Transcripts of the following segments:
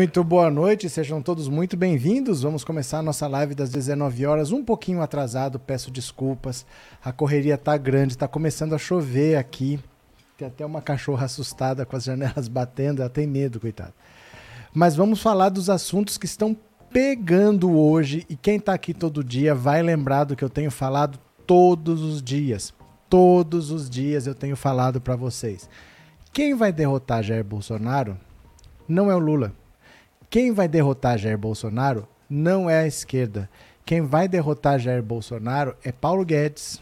Muito boa noite, sejam todos muito bem-vindos. Vamos começar a nossa live das 19 horas, um pouquinho atrasado, peço desculpas. A correria tá grande, tá começando a chover aqui. Tem até uma cachorra assustada com as janelas batendo, ela tem medo, coitada. Mas vamos falar dos assuntos que estão pegando hoje e quem tá aqui todo dia vai lembrar do que eu tenho falado todos os dias. Todos os dias eu tenho falado para vocês. Quem vai derrotar Jair Bolsonaro não é o Lula. Quem vai derrotar Jair Bolsonaro não é a esquerda. Quem vai derrotar Jair Bolsonaro é Paulo Guedes.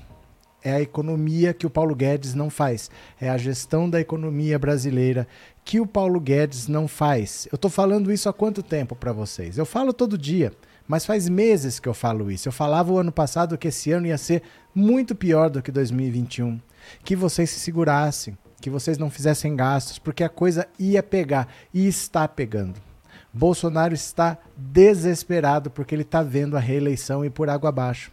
É a economia que o Paulo Guedes não faz. É a gestão da economia brasileira que o Paulo Guedes não faz. Eu estou falando isso há quanto tempo para vocês? Eu falo todo dia, mas faz meses que eu falo isso. Eu falava o ano passado que esse ano ia ser muito pior do que 2021. Que vocês se segurassem que vocês não fizessem gastos, porque a coisa ia pegar e está pegando. Bolsonaro está desesperado porque ele está vendo a reeleição e por água abaixo.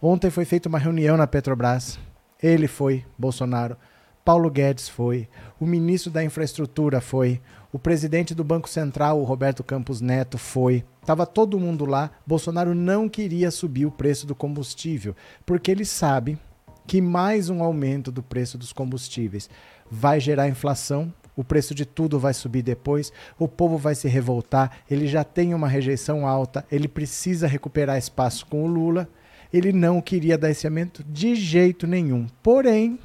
Ontem foi feita uma reunião na Petrobras. Ele foi, Bolsonaro. Paulo Guedes foi. O ministro da Infraestrutura foi. O presidente do Banco Central, o Roberto Campos Neto, foi. Estava todo mundo lá. Bolsonaro não queria subir o preço do combustível, porque ele sabe que mais um aumento do preço dos combustíveis vai gerar inflação, o preço de tudo vai subir depois, o povo vai se revoltar, ele já tem uma rejeição alta, ele precisa recuperar espaço com o Lula. Ele não queria dar esse aumento de jeito nenhum. Porém,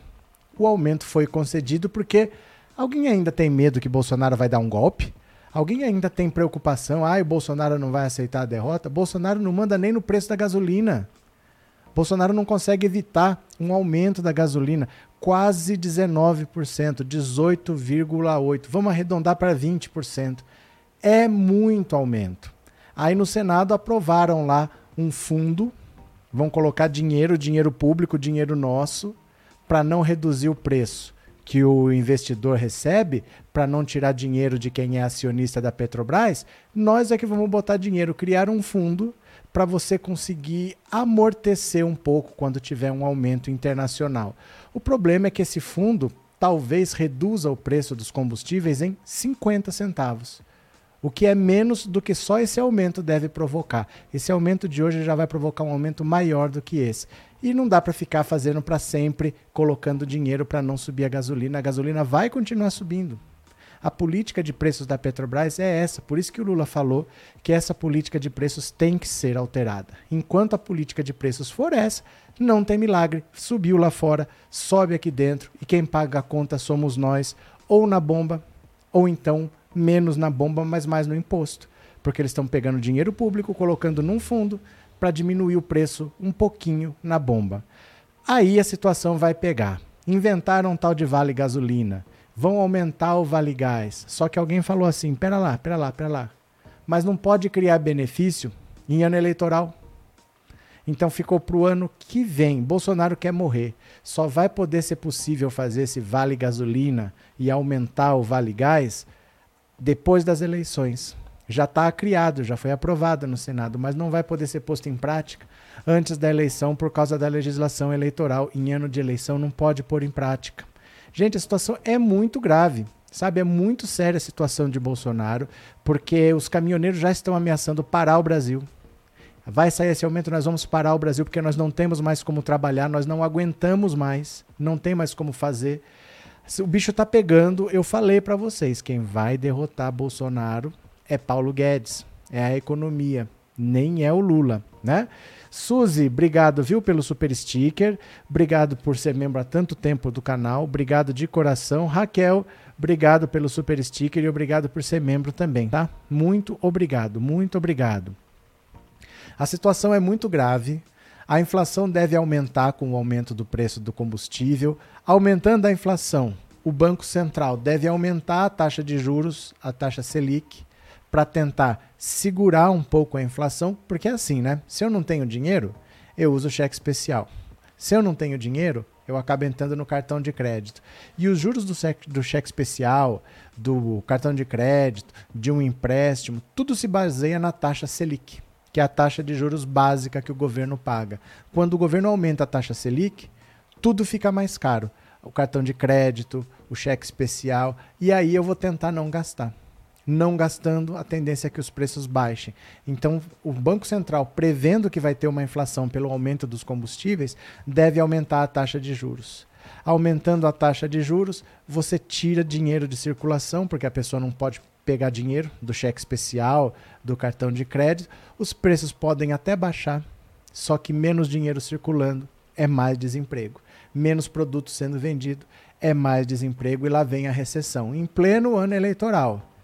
o aumento foi concedido porque alguém ainda tem medo que Bolsonaro vai dar um golpe? Alguém ainda tem preocupação? Ah, o Bolsonaro não vai aceitar a derrota? Bolsonaro não manda nem no preço da gasolina. Bolsonaro não consegue evitar um aumento da gasolina, quase 19%, 18,8%. Vamos arredondar para 20%. É muito aumento. Aí no Senado aprovaram lá um fundo, vão colocar dinheiro, dinheiro público, dinheiro nosso, para não reduzir o preço que o investidor recebe, para não tirar dinheiro de quem é acionista da Petrobras, nós é que vamos botar dinheiro, criar um fundo para você conseguir amortecer um pouco quando tiver um aumento internacional. O problema é que esse fundo talvez reduza o preço dos combustíveis em 50 centavos. O que é menos do que só esse aumento deve provocar. Esse aumento de hoje já vai provocar um aumento maior do que esse. E não dá para ficar fazendo para sempre, colocando dinheiro para não subir a gasolina. A gasolina vai continuar subindo. A política de preços da Petrobras é essa, por isso que o Lula falou que essa política de preços tem que ser alterada. Enquanto a política de preços for essa, não tem milagre. Subiu lá fora, sobe aqui dentro e quem paga a conta somos nós, ou na bomba, ou então menos na bomba, mas mais no imposto. Porque eles estão pegando dinheiro público, colocando num fundo para diminuir o preço um pouquinho na bomba. Aí a situação vai pegar. Inventaram um tal de vale gasolina vão aumentar o Vale Gás. Só que alguém falou assim: pera lá, pera lá, pera lá. Mas não pode criar benefício em ano eleitoral. Então ficou para o ano que vem. Bolsonaro quer morrer. Só vai poder ser possível fazer esse vale gasolina e aumentar o vale gás depois das eleições. Já está criado, já foi aprovado no Senado, mas não vai poder ser posto em prática antes da eleição por causa da legislação eleitoral. Em ano de eleição não pode pôr em prática. Gente, a situação é muito grave. Sabe, é muito séria a situação de Bolsonaro, porque os caminhoneiros já estão ameaçando parar o Brasil. Vai sair esse aumento, nós vamos parar o Brasil porque nós não temos mais como trabalhar, nós não aguentamos mais, não tem mais como fazer. O bicho tá pegando, eu falei para vocês, quem vai derrotar Bolsonaro é Paulo Guedes, é a economia, nem é o Lula, né? Suzy, obrigado, viu, pelo super sticker. Obrigado por ser membro há tanto tempo do canal. Obrigado de coração. Raquel, obrigado pelo super sticker e obrigado por ser membro também, tá? Muito obrigado, muito obrigado. A situação é muito grave. A inflação deve aumentar com o aumento do preço do combustível. Aumentando a inflação, o Banco Central deve aumentar a taxa de juros, a taxa Selic para tentar segurar um pouco a inflação, porque é assim, né? Se eu não tenho dinheiro, eu uso cheque especial. Se eu não tenho dinheiro, eu acabo entrando no cartão de crédito. E os juros do, do cheque especial, do cartão de crédito, de um empréstimo, tudo se baseia na taxa Selic, que é a taxa de juros básica que o governo paga. Quando o governo aumenta a taxa Selic, tudo fica mais caro. O cartão de crédito, o cheque especial, e aí eu vou tentar não gastar não gastando, a tendência é que os preços baixem. Então, o Banco Central, prevendo que vai ter uma inflação pelo aumento dos combustíveis, deve aumentar a taxa de juros. Aumentando a taxa de juros, você tira dinheiro de circulação, porque a pessoa não pode pegar dinheiro do cheque especial, do cartão de crédito. Os preços podem até baixar, só que menos dinheiro circulando é mais desemprego. Menos produto sendo vendido é mais desemprego e lá vem a recessão, em pleno ano eleitoral.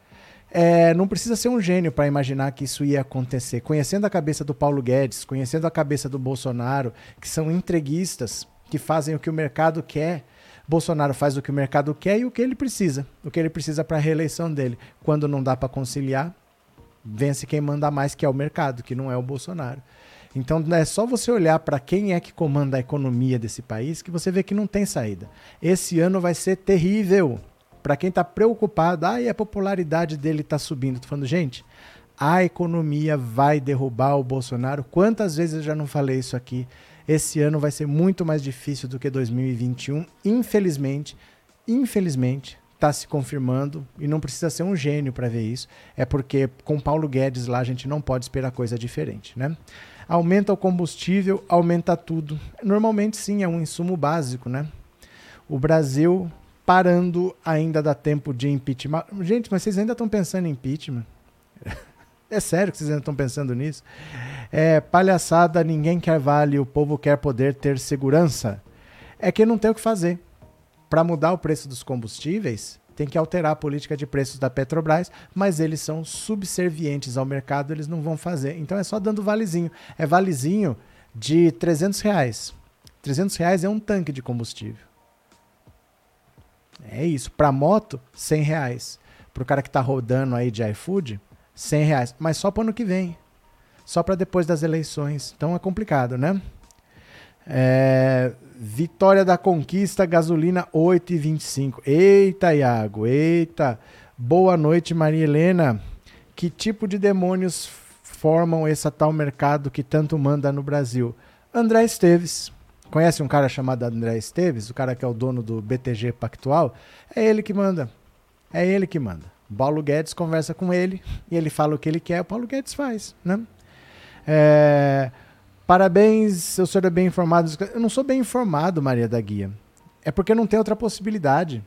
É, não precisa ser um gênio para imaginar que isso ia acontecer. Conhecendo a cabeça do Paulo Guedes, conhecendo a cabeça do Bolsonaro, que são entreguistas, que fazem o que o mercado quer, Bolsonaro faz o que o mercado quer e o que ele precisa. O que ele precisa para a reeleição dele. Quando não dá para conciliar, vence quem manda mais, que é o mercado, que não é o Bolsonaro. Então é só você olhar para quem é que comanda a economia desse país que você vê que não tem saída. Esse ano vai ser terrível para quem está preocupado, ah, e a popularidade dele está subindo. Tô falando, gente, a economia vai derrubar o Bolsonaro. Quantas vezes eu já não falei isso aqui? Esse ano vai ser muito mais difícil do que 2021, infelizmente. Infelizmente, está se confirmando e não precisa ser um gênio para ver isso. É porque com Paulo Guedes lá a gente não pode esperar coisa diferente, né? Aumenta o combustível, aumenta tudo. Normalmente sim, é um insumo básico, né? O Brasil parando ainda dá tempo de impeachment. Gente, mas vocês ainda estão pensando em impeachment? É sério que vocês ainda estão pensando nisso? É palhaçada, ninguém quer vale, o povo quer poder ter segurança. É que não tem o que fazer. Para mudar o preço dos combustíveis, tem que alterar a política de preços da Petrobras, mas eles são subservientes ao mercado, eles não vão fazer. Então é só dando valezinho. É valezinho de 300 reais. 300 reais é um tanque de combustível. É isso. Para moto, 100 reais. Para o cara que está rodando aí de iFood, 100 reais. Mas só para ano que vem. Só para depois das eleições. Então é complicado, né? É, Vitória da Conquista, gasolina 8,25. Eita, Iago, eita. Boa noite, Maria Helena. Que tipo de demônios formam esse tal mercado que tanto manda no Brasil? André Esteves. Conhece um cara chamado André Esteves, o cara que é o dono do BTG Pactual? É ele que manda. É ele que manda. Paulo Guedes conversa com ele e ele fala o que ele quer, o Paulo Guedes faz, né? É, parabéns, o senhor é bem informado. Eu não sou bem informado, Maria da Guia. É porque não tem outra possibilidade.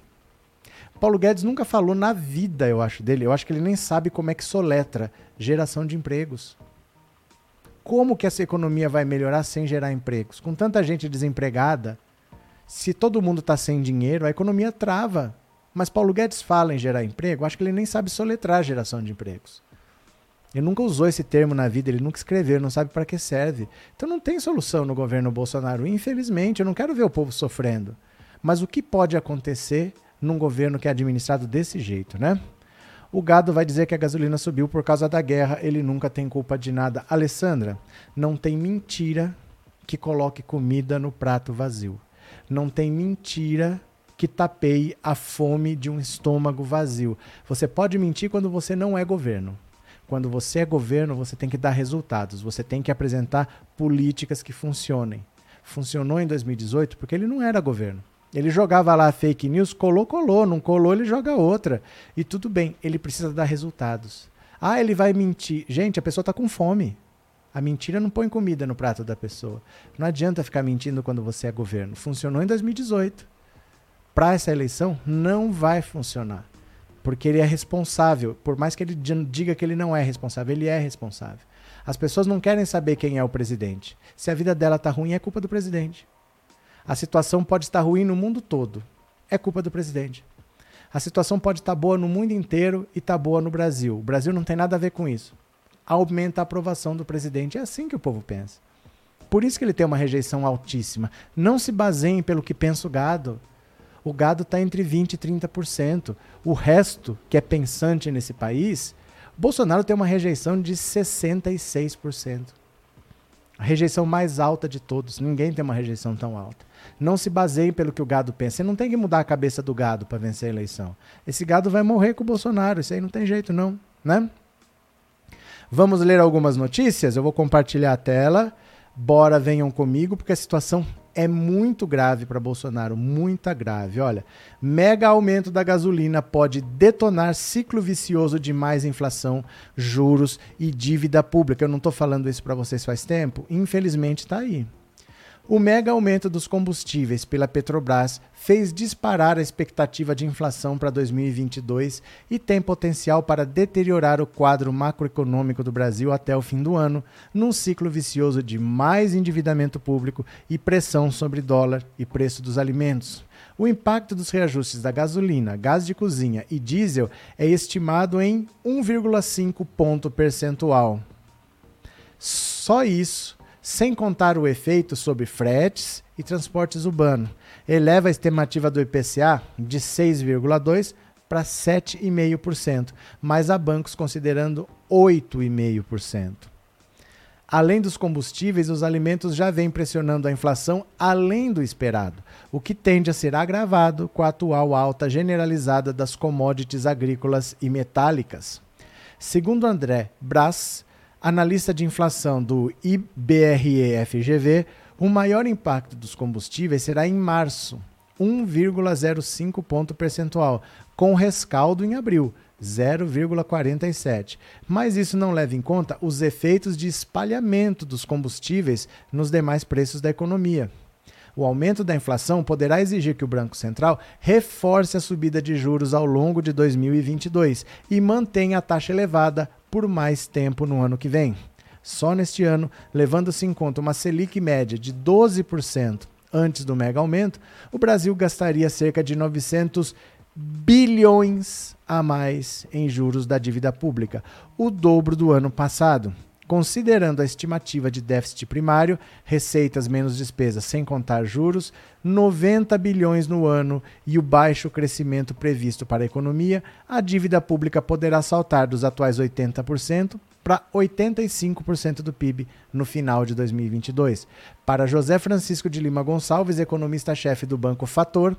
Paulo Guedes nunca falou na vida, eu acho, dele. Eu acho que ele nem sabe como é que soletra geração de empregos. Como que essa economia vai melhorar sem gerar empregos? Com tanta gente desempregada, se todo mundo está sem dinheiro, a economia trava. Mas Paulo Guedes fala em gerar emprego, acho que ele nem sabe soletrar geração de empregos. Ele nunca usou esse termo na vida, ele nunca escreveu, não sabe para que serve. Então não tem solução no governo Bolsonaro. Infelizmente, eu não quero ver o povo sofrendo. Mas o que pode acontecer num governo que é administrado desse jeito, né? O gado vai dizer que a gasolina subiu por causa da guerra, ele nunca tem culpa de nada. Alessandra, não tem mentira que coloque comida no prato vazio. Não tem mentira que tapeie a fome de um estômago vazio. Você pode mentir quando você não é governo. Quando você é governo, você tem que dar resultados, você tem que apresentar políticas que funcionem. Funcionou em 2018 porque ele não era governo. Ele jogava lá fake news, colou, colou, não colou, ele joga outra. E tudo bem, ele precisa dar resultados. Ah, ele vai mentir. Gente, a pessoa está com fome. A mentira não põe comida no prato da pessoa. Não adianta ficar mentindo quando você é governo. Funcionou em 2018. Para essa eleição, não vai funcionar. Porque ele é responsável. Por mais que ele diga que ele não é responsável, ele é responsável. As pessoas não querem saber quem é o presidente. Se a vida dela está ruim, é culpa do presidente. A situação pode estar ruim no mundo todo. É culpa do presidente. A situação pode estar boa no mundo inteiro e estar boa no Brasil. O Brasil não tem nada a ver com isso. Aumenta a aprovação do presidente. É assim que o povo pensa. Por isso que ele tem uma rejeição altíssima. Não se baseiem pelo que pensa o gado. O gado está entre 20% e 30%. O resto, que é pensante nesse país, Bolsonaro tem uma rejeição de 66%. A rejeição mais alta de todos. Ninguém tem uma rejeição tão alta. Não se baseie pelo que o gado pensa. Você não tem que mudar a cabeça do gado para vencer a eleição. Esse gado vai morrer com o Bolsonaro. Isso aí não tem jeito, não. Né? Vamos ler algumas notícias? Eu vou compartilhar a tela. Bora, venham comigo, porque a situação é muito grave para Bolsonaro, muito grave. Olha, mega aumento da gasolina pode detonar ciclo vicioso de mais inflação, juros e dívida pública. Eu não estou falando isso para vocês faz tempo, infelizmente está aí. O mega aumento dos combustíveis pela Petrobras fez disparar a expectativa de inflação para 2022 e tem potencial para deteriorar o quadro macroeconômico do Brasil até o fim do ano, num ciclo vicioso de mais endividamento público e pressão sobre dólar e preço dos alimentos. O impacto dos reajustes da gasolina, gás de cozinha e diesel é estimado em 1,5 ponto percentual. Só isso sem contar o efeito sobre fretes e transportes urbanos. Eleva a estimativa do IPCA de 6,2% para 7,5%, mas há bancos considerando 8,5%. Além dos combustíveis, os alimentos já vêm pressionando a inflação além do esperado, o que tende a ser agravado com a atual alta generalizada das commodities agrícolas e metálicas. Segundo André Brás, analista de inflação do IBRE-FGV, o maior impacto dos combustíveis será em março, 1,05 ponto percentual, com rescaldo em abril, 0,47. Mas isso não leva em conta os efeitos de espalhamento dos combustíveis nos demais preços da economia. O aumento da inflação poderá exigir que o Banco Central reforce a subida de juros ao longo de 2022 e mantenha a taxa elevada por mais tempo no ano que vem. Só neste ano, levando-se em conta uma Selic média de 12% antes do mega aumento, o Brasil gastaria cerca de 900 bilhões a mais em juros da dívida pública, o dobro do ano passado. Considerando a estimativa de déficit primário, receitas menos despesas sem contar juros, 90 bilhões no ano e o baixo crescimento previsto para a economia, a dívida pública poderá saltar dos atuais 80% para 85% do PIB no final de 2022. Para José Francisco de Lima Gonçalves, economista-chefe do Banco Fator,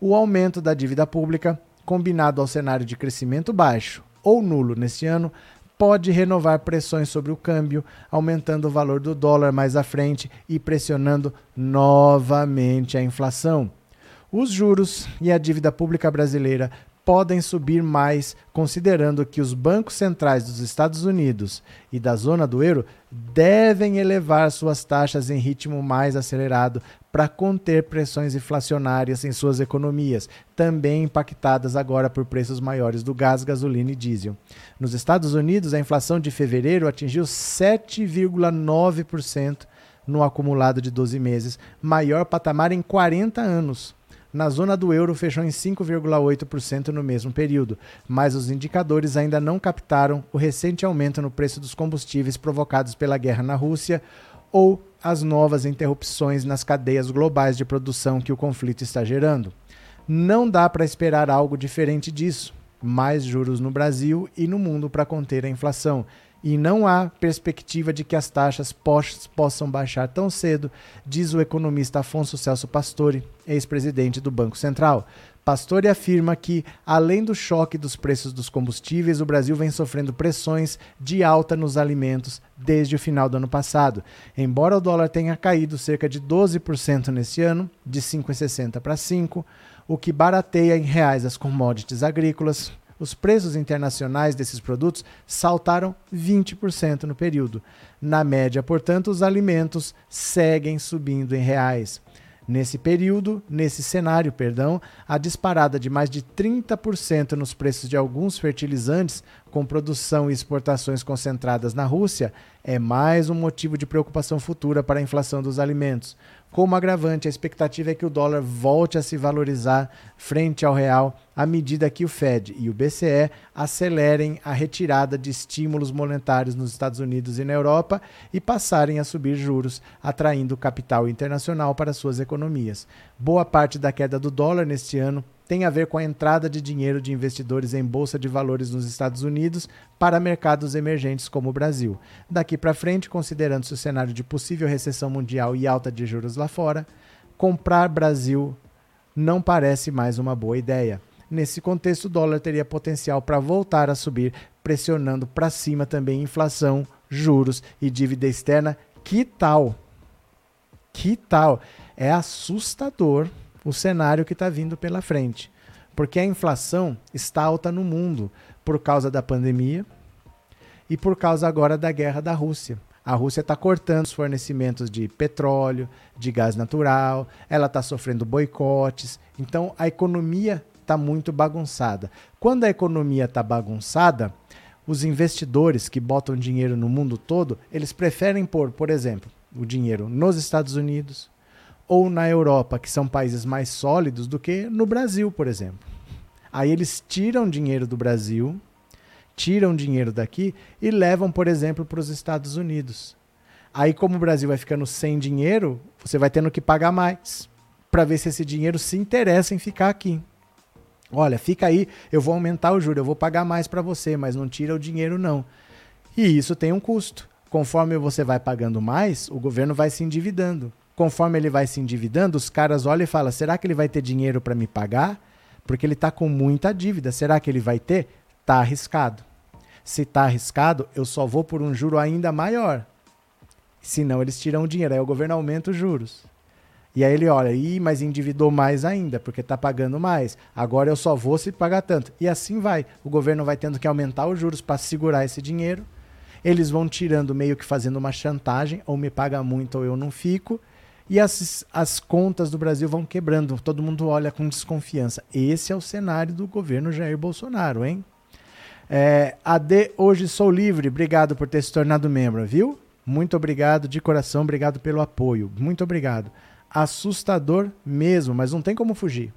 o aumento da dívida pública, combinado ao cenário de crescimento baixo ou nulo neste ano, pode renovar pressões sobre o câmbio, aumentando o valor do dólar mais à frente e pressionando novamente a inflação. Os juros e a dívida pública brasileira podem subir mais, considerando que os bancos centrais dos Estados Unidos e da zona do euro devem elevar suas taxas em ritmo mais acelerado para conter pressões inflacionárias em suas economias, também impactadas agora por preços maiores do gás, gasolina e diesel. Nos Estados Unidos, a inflação de fevereiro atingiu 7,9% no acumulado de 12 meses, maior patamar em 40 anos. Na zona do euro fechou em 5,8% no mesmo período, mas os indicadores ainda não captaram o recente aumento no preço dos combustíveis provocados pela guerra na Rússia ou as novas interrupções nas cadeias globais de produção que o conflito está gerando. Não dá para esperar algo diferente disso. Mais juros no Brasil e no mundo para conter a inflação e não há perspectiva de que as taxas possam baixar tão cedo, diz o economista Afonso Celso Pastore, ex-presidente do Banco Central. Pastore afirma que, além do choque dos preços dos combustíveis, o Brasil vem sofrendo pressões de alta nos alimentos desde o final do ano passado. Embora o dólar tenha caído cerca de 12% neste ano, de 5,60 para 5, o que barateia em reais as commodities agrícolas, os preços internacionais desses produtos saltaram 20% no período. Na média, portanto, os alimentos seguem subindo em reais. Nesse período, nesse cenário, perdão, a disparada de mais de 30% nos preços de alguns fertilizantes com produção e exportações concentradas na Rússia é mais um motivo de preocupação futura para a inflação dos alimentos. Como agravante, a expectativa é que o dólar volte a se valorizar frente ao real à medida que o Fed e o BCE acelerem a retirada de estímulos monetários nos Estados Unidos e na Europa e passarem a subir juros, atraindo capital internacional para suas economias. Boa parte da queda do dólar neste ano tem a ver com a entrada de dinheiro de investidores em bolsa de valores nos Estados Unidos para mercados emergentes como o Brasil. Daqui para frente, considerando-se o cenário de possível recessão mundial e alta de juros lá fora, comprar Brasil não parece mais uma boa ideia. Nesse contexto, o dólar teria potencial para voltar a subir, pressionando para cima também inflação, juros e dívida externa. Que tal? Que tal? É assustador o cenário que está vindo pela frente. Porque a inflação está alta no mundo por causa da pandemia e por causa agora da guerra da Rússia. A Rússia está cortando os fornecimentos de petróleo, de gás natural, ela está sofrendo boicotes. Então a economia está muito bagunçada. Quando a economia está bagunçada, os investidores que botam dinheiro no mundo todo, eles preferem pôr, por exemplo, o dinheiro nos Estados Unidos ou na Europa, que são países mais sólidos, do que no Brasil, por exemplo. Aí eles tiram dinheiro do Brasil tiram dinheiro daqui e levam, por exemplo, para os Estados Unidos. Aí, como o Brasil vai ficando sem dinheiro, você vai tendo que pagar mais para ver se esse dinheiro se interessa em ficar aqui. Olha, fica aí, eu vou aumentar o juro, eu vou pagar mais para você, mas não tira o dinheiro não. E isso tem um custo. Conforme você vai pagando mais, o governo vai se endividando. Conforme ele vai se endividando, os caras olham e falam: será que ele vai ter dinheiro para me pagar? Porque ele está com muita dívida. Será que ele vai ter? Tá arriscado. Se está arriscado, eu só vou por um juro ainda maior. Senão eles tiram o dinheiro, aí o governo aumenta os juros. E aí ele olha, Ih, mas endividou mais ainda, porque está pagando mais. Agora eu só vou se pagar tanto. E assim vai. O governo vai tendo que aumentar os juros para segurar esse dinheiro. Eles vão tirando, meio que fazendo uma chantagem, ou me paga muito ou eu não fico. E as, as contas do Brasil vão quebrando. Todo mundo olha com desconfiança. Esse é o cenário do governo Jair Bolsonaro, hein? É, AD, hoje sou livre. Obrigado por ter se tornado membro, viu? Muito obrigado de coração, obrigado pelo apoio. Muito obrigado. Assustador mesmo, mas não tem como fugir.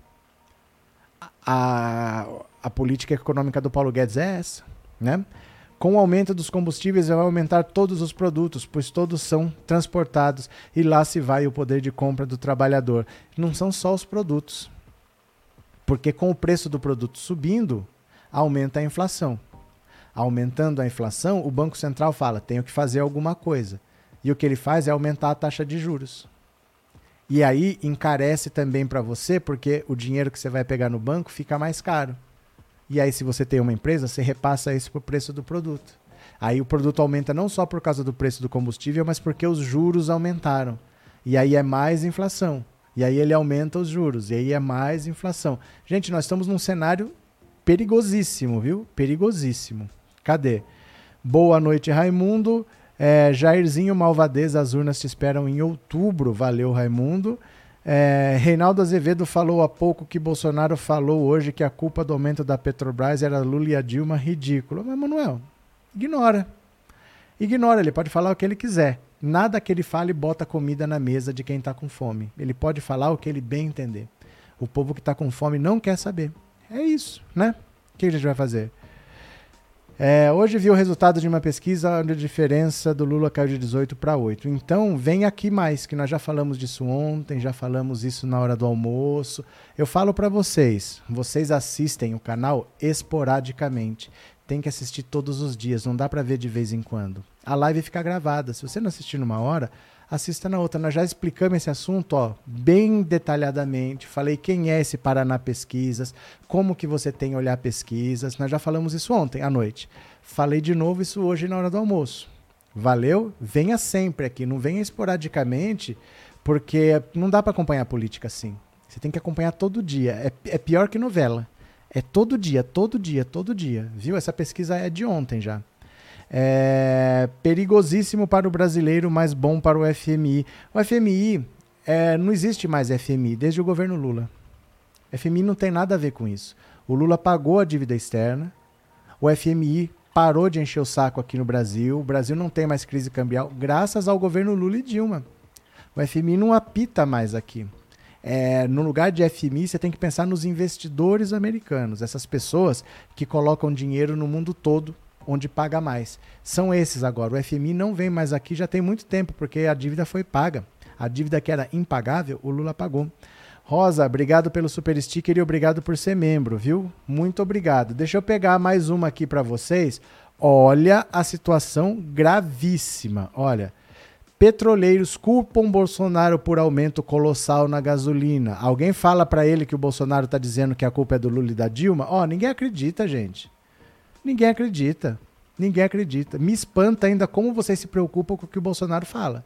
A, a política econômica do Paulo Guedes é essa, né? Com o aumento dos combustíveis, vai aumentar todos os produtos, pois todos são transportados e lá se vai o poder de compra do trabalhador. Não são só os produtos. Porque com o preço do produto subindo, aumenta a inflação. Aumentando a inflação, o Banco Central fala: tenho que fazer alguma coisa. E o que ele faz é aumentar a taxa de juros. E aí encarece também para você, porque o dinheiro que você vai pegar no banco fica mais caro. E aí, se você tem uma empresa, você repassa isso para o preço do produto. Aí o produto aumenta não só por causa do preço do combustível, mas porque os juros aumentaram. E aí é mais inflação. E aí ele aumenta os juros. E aí é mais inflação. Gente, nós estamos num cenário perigosíssimo, viu? Perigosíssimo. Cadê? Boa noite, Raimundo. É, Jairzinho Malvadeza, as urnas te esperam em outubro. Valeu, Raimundo. É, Reinaldo Azevedo falou há pouco que Bolsonaro falou hoje que a culpa do aumento da Petrobras era Lula e a Dilma. Ridículo. Mas, Manuel, ignora. Ignora, ele pode falar o que ele quiser. Nada que ele fale bota comida na mesa de quem está com fome. Ele pode falar o que ele bem entender. O povo que está com fome não quer saber. É isso, né? O que a gente vai fazer? É, hoje vi o resultado de uma pesquisa onde a diferença do Lula caiu de 18 para 8. Então, vem aqui mais, que nós já falamos disso ontem, já falamos isso na hora do almoço. Eu falo para vocês, vocês assistem o canal esporadicamente. Tem que assistir todos os dias, não dá para ver de vez em quando. A live fica gravada. Se você não assistir numa hora, assista na outra. Nós já explicamos esse assunto ó, bem detalhadamente. Falei quem é esse Paraná Pesquisas, como que você tem olhar pesquisas. Nós já falamos isso ontem à noite. Falei de novo isso hoje na hora do almoço. Valeu? Venha sempre aqui, não venha esporadicamente, porque não dá para acompanhar política assim. Você tem que acompanhar todo dia. É, é pior que novela. É todo dia, todo dia, todo dia. Viu? Essa pesquisa é de ontem já. É perigosíssimo para o brasileiro, mas bom para o FMI. O FMI, é, não existe mais FMI desde o governo Lula. FMI não tem nada a ver com isso. O Lula pagou a dívida externa, o FMI parou de encher o saco aqui no Brasil, o Brasil não tem mais crise cambial, graças ao governo Lula e Dilma. O FMI não apita mais aqui. É, no lugar de FMI, você tem que pensar nos investidores americanos, essas pessoas que colocam dinheiro no mundo todo onde paga mais. São esses agora. O FMI não vem mais aqui já tem muito tempo, porque a dívida foi paga. A dívida que era impagável, o Lula pagou. Rosa, obrigado pelo super sticker e obrigado por ser membro, viu? Muito obrigado. Deixa eu pegar mais uma aqui para vocês. Olha a situação gravíssima. Olha, petroleiros culpam Bolsonaro por aumento colossal na gasolina. Alguém fala para ele que o Bolsonaro está dizendo que a culpa é do Lula e da Dilma? Ó, oh, ninguém acredita, gente. Ninguém acredita. Ninguém acredita. Me espanta ainda como vocês se preocupam com o que o Bolsonaro fala.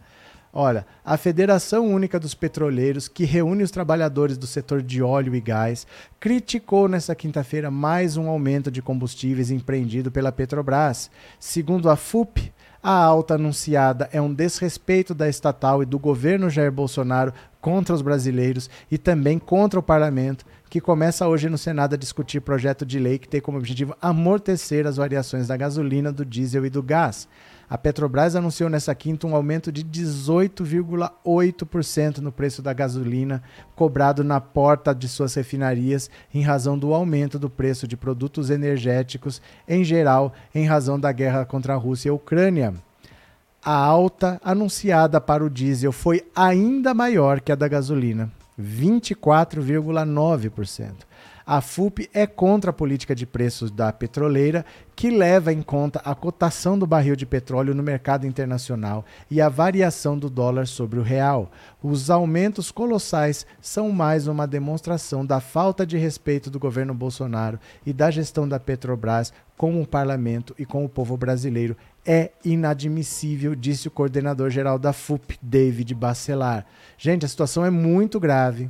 Olha, a Federação Única dos Petroleiros, que reúne os trabalhadores do setor de óleo e gás, criticou nesta quinta-feira mais um aumento de combustíveis empreendido pela Petrobras. Segundo a FUP, a alta anunciada é um desrespeito da estatal e do governo Jair Bolsonaro contra os brasileiros e também contra o parlamento, que começa hoje no Senado a discutir projeto de lei que tem como objetivo amortecer as variações da gasolina, do diesel e do gás. A Petrobras anunciou nessa quinta um aumento de 18,8% no preço da gasolina cobrado na porta de suas refinarias em razão do aumento do preço de produtos energéticos em geral em razão da guerra contra a Rússia e a Ucrânia. A alta anunciada para o diesel foi ainda maior que a da gasolina, 24,9%. A FUP é contra a política de preços da petroleira, que leva em conta a cotação do barril de petróleo no mercado internacional e a variação do dólar sobre o real. Os aumentos colossais são mais uma demonstração da falta de respeito do governo Bolsonaro e da gestão da Petrobras com o parlamento e com o povo brasileiro. É inadmissível, disse o coordenador geral da FUP, David Bacelar. Gente, a situação é muito grave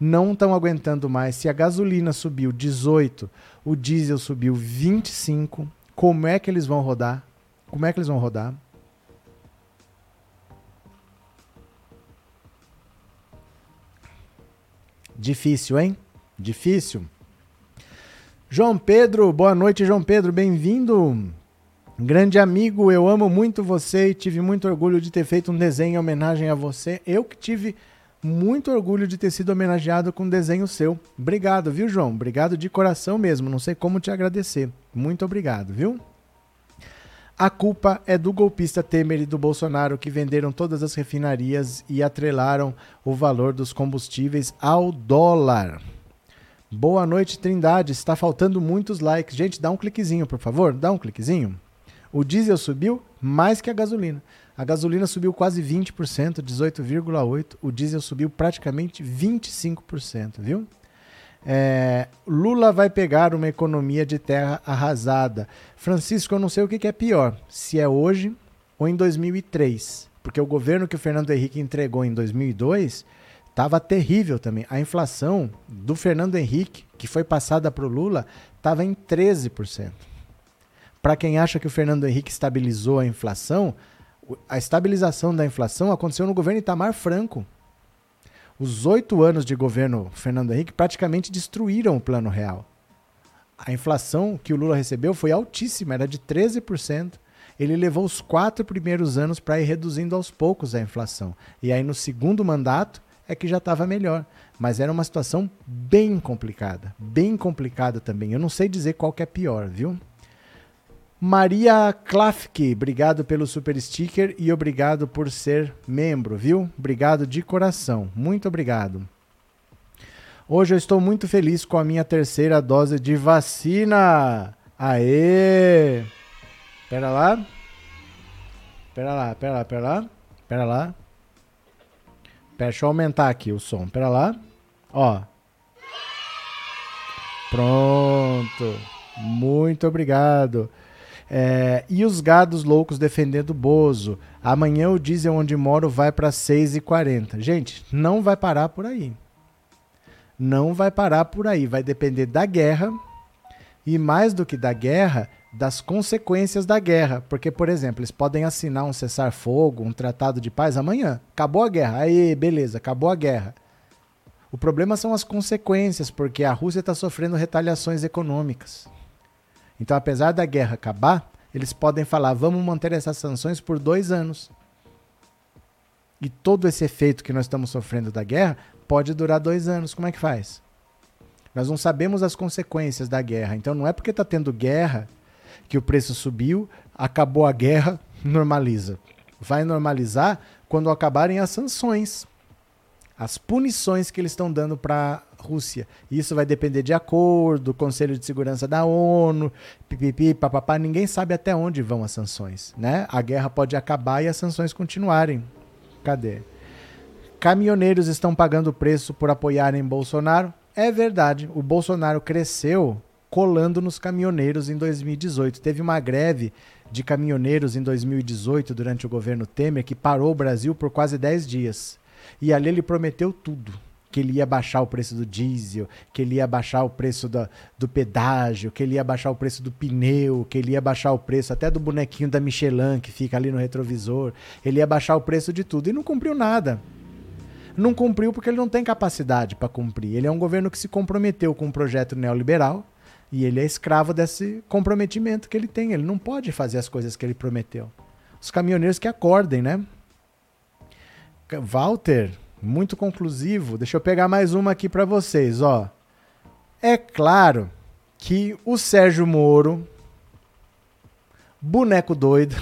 não estão aguentando mais. Se a gasolina subiu 18, o diesel subiu 25, como é que eles vão rodar? Como é que eles vão rodar? Difícil, hein? Difícil. João Pedro, boa noite, João Pedro, bem-vindo. Grande amigo, eu amo muito você e tive muito orgulho de ter feito um desenho em homenagem a você. Eu que tive muito orgulho de ter sido homenageado com um desenho seu. Obrigado, viu, João? Obrigado de coração mesmo. Não sei como te agradecer. Muito obrigado, viu? A culpa é do golpista Temer e do Bolsonaro que venderam todas as refinarias e atrelaram o valor dos combustíveis ao dólar. Boa noite, Trindade. Está faltando muitos likes. Gente, dá um cliquezinho, por favor. Dá um cliquezinho. O diesel subiu mais que a gasolina. A gasolina subiu quase 20%, 18,8%. O diesel subiu praticamente 25%, viu? É, Lula vai pegar uma economia de terra arrasada. Francisco, eu não sei o que, que é pior, se é hoje ou em 2003. Porque o governo que o Fernando Henrique entregou em 2002 estava terrível também. A inflação do Fernando Henrique, que foi passada para o Lula, estava em 13%. Para quem acha que o Fernando Henrique estabilizou a inflação, a estabilização da inflação aconteceu no governo Itamar Franco. Os oito anos de governo Fernando Henrique praticamente destruíram o plano real. A inflação que o Lula recebeu foi altíssima, era de 13%. Ele levou os quatro primeiros anos para ir reduzindo aos poucos a inflação. E aí, no segundo mandato, é que já estava melhor. Mas era uma situação bem complicada. Bem complicada também. Eu não sei dizer qual que é pior, viu? Maria Klafke, obrigado pelo super sticker e obrigado por ser membro, viu? Obrigado de coração, muito obrigado. Hoje eu estou muito feliz com a minha terceira dose de vacina. Aê! Pera lá. Pera lá, pera lá, pera lá. Pera lá. Pera, deixa eu aumentar aqui o som. Pera lá. Ó. Pronto. Muito obrigado. É, e os gados loucos defendendo o Bozo. Amanhã o diesel onde moro vai para 6,40. Gente, não vai parar por aí. Não vai parar por aí. Vai depender da guerra e, mais do que da guerra, das consequências da guerra. Porque, por exemplo, eles podem assinar um cessar-fogo, um tratado de paz amanhã. Acabou a guerra. Aí, beleza, acabou a guerra. O problema são as consequências, porque a Rússia está sofrendo retaliações econômicas. Então, apesar da guerra acabar, eles podem falar: vamos manter essas sanções por dois anos. E todo esse efeito que nós estamos sofrendo da guerra pode durar dois anos. Como é que faz? Nós não sabemos as consequências da guerra. Então, não é porque está tendo guerra que o preço subiu, acabou a guerra, normaliza. Vai normalizar quando acabarem as sanções as punições que eles estão dando para Rússia. Isso vai depender de acordo, Conselho de Segurança da ONU, pipipi, papapá. Ninguém sabe até onde vão as sanções, né? A guerra pode acabar e as sanções continuarem. Cadê? Caminhoneiros estão pagando preço por apoiarem Bolsonaro. É verdade, o Bolsonaro cresceu colando nos caminhoneiros em 2018. Teve uma greve de caminhoneiros em 2018, durante o governo Temer, que parou o Brasil por quase 10 dias. E ali ele prometeu tudo que ele ia baixar o preço do diesel, que ele ia baixar o preço do, pedágio, que ele ia baixar o preço do pneu, que ele ia baixar o preço até do bonequinho da Michelin que fica ali no retrovisor, ele ia baixar o preço de tudo e não cumpriu nada. Não cumpriu porque ele não tem capacidade para cumprir. Ele é um governo que se comprometeu com um projeto neoliberal e ele é escravo desse comprometimento que ele tem. Ele não pode fazer as coisas que ele prometeu. Os caminhoneiros que acordem, né? Walter, muito conclusivo. Deixa eu pegar mais uma aqui para vocês, ó. É claro que o Sérgio Moro, boneco doido,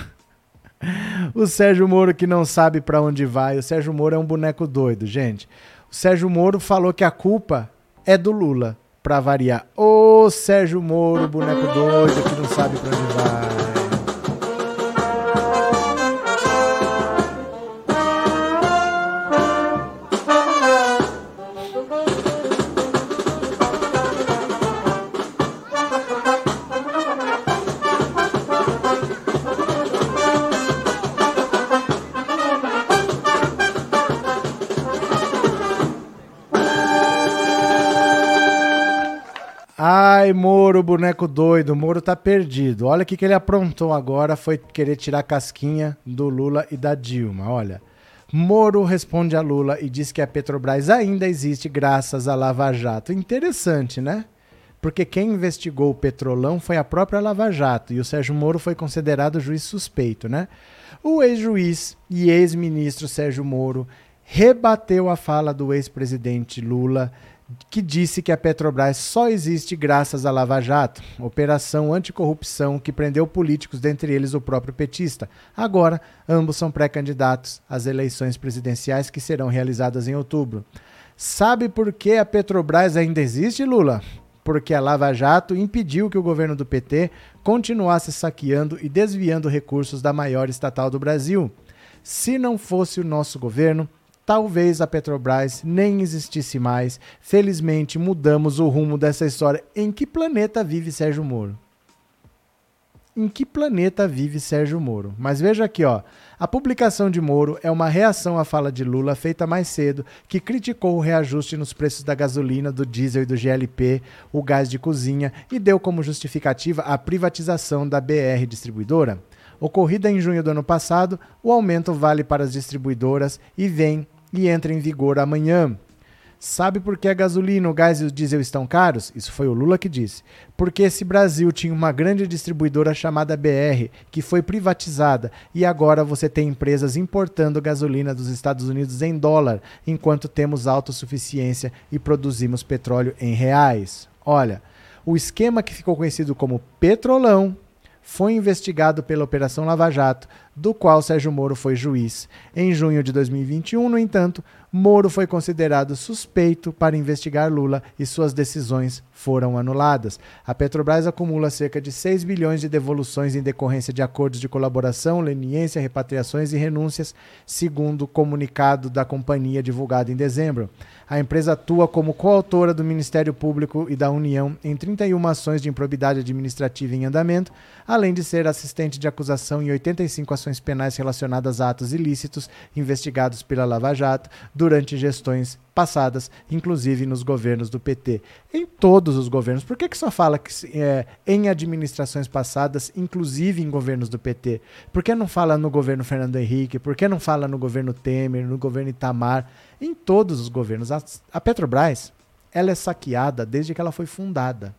o Sérgio Moro que não sabe para onde vai, o Sérgio Moro é um boneco doido, gente. O Sérgio Moro falou que a culpa é do Lula, para variar. Ô Sérgio Moro, boneco doido que não sabe para onde vai. Ai, Moro, boneco doido, Moro tá perdido. Olha o que, que ele aprontou agora, foi querer tirar a casquinha do Lula e da Dilma. Olha, Moro responde a Lula e diz que a Petrobras ainda existe graças à Lava Jato. Interessante, né? Porque quem investigou o Petrolão foi a própria Lava Jato e o Sérgio Moro foi considerado juiz suspeito, né? O ex-juiz e ex-ministro Sérgio Moro rebateu a fala do ex-presidente Lula que disse que a Petrobras só existe graças à Lava Jato, operação anticorrupção que prendeu políticos, dentre eles o próprio petista. Agora, ambos são pré-candidatos às eleições presidenciais que serão realizadas em outubro. Sabe por que a Petrobras ainda existe, Lula? Porque a Lava Jato impediu que o governo do PT continuasse saqueando e desviando recursos da maior estatal do Brasil. Se não fosse o nosso governo, talvez a Petrobras nem existisse mais. Felizmente mudamos o rumo dessa história. Em que planeta vive Sérgio Moro? Em que planeta vive Sérgio Moro? Mas veja aqui, ó. A publicação de Moro é uma reação à fala de Lula feita mais cedo, que criticou o reajuste nos preços da gasolina, do diesel e do GLP, o gás de cozinha, e deu como justificativa a privatização da BR distribuidora. Ocorrida em junho do ano passado, o aumento vale para as distribuidoras e vem e entra em vigor amanhã. Sabe por que a gasolina, o gás e o diesel estão caros? Isso foi o Lula que disse. Porque esse Brasil tinha uma grande distribuidora chamada BR, que foi privatizada, e agora você tem empresas importando gasolina dos Estados Unidos em dólar, enquanto temos autossuficiência e produzimos petróleo em reais. Olha, o esquema que ficou conhecido como Petrolão foi investigado pela Operação Lava Jato, do qual Sérgio Moro foi juiz. Em junho de 2021, no entanto, Moro foi considerado suspeito para investigar Lula e suas decisões foram anuladas. A Petrobras acumula cerca de 6 bilhões de devoluções em decorrência de acordos de colaboração, leniência, repatriações e renúncias, segundo o comunicado da companhia divulgado em dezembro. A empresa atua como coautora do Ministério Público e da União em 31 ações de improbidade administrativa em andamento, além de ser assistente de acusação em 85 ações penais relacionadas a atos ilícitos investigados pela Lava Jato durante gestões passadas, inclusive nos governos do PT. Em todos os governos. Por que, que só fala que é, em administrações passadas, inclusive em governos do PT? Por que não fala no governo Fernando Henrique? Por que não fala no governo Temer, no governo Itamar? Em todos os governos. A, a Petrobras, ela é saqueada desde que ela foi fundada.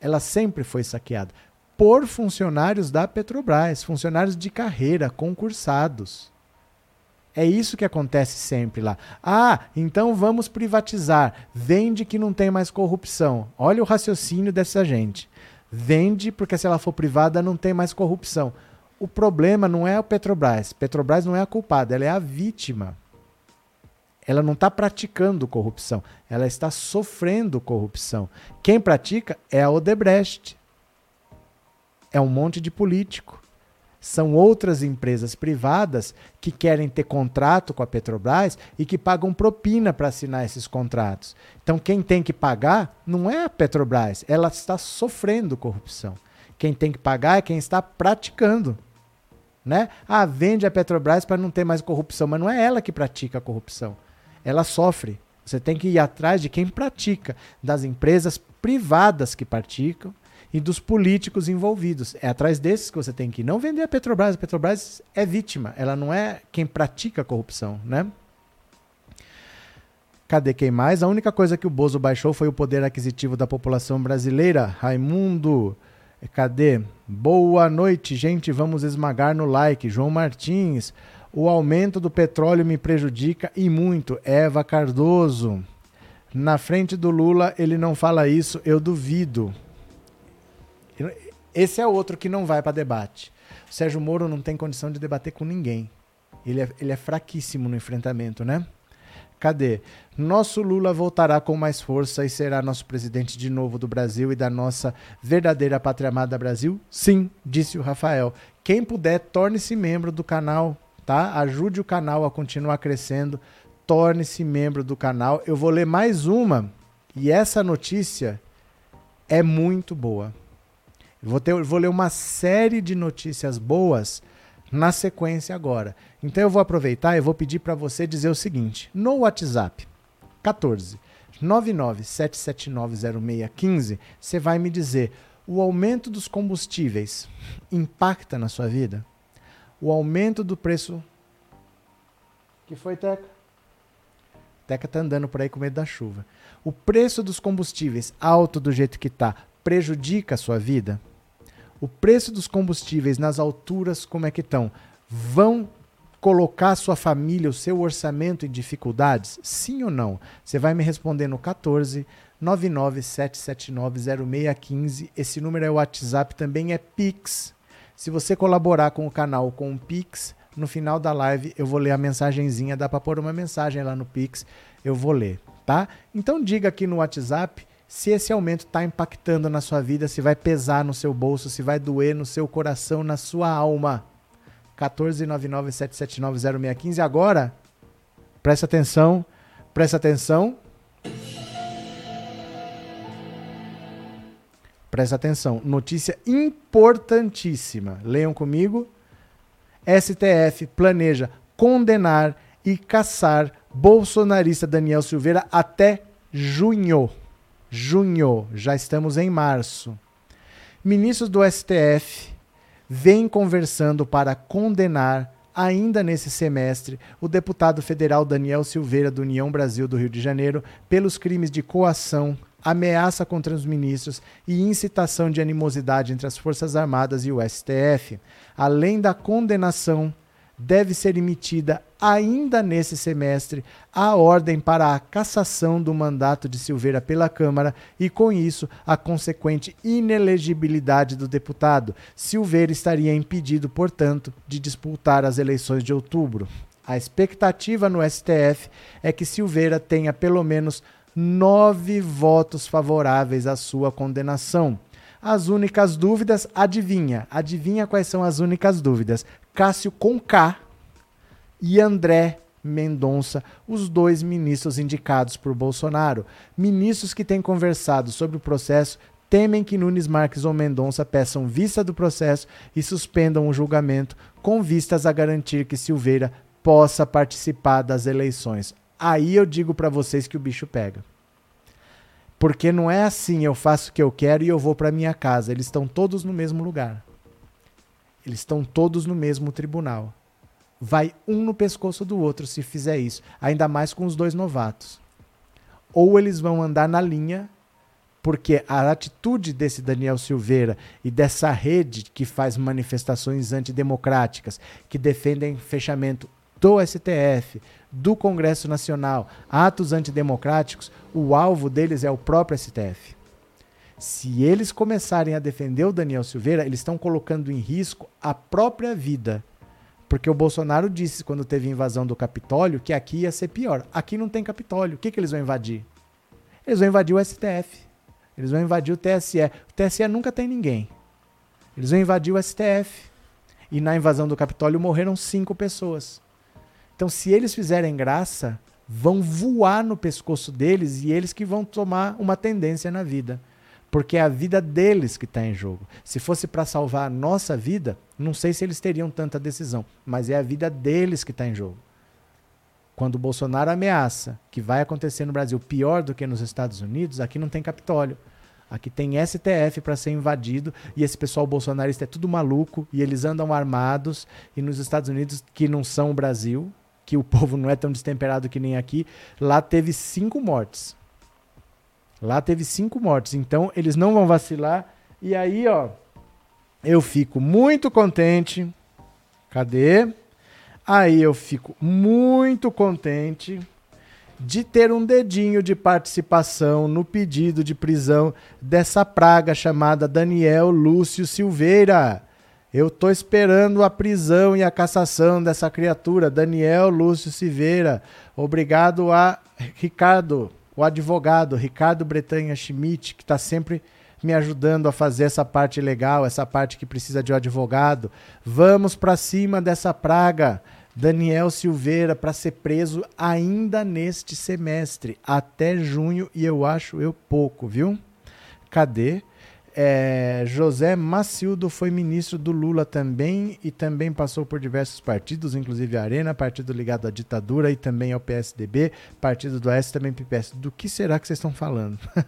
Ela sempre foi saqueada por funcionários da Petrobras, funcionários de carreira, concursados. É isso que acontece sempre lá. Ah, então vamos privatizar. Vende que não tem mais corrupção. Olha o raciocínio dessa gente. Vende porque se ela for privada não tem mais corrupção. O problema não é a Petrobras. Petrobras não é a culpada, ela é a vítima. Ela não está praticando corrupção, ela está sofrendo corrupção. Quem pratica é a Odebrecht. É um monte de político São outras empresas privadas que querem ter contrato com a Petrobras e que pagam propina para assinar esses contratos. Então, quem tem que pagar não é a Petrobras, ela está sofrendo corrupção. Quem tem que pagar é quem está praticando. Né? Ah, vende a Petrobras para não ter mais corrupção, mas não é ela que pratica a corrupção. Ela sofre. Você tem que ir atrás de quem pratica, das empresas privadas que praticam e dos políticos envolvidos. É atrás desses que você tem que ir. Não vender a Petrobras. A Petrobras é vítima, ela não é quem pratica a corrupção, né? Cadê quem mais? A única coisa que o Bozo baixou foi o poder aquisitivo da população brasileira. Raimundo, cadê? Boa noite, gente. Vamos esmagar no like. João Martins, o aumento do petróleo me prejudica e muito. Eva Cardoso, na frente do Lula ele não fala isso, eu duvido. Esse é outro que não vai para debate. O Sérgio Moro não tem condição de debater com ninguém. Ele é, ele é fraquíssimo no enfrentamento, né? Cadê? Nosso Lula voltará com mais força e será nosso presidente de novo do Brasil e da nossa verdadeira pátria amada Brasil? Sim, disse o Rafael. Quem puder, torne-se membro do canal, tá? Ajude o canal a continuar crescendo. Torne-se membro do canal. Eu vou ler mais uma e essa notícia é muito boa. Vou, ter, vou ler uma série de notícias boas na sequência agora. Então eu vou aproveitar e vou pedir para você dizer o seguinte: no WhatsApp 14 997790615, você vai me dizer: o aumento dos combustíveis impacta na sua vida? O aumento do preço. que foi, Teca? Teca tá andando por aí com medo da chuva. O preço dos combustíveis alto do jeito que tá prejudica a sua vida? O preço dos combustíveis nas alturas como é que estão, vão colocar sua família, o seu orçamento em dificuldades? Sim ou não? Você vai me responder no 14 997790615. Esse número é o WhatsApp, também é Pix. Se você colaborar com o canal com o Pix, no final da live eu vou ler a mensagenzinha, dá para pôr uma mensagem lá no Pix, eu vou ler, tá? Então diga aqui no WhatsApp se esse aumento está impactando na sua vida, se vai pesar no seu bolso, se vai doer no seu coração, na sua alma. 14997790615. Agora, presta atenção, presta atenção. Presta atenção, notícia importantíssima. Leiam comigo. STF planeja condenar e caçar bolsonarista Daniel Silveira até junho junho, já estamos em março. Ministros do STF vêm conversando para condenar, ainda nesse semestre, o deputado federal Daniel Silveira, do União Brasil do Rio de Janeiro, pelos crimes de coação, ameaça contra os ministros e incitação de animosidade entre as Forças Armadas e o STF, além da condenação deve ser emitida ainda nesse semestre a ordem para a cassação do mandato de Silveira pela Câmara e, com isso, a consequente inelegibilidade do deputado. Silveira estaria impedido, portanto, de disputar as eleições de outubro. A expectativa no STF é que Silveira tenha pelo menos nove votos favoráveis à sua condenação. As únicas dúvidas, adivinha? Adivinha quais são as únicas dúvidas? Cássio com K e André Mendonça, os dois ministros indicados por Bolsonaro. Ministros que têm conversado sobre o processo temem que Nunes Marques ou Mendonça peçam vista do processo e suspendam o julgamento com vistas a garantir que Silveira possa participar das eleições. Aí eu digo para vocês que o bicho pega. Porque não é assim, eu faço o que eu quero e eu vou para minha casa. Eles estão todos no mesmo lugar. Eles estão todos no mesmo tribunal. Vai um no pescoço do outro se fizer isso, ainda mais com os dois novatos. Ou eles vão andar na linha, porque a atitude desse Daniel Silveira e dessa rede que faz manifestações antidemocráticas, que defendem fechamento do STF, do Congresso Nacional, atos antidemocráticos, o alvo deles é o próprio STF. Se eles começarem a defender o Daniel Silveira, eles estão colocando em risco a própria vida. Porque o Bolsonaro disse, quando teve invasão do Capitólio, que aqui ia ser pior. Aqui não tem Capitólio. O que, que eles vão invadir? Eles vão invadir o STF. Eles vão invadir o TSE. O TSE nunca tem ninguém. Eles vão invadir o STF. E na invasão do Capitólio morreram cinco pessoas. Então, se eles fizerem graça, vão voar no pescoço deles e eles que vão tomar uma tendência na vida. Porque é a vida deles que está em jogo. Se fosse para salvar a nossa vida, não sei se eles teriam tanta decisão, mas é a vida deles que está em jogo. Quando o Bolsonaro ameaça que vai acontecer no Brasil pior do que nos Estados Unidos, aqui não tem Capitólio. Aqui tem STF para ser invadido e esse pessoal bolsonarista é tudo maluco e eles andam armados. E nos Estados Unidos, que não são o Brasil, que o povo não é tão destemperado que nem aqui, lá teve cinco mortes. Lá teve cinco mortes. Então eles não vão vacilar. E aí, ó, eu fico muito contente. Cadê? Aí eu fico muito contente de ter um dedinho de participação no pedido de prisão dessa praga chamada Daniel Lúcio Silveira. Eu tô esperando a prisão e a cassação dessa criatura, Daniel Lúcio Silveira. Obrigado a Ricardo, o advogado, Ricardo Bretanha Schmidt, que está sempre me ajudando a fazer essa parte legal, essa parte que precisa de um advogado. Vamos para cima dessa praga. Daniel Silveira para ser preso ainda neste semestre, até junho, e eu acho eu pouco, viu? Cadê? É, José Macildo foi ministro do Lula também e também passou por diversos partidos, inclusive a Arena, partido ligado à ditadura e também ao PSDB, partido do S também PPS. Do que será que vocês estão falando?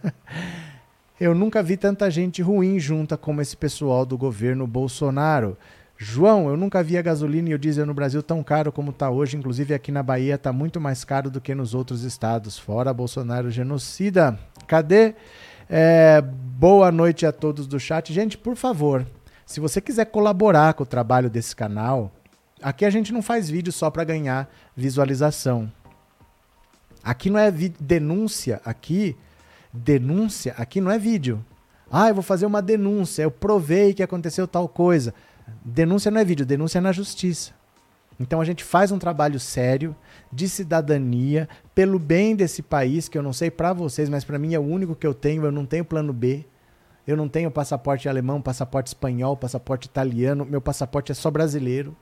Eu nunca vi tanta gente ruim junta como esse pessoal do governo Bolsonaro. João, eu nunca vi a gasolina e o diesel no Brasil tão caro como está hoje, inclusive aqui na Bahia está muito mais caro do que nos outros estados. Fora Bolsonaro genocida. Cadê? É, boa noite a todos do chat. Gente, por favor, se você quiser colaborar com o trabalho desse canal, aqui a gente não faz vídeo só para ganhar visualização. Aqui não é denúncia, aqui denúncia, aqui não é vídeo. Ah, eu vou fazer uma denúncia, eu provei que aconteceu tal coisa. Denúncia não é vídeo, denúncia é na justiça. Então a gente faz um trabalho sério de cidadania pelo bem desse país, que eu não sei para vocês, mas para mim é o único que eu tenho, eu não tenho plano B. Eu não tenho passaporte alemão, passaporte espanhol, passaporte italiano, meu passaporte é só brasileiro.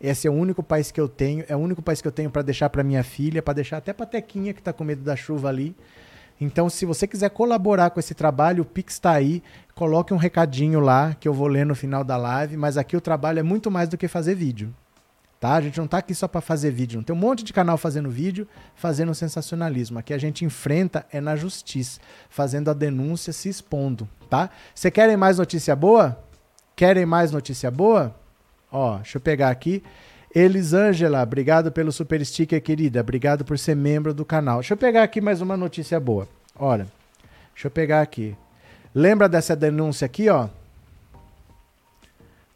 Esse é o único país que eu tenho, é o único país que eu tenho para deixar para minha filha, para deixar até para Tequinha que está com medo da chuva ali. Então, se você quiser colaborar com esse trabalho, o Pix está aí. Coloque um recadinho lá que eu vou ler no final da live. Mas aqui o trabalho é muito mais do que fazer vídeo. Tá? A gente não está aqui só para fazer vídeo. Não tem um monte de canal fazendo vídeo, fazendo sensacionalismo. Aqui a gente enfrenta é na justiça, fazendo a denúncia, se expondo, tá? Você querem mais notícia boa? Querem mais notícia boa? Ó, deixa eu pegar aqui. Elisângela, obrigado pelo super sticker, querida. Obrigado por ser membro do canal. Deixa eu pegar aqui mais uma notícia boa. Olha, deixa eu pegar aqui. Lembra dessa denúncia aqui, ó?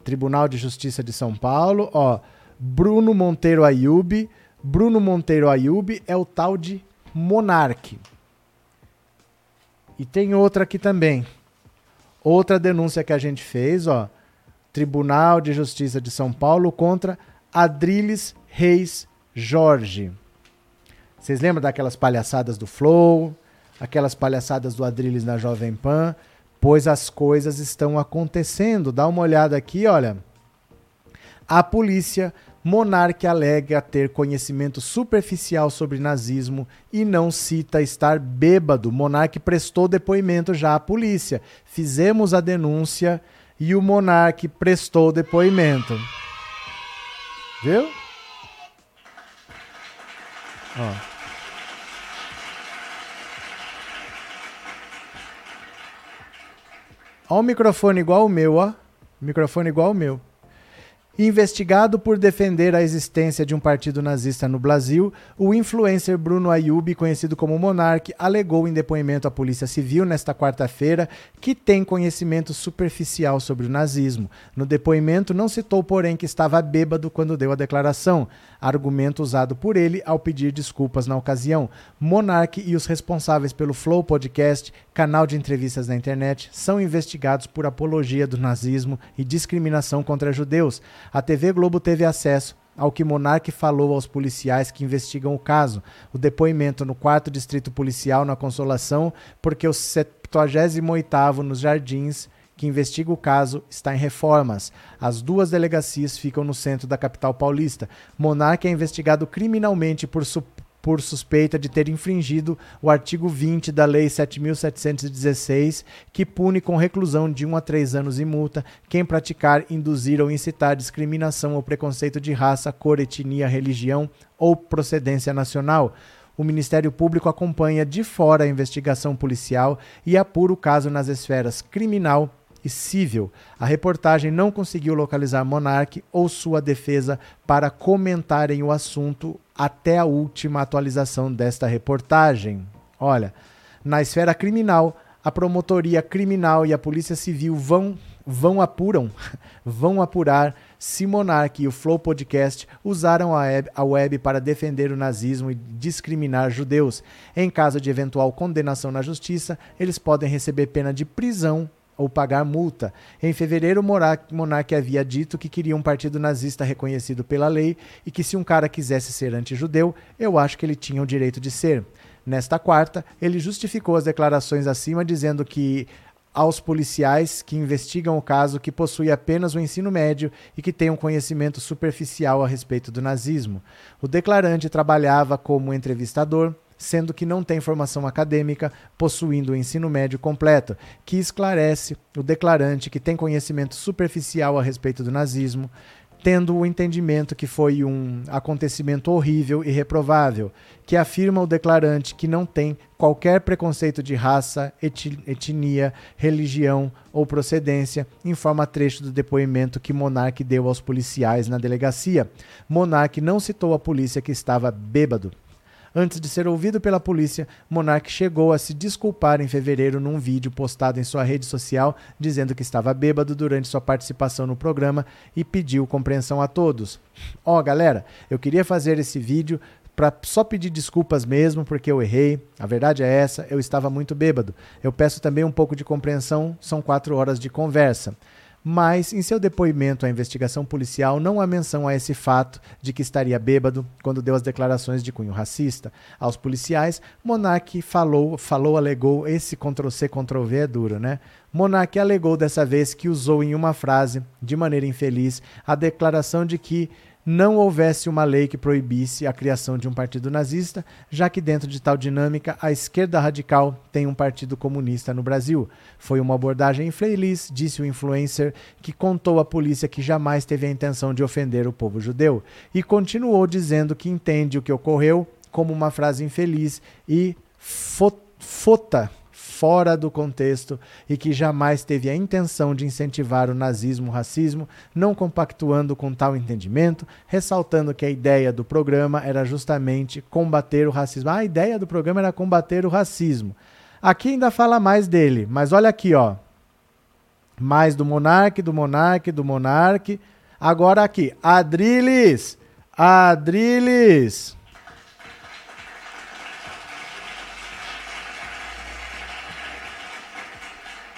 Tribunal de Justiça de São Paulo, ó. Bruno Monteiro Ayub. Bruno Monteiro Ayub é o tal de Monarque. E tem outra aqui também. Outra denúncia que a gente fez, ó. Tribunal de Justiça de São Paulo contra Adriles Reis Jorge. Vocês lembram daquelas palhaçadas do Flow, aquelas palhaçadas do Adriles na Jovem Pan? Pois as coisas estão acontecendo. Dá uma olhada aqui, olha. A polícia Monarque alega ter conhecimento superficial sobre nazismo e não cita estar bêbado. Monarque prestou depoimento já à polícia. Fizemos a denúncia e o Monarque prestou depoimento. Viu? Ó. Ó o microfone igual o meu, ó. Microfone igual o meu. Investigado por defender a existência de um partido nazista no Brasil, o influencer Bruno Ayub, conhecido como Monark, alegou em depoimento à Polícia Civil nesta quarta-feira que tem conhecimento superficial sobre o nazismo. No depoimento, não citou, porém, que estava bêbado quando deu a declaração, argumento usado por ele ao pedir desculpas na ocasião. Monark e os responsáveis pelo Flow Podcast, canal de entrevistas na internet, são investigados por apologia do nazismo e discriminação contra judeus. A TV Globo teve acesso ao que Monarque falou aos policiais que investigam o caso. O depoimento no 4 Distrito Policial na Consolação, porque o 78º nos Jardins que investiga o caso está em reformas. As duas delegacias ficam no centro da capital paulista. Monarque é investigado criminalmente por, su por suspeita de ter infringido o artigo 20 da Lei 7.716, que pune com reclusão de 1 a 3 anos e multa quem praticar, induzir ou incitar discriminação ou preconceito de raça, cor, etnia, religião ou procedência nacional. O Ministério Público acompanha de fora a investigação policial e apura o caso nas esferas criminal, A reportagem não conseguiu localizar Monark ou sua defesa para comentarem o assunto até a última atualização desta reportagem. Olha, na esfera criminal, a promotoria criminal e a polícia civil vão vão apuram, vão apurar se Monark e o Flow Podcast usaram a web, a web para defender o nazismo e discriminar judeus. Em caso de eventual condenação na justiça, eles podem receber pena de prisão ou pagar multa. Em fevereiro, Monark havia dito que queria um partido nazista reconhecido pela lei e que se um cara quisesse ser antijudeu, eu acho que ele tinha o direito de ser. Nesta quarta, ele justificou as declarações acima, dizendo que aos policiais que investigam o caso que possui apenas o ensino médio e que tem um conhecimento superficial a respeito do nazismo. O declarante trabalhava como entrevistador, sendo que não tem formação acadêmica, possuindo o ensino médio completo, que esclarece o declarante que tem conhecimento superficial a respeito do nazismo, tendo o entendimento que foi um acontecimento horrível e reprovável, que afirma o declarante que não tem qualquer preconceito de raça, etnia, religião ou procedência, informa trecho do depoimento que Monarque deu aos policiais na delegacia. Monarque não citou a polícia que estava bêbado. Antes de ser ouvido pela polícia, Monark chegou a se desculpar em fevereiro num vídeo postado em sua rede social, dizendo que estava bêbado durante sua participação no programa e pediu compreensão a todos. Ó, oh, galera, eu queria fazer esse vídeo para só pedir desculpas mesmo, porque eu errei. A verdade é essa, eu estava muito bêbado. Eu peço também um pouco de compreensão, são quatro horas de conversa mas em seu depoimento à investigação policial não há menção a esse fato de que estaria bêbado quando deu as declarações de cunho racista. Aos policiais, Monark falou, falou, alegou, esse Ctrl-C, Ctrl-V é duro, né? Monark alegou dessa vez que usou em uma frase, de maneira infeliz, a declaração de que não houvesse uma lei que proibisse a criação de um partido nazista, já que dentro de tal dinâmica a esquerda radical tem um partido comunista no Brasil. Foi uma abordagem infeliz, disse o influencer, que contou à polícia que jamais teve a intenção de ofender o povo judeu, e continuou dizendo que entende o que ocorreu como uma frase infeliz e fota fora do contexto e que jamais teve a intenção de incentivar o nazismo, o racismo, não compactuando com tal entendimento, ressaltando que a ideia do programa era justamente combater o racismo. Ah, a ideia do programa era combater o racismo. Aqui ainda fala mais dele, mas olha aqui, ó. Mais do monarque, do monarque, do monarque. Agora aqui, Adriles, Adriles.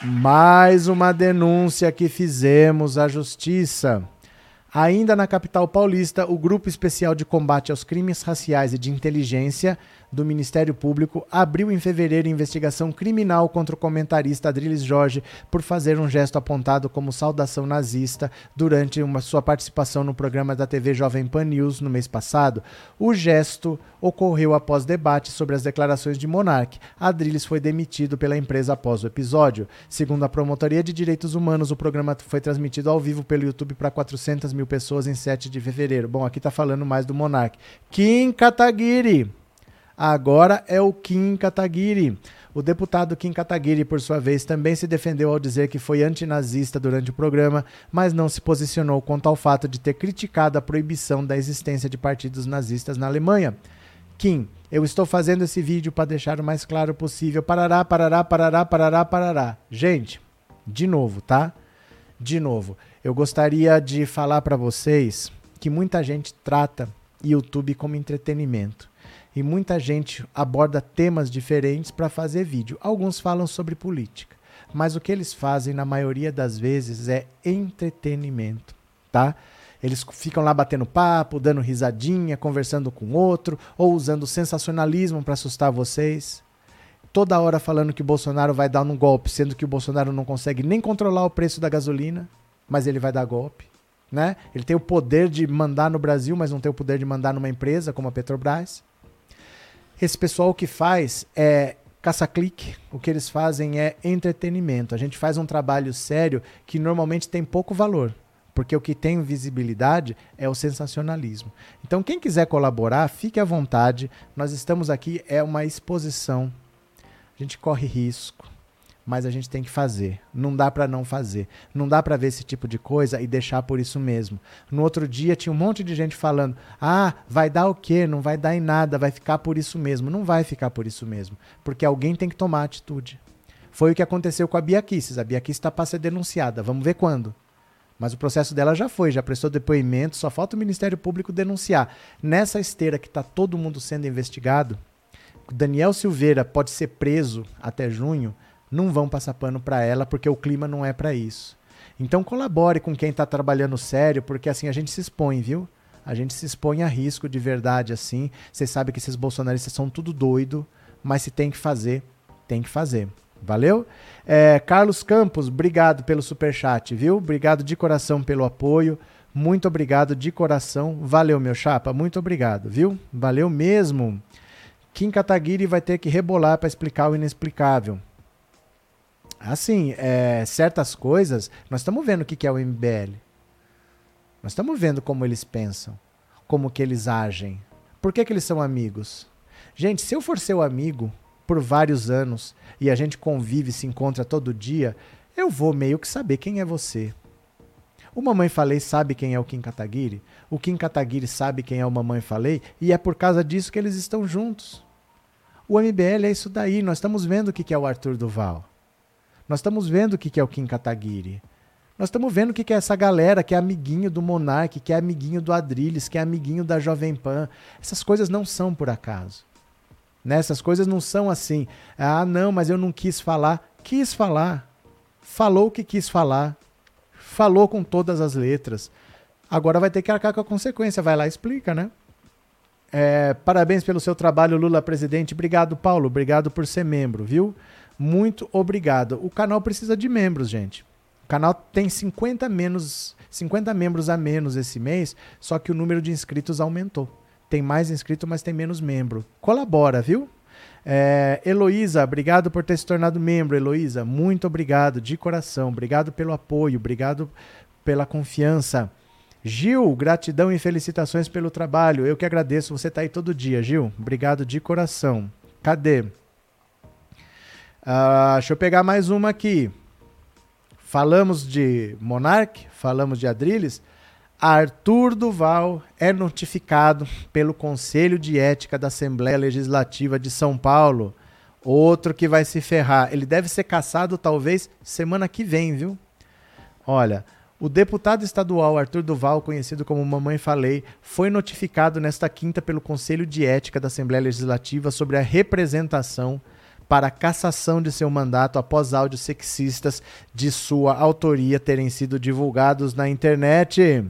Mais uma denúncia que fizemos à justiça. Ainda na capital paulista, o Grupo Especial de Combate aos Crimes Raciais e de Inteligência do Ministério Público abriu em fevereiro investigação criminal contra o comentarista Adriles Jorge por fazer um gesto apontado como saudação nazista durante uma sua participação no programa da TV Jovem Pan News no mês passado. O gesto ocorreu após debate sobre as declarações de Monark. Adriles foi demitido pela empresa após o episódio. Segundo a Promotoria de Direitos Humanos, o programa foi transmitido ao vivo pelo YouTube para 400 mil pessoas em 7 de fevereiro. Bom, aqui está falando mais do Monark. Kim Kataguiri agora é o Kim Kataguiri. O deputado Kim Kataguiri, por sua vez, também se defendeu ao dizer que foi antinazista durante o programa, mas não se posicionou quanto ao fato de ter criticado a proibição da existência de partidos nazistas na Alemanha. Kim, eu estou fazendo esse vídeo para deixar o mais claro possível. Parará, parará, parará, parará, parará. Gente, de novo, tá? De novo, eu gostaria de falar para vocês que muita gente trata YouTube como entretenimento e muita gente aborda temas diferentes para fazer vídeo. Alguns falam sobre política, mas o que eles fazem na maioria das vezes é entretenimento, tá? Eles ficam lá batendo papo, dando risadinha, conversando com outro, ou usando sensacionalismo para assustar vocês. toda hora falando que o Bolsonaro vai dar um golpe, sendo que o Bolsonaro não consegue nem controlar o preço da gasolina, mas ele vai dar golpe. Né? Ele tem o poder de mandar no Brasil, mas não tem o poder de mandar numa empresa como a Petrobras. Esse pessoal que faz é caça-clique, o que eles fazem é entretenimento. A gente faz um trabalho sério que normalmente tem pouco valor, porque o que tem visibilidade é o sensacionalismo. Então, quem quiser colaborar, fique à vontade. Nós estamos aqui, é uma exposição. A gente corre risco mas a gente tem que fazer. Não dá para não fazer. Não dá para ver esse tipo de coisa e deixar por isso mesmo. No outro dia tinha um monte de gente falando: "Ah, vai dar o quê? Não vai dar em nada, vai ficar por isso mesmo". Não vai ficar por isso mesmo, porque alguém tem que tomar atitude. Foi o que aconteceu com a Bia Kisses. A Bia Kisses está para ser denunciada. Vamos ver quando. Mas o processo dela já foi, já prestou depoimento, só falta o Ministério Público denunciar. Nessa esteira que está todo mundo sendo investigado, Daniel Silveira pode ser preso até junho não vão passar pano para ela porque o clima não é para isso. Então colabore com quem está trabalhando sério, porque assim a gente se expõe, viu? A gente se expõe a risco de verdade assim. Você sabe que esses bolsonaristas são tudo doido, mas se tem que fazer, tem que fazer. Valeu? É, Carlos Campos, obrigado pelo super chat, viu? Obrigado de coração pelo apoio. Muito obrigado de coração. Valeu, meu chapa. Muito obrigado, viu? Valeu mesmo. Kim Kataguiri vai ter que rebolar para explicar o inexplicável. Assim, é, certas coisas, nós estamos vendo o que, é o MBL. Nós estamos vendo como eles pensam, como que eles agem. Por que, que eles são amigos? Gente, se eu for seu amigo por vários anos e a gente convive, se encontra todo dia, eu vou meio que saber quem é você. O Mamãe Falei sabe quem é o Kim Kataguiri, o Kim Kataguiri sabe quem é o Mamãe Falei, e é por causa disso que eles estão juntos. O MBL é isso daí, nós estamos vendo o que é o Arthur Duval. Nós estamos vendo o que é o Kim Kataguiri. Nós estamos vendo o que é essa galera que é amiguinho do Monark, que é amiguinho do Adrilles, que é amiguinho da Jovem Pan. Essas coisas não são por acaso. Né? Essas coisas não são assim. Ah, não, mas eu não quis falar. Quis falar. Falou o que quis falar. Falou com todas as letras. Agora vai ter que arcar com a consequência. Vai lá e explica, né? É, parabéns pelo seu trabalho, Lula presidente. Obrigado, Paulo. Obrigado por ser membro, viu? Muito obrigado. O canal precisa de membros, gente. O canal tem 50 menos, 50 membros a menos esse mês, só que o número de inscritos aumentou. Tem mais inscrito, mas tem menos membro. Colabora, viu? É, Heloísa, obrigado por ter se tornado membro, Heloísa. Muito obrigado, de coração. Obrigado pelo apoio, obrigado pela confiança. Gil, gratidão e felicitações pelo trabalho. Eu que agradeço, você está aí todo dia, Gil. Obrigado de coração. Cadê? Uh, deixa eu pegar mais uma aqui. Falamos de Monark, falamos de Adrilles. Arthur Duval é notificado pelo Conselho de Ética da Assembleia Legislativa de São Paulo. Outro que vai se ferrar. Ele deve ser caçado talvez semana que vem, viu? Olha, o deputado estadual Arthur Duval, conhecido como Mamãe Falei, foi notificado nesta quinta pelo Conselho de Ética da Assembleia Legislativa sobre a representação para cassação de seu mandato após áudios sexistas de sua autoria terem sido divulgados na internet.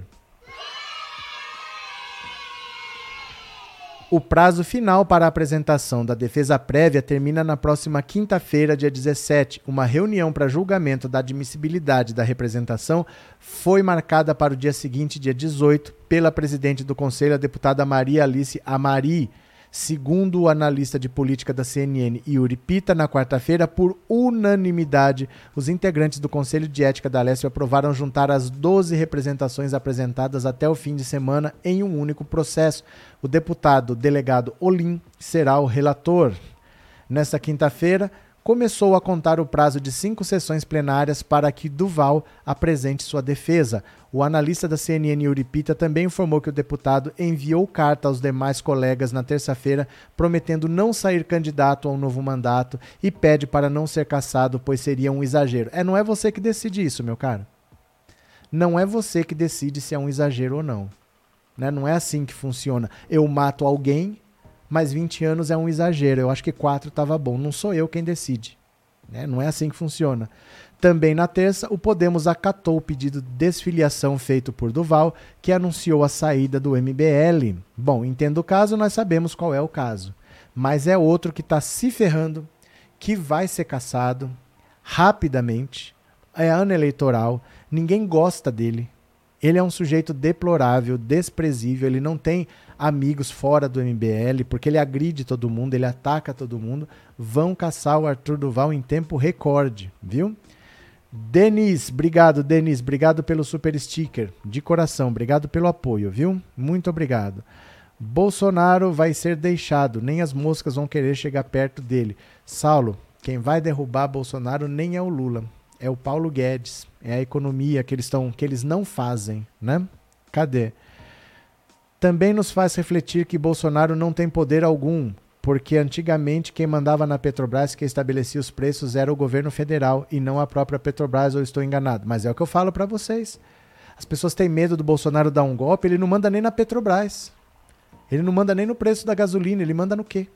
O prazo final para a apresentação da defesa prévia termina na próxima quinta-feira, dia 17. Uma reunião para julgamento da admissibilidade da representação foi marcada para o dia seguinte, dia 18, pela presidente do Conselho, a deputada Maria Alice Amari. Segundo o analista de política da CNN, Yuri Pita, na quarta-feira, por unanimidade, os integrantes do Conselho de Ética da Leste aprovaram juntar as 12 representações apresentadas até o fim de semana em um único processo. O deputado delegado Olim será o relator. Nesta quinta-feira, começou a contar o prazo de cinco sessões plenárias para que Duval apresente sua defesa. O analista da CNN Uripita também informou que o deputado enviou carta aos demais colegas na terça-feira, prometendo não sair candidato ao novo mandato e pede para não ser caçado, pois seria um exagero. É, não é você que decide isso, meu caro. Não é você que decide se é um exagero ou não. Né? Não é assim que funciona. Eu mato alguém, mas 20 anos é um exagero. Eu acho que 4 estava bom. Não sou eu quem decide. Né? Não é assim que funciona. Também na terça, o Podemos acatou o pedido de desfiliação feito por Duval, que anunciou a saída do MBL. Bom, entendo o caso, nós sabemos qual é o caso. Mas é outro que está se ferrando que vai ser caçado rapidamente. É ano eleitoral, ninguém gosta dele. Ele é um sujeito deplorável, desprezível, ele não tem amigos fora do MBL, porque ele agride todo mundo, ele ataca todo mundo. Vão caçar o Arthur Duval em tempo recorde, viu? Denis, obrigado, Denis, obrigado pelo super sticker, de coração, obrigado pelo apoio, viu? Muito obrigado. Bolsonaro vai ser deixado, nem as moscas vão querer chegar perto dele. Saulo, quem vai derrubar Bolsonaro nem é o Lula, é o Paulo Guedes, é a economia que eles estão, que eles não fazem, né? Cadê? Também nos faz refletir que Bolsonaro não tem poder algum, porque antigamente quem mandava na Petrobras, que estabelecia os preços, era o governo federal e não a própria Petrobras, ou estou enganado. Mas é o que eu falo para vocês. As pessoas têm medo do Bolsonaro dar um golpe, ele não manda nem na Petrobras. Ele não manda nem no preço da gasolina, ele manda no quê?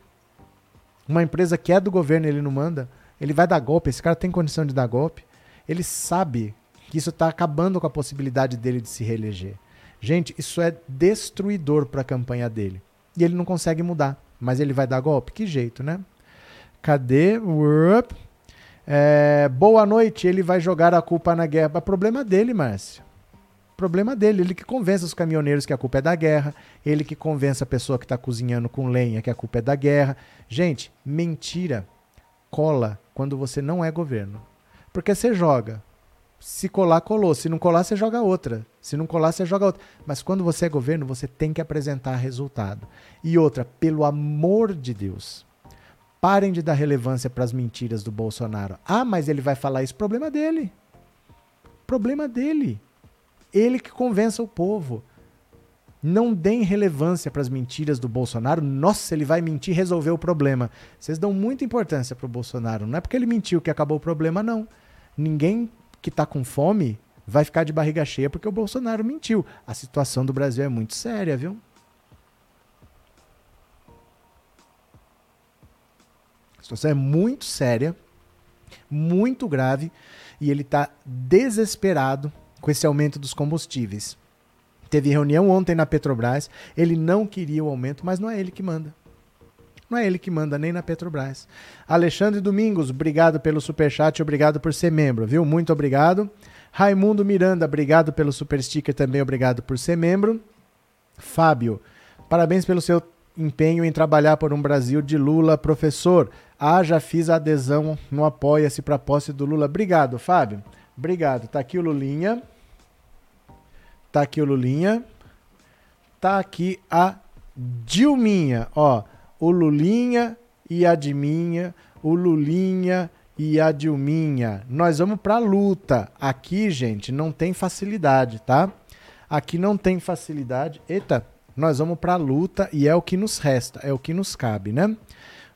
Uma empresa que é do governo, ele não manda. Ele vai dar golpe, esse cara tem condição de dar golpe. Ele sabe que isso está acabando com a possibilidade dele de se reeleger. Gente, isso é destruidor para a campanha dele. E ele não consegue mudar. Mas ele vai dar golpe? Que jeito, né? Cadê? É, boa noite, ele vai jogar a culpa na guerra. É problema dele, Márcio. Problema dele. Ele que convence os caminhoneiros que a culpa é da guerra. Ele que convence a pessoa que está cozinhando com lenha que a culpa é da guerra. Gente, mentira cola quando você não é governo. Porque você joga. Se colar, colou. Se não colar, você joga outra. Se não colar, você joga outra. Mas quando você é governo, você tem que apresentar resultado. E outra, pelo amor de Deus, parem de dar relevância para as mentiras do Bolsonaro. Ah, mas ele vai falar isso. Problema dele. Problema dele. Ele que convença o povo. Não deem relevância para as mentiras do Bolsonaro. Nossa, ele vai mentir resolver o problema. Vocês dão muita importância para o Bolsonaro. Não é porque ele mentiu que acabou o problema, não. Ninguém que está com fome vai ficar de barriga cheia porque o Bolsonaro mentiu. A situação do Brasil é muito séria, viu? A situação é muito séria, muito grave, e ele está desesperado com esse aumento dos combustíveis. Teve reunião ontem na Petrobras, ele não queria o aumento, mas não é ele que manda. Não é ele que manda nem na Petrobras. Alexandre Domingos, obrigado pelo superchat, obrigado por ser membro, viu? Muito obrigado. Raimundo Miranda, obrigado pelo super sticker também, obrigado por ser membro. Fábio, parabéns pelo seu empenho em trabalhar por um Brasil de Lula. Professor, ah, já fiz a adesão no Apoia-se para posse do Lula. Obrigado, Fábio. Obrigado. Tá aqui o Lulinha. Tá aqui o Lulinha. Tá aqui a Dilminha, ó o Lulinha e a Diminha, o Lulinha e a Dilminha. Nós vamos para luta. Aqui, gente, não tem facilidade, tá? Aqui não tem facilidade. Eita, nós vamos para luta e é o que nos resta, é o que nos cabe, né?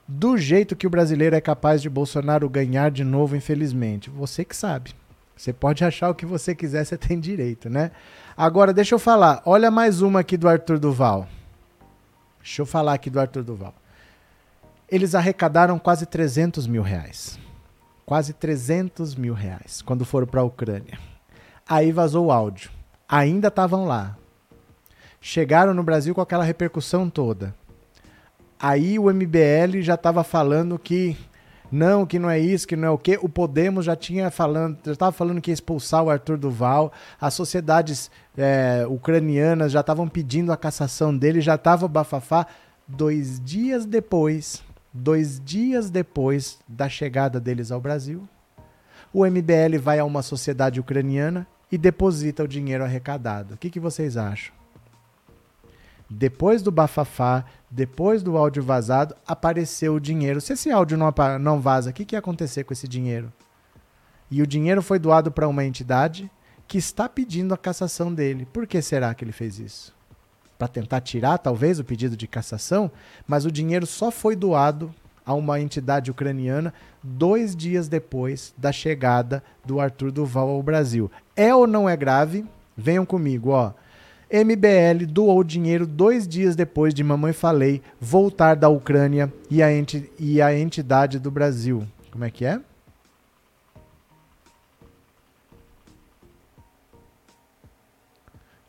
Do jeito que o brasileiro é capaz de Bolsonaro ganhar de novo, infelizmente. Você que sabe. Você pode achar o que você quiser, você tem direito, né? Agora, deixa eu falar. Olha mais uma aqui do Arthur Duval. Deixa eu falar aqui do Arthur Duval. Eles arrecadaram quase 300 mil reais. Quase 300 mil reais quando foram para a Ucrânia. Aí vazou o áudio. Ainda estavam lá. Chegaram no Brasil com aquela repercussão toda. Aí o MBL já estava falando que não, que não é isso, que não é o quê. O Podemos já tinha falando, já estava falando que ia expulsar o Arthur Duval. As sociedades é, ucranianas já estavam pedindo a cassação dele, já estava o bafafá. Dois dias depois, dois dias depois da chegada deles ao Brasil, o MBL vai a uma sociedade ucraniana e deposita o dinheiro arrecadado. O que, que vocês acham? Depois do bafafá, depois do áudio vazado, apareceu o dinheiro. Se esse áudio não, não vaza, o que, que ia acontecer com esse dinheiro? E o dinheiro foi doado para uma entidade que está pedindo a cassação dele. Por que será que ele fez isso? Para tentar tirar, talvez, o pedido de cassação, mas o dinheiro só foi doado a uma entidade ucraniana dois dias depois da chegada do Arthur Duval ao Brasil. É ou não é grave? Venham comigo, ó. MBL doou dinheiro dois dias depois de Mamãe Falei voltar da Ucrânia e a, enti e a entidade do Brasil. Como é que é?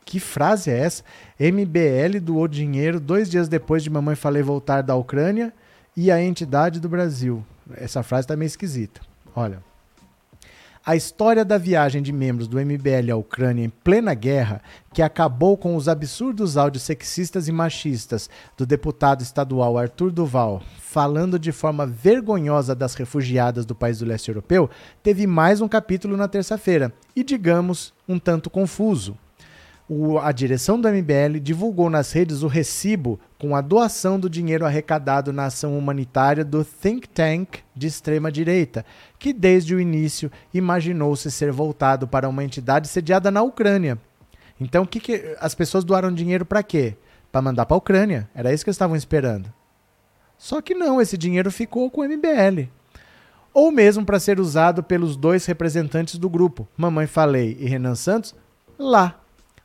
Que frase é essa? MBL doou dinheiro dois dias depois de Mamãe Falei voltar da Ucrânia e a entidade do Brasil. Essa frase está meio esquisita. Olha. A história da viagem de membros do MBL à Ucrânia em plena guerra, que acabou com os absurdos áudios sexistas e machistas do deputado estadual Arthur Duval, falando de forma vergonhosa das refugiadas do país do leste europeu, teve mais um capítulo na terça-feira e, digamos, um tanto confuso o, a direção do MBL divulgou nas redes o recibo com a doação do dinheiro arrecadado na ação humanitária do think tank de extrema direita, que desde o início imaginou-se ser voltado para uma entidade sediada na Ucrânia. Então, que, que as pessoas doaram dinheiro para quê? Para mandar para a Ucrânia. Era isso que eles estavam esperando. Só que não, esse dinheiro ficou com o MBL. Ou mesmo para ser usado pelos dois representantes do grupo, Mamãe Falei e Renan Santos, lá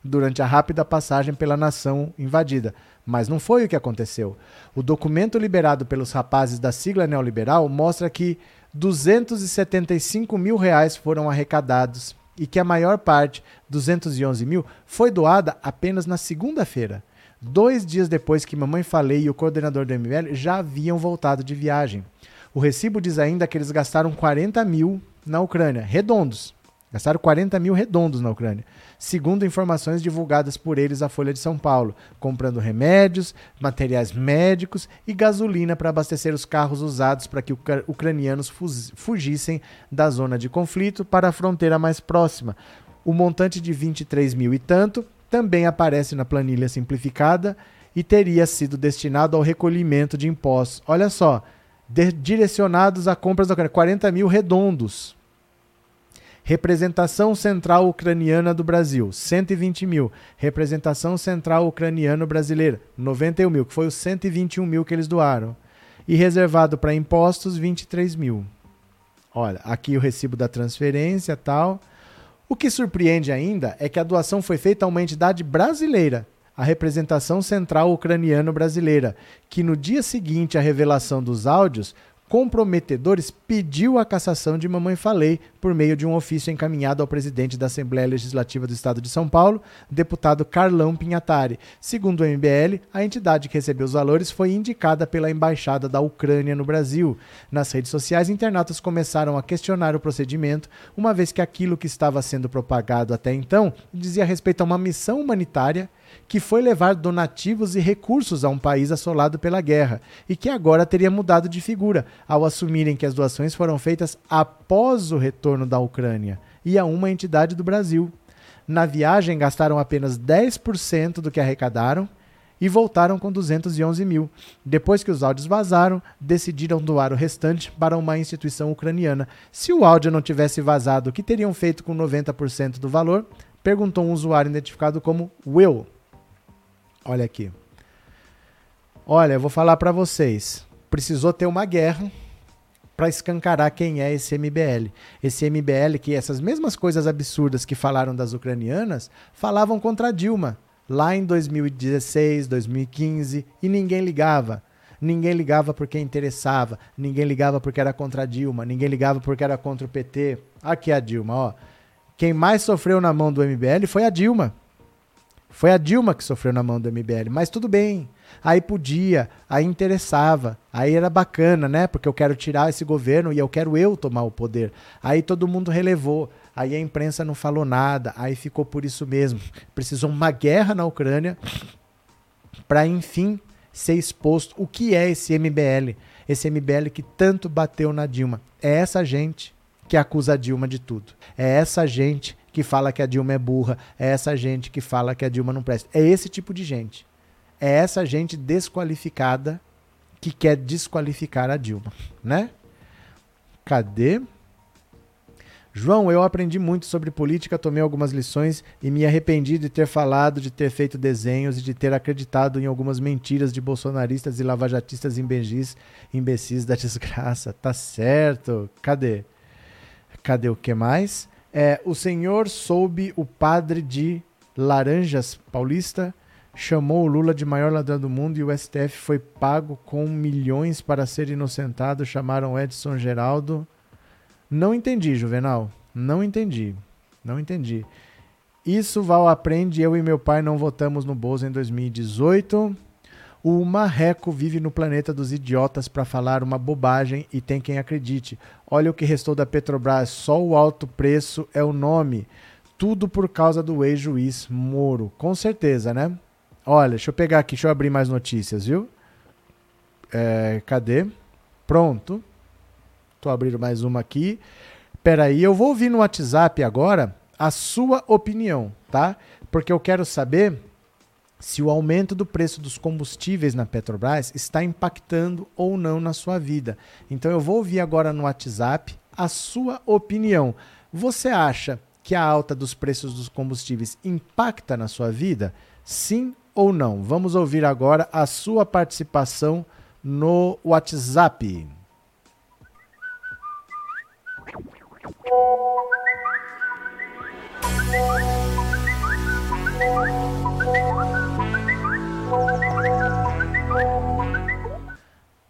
durante a rápida passagem pela nação invadida. Mas não foi o que aconteceu. O documento liberado pelos rapazes da sigla neoliberal mostra que 275 mil reais foram arrecadados e que a maior parte, 211 mil, foi doada apenas na segunda-feira. Dois dias depois que Mamãe Falei e o coordenador do MBL já haviam voltado de viagem. O recibo diz ainda que eles gastaram 40 mil na Ucrânia, redondos. Gastaram 40 mil redondos na Ucrânia segundo informações divulgadas por eles à Folha de São Paulo, comprando remédios, materiais médicos e gasolina para abastecer os carros usados para que ucranianos fugissem da zona de conflito para a fronteira mais próxima. O montante de 23 mil e tanto também aparece na planilha simplificada e teria sido destinado ao recolhimento de impostos. Olha só, direcionados a compras da Ucrânia, 40 mil redondos. Representação Central Ucraniana do Brasil, 120 mil. Representação Central Ucraniano Brasileira, 91 mil, que foi os 121 mil que eles doaram. E reservado para impostos, 23 mil. Olha, aqui o recibo da transferência tal. O que surpreende ainda é que a doação foi feita a uma entidade brasileira, a representação central ucraniano brasileira, que no dia seguinte à revelação dos áudios comprometedores, pediu a cassação de Mamãe Falei por meio de um ofício encaminhado ao presidente da Assembleia Legislativa do Estado de São Paulo, deputado Carlão Pinhatari. Segundo o MBL, a entidade que recebeu os valores foi indicada pela Embaixada da Ucrânia no Brasil. Nas redes sociais, internautas começaram a questionar o procedimento, uma vez que aquilo que estava sendo propagado até então dizia respeito a uma missão humanitária que foi levar donativos e recursos a um país assolado pela guerra e que agora teria mudado de figura ao assumirem que as doações foram feitas após o retorno da Ucrânia e a uma entidade do Brasil. Na viagem, gastaram apenas 10% do que arrecadaram e voltaram com 211 mil. Depois que os áudios vazaram, decidiram doar o restante para uma instituição ucraniana. Se o áudio não tivesse vazado, o que teriam feito com 90% do valor? Perguntou um usuário identificado como Will. Olha aqui. Olha, eu vou falar para vocês. Precisou ter uma guerra para escancarar quem é esse MBL. Esse MBL que essas mesmas coisas absurdas que falaram das ucranianas falavam contra Dilma lá em 2016, 2015 e ninguém ligava. Ninguém ligava porque interessava, ninguém ligava porque era contra Dilma, ninguém ligava porque era contra o PT. Aqui é a Dilma, ó. Quem mais sofreu na mão do MBL foi a Dilma. Foi a Dilma que sofreu na mão do MBL, mas tudo bem. Aí podia, aí interessava, aí era bacana, né? Porque eu quero tirar esse governo e eu quero eu tomar o poder. Aí todo mundo relevou. Aí a imprensa não falou nada, aí ficou por isso mesmo. Precisou uma guerra na Ucrânia para enfim ser exposto o que é esse MBL, esse MBL que tanto bateu na Dilma. É essa gente que acusa a Dilma de tudo. É essa gente que fala que a Dilma é burra, é essa gente que fala que a Dilma não presta. É esse tipo de gente. É essa gente desqualificada que quer desqualificar a Dilma, né? Cadê? João, eu aprendi muito sobre política, tomei algumas lições e me arrependi de ter falado, de ter feito desenhos e de ter acreditado em algumas mentiras de bolsonaristas e lavajatistas imbecis, imbecis da desgraça. Tá certo. Cadê? Cadê o que mais? É, o senhor soube o padre de Laranjas Paulista chamou o Lula de maior ladrão do mundo e o STF foi pago com milhões para ser inocentado. Chamaram Edson Geraldo. Não entendi, Juvenal. Não entendi. Não entendi. Isso Val aprende. Eu e meu pai não votamos no Bozo em 2018. O marreco vive no planeta dos idiotas para falar uma bobagem e tem quem acredite. Olha o que restou da Petrobras, só o alto preço é o nome. Tudo por causa do ex-juiz Moro. Com certeza, né? Olha, deixa eu pegar aqui, deixa eu abrir mais notícias, viu? É, cadê? Pronto. Tô abrindo mais uma aqui. Peraí, eu vou ouvir no WhatsApp agora a sua opinião, tá? Porque eu quero saber se o aumento do preço dos combustíveis na Petrobras está impactando ou não na sua vida. Então eu vou ouvir agora no WhatsApp a sua opinião. Você acha que a alta dos preços dos combustíveis impacta na sua vida? Sim ou não? Vamos ouvir agora a sua participação no WhatsApp.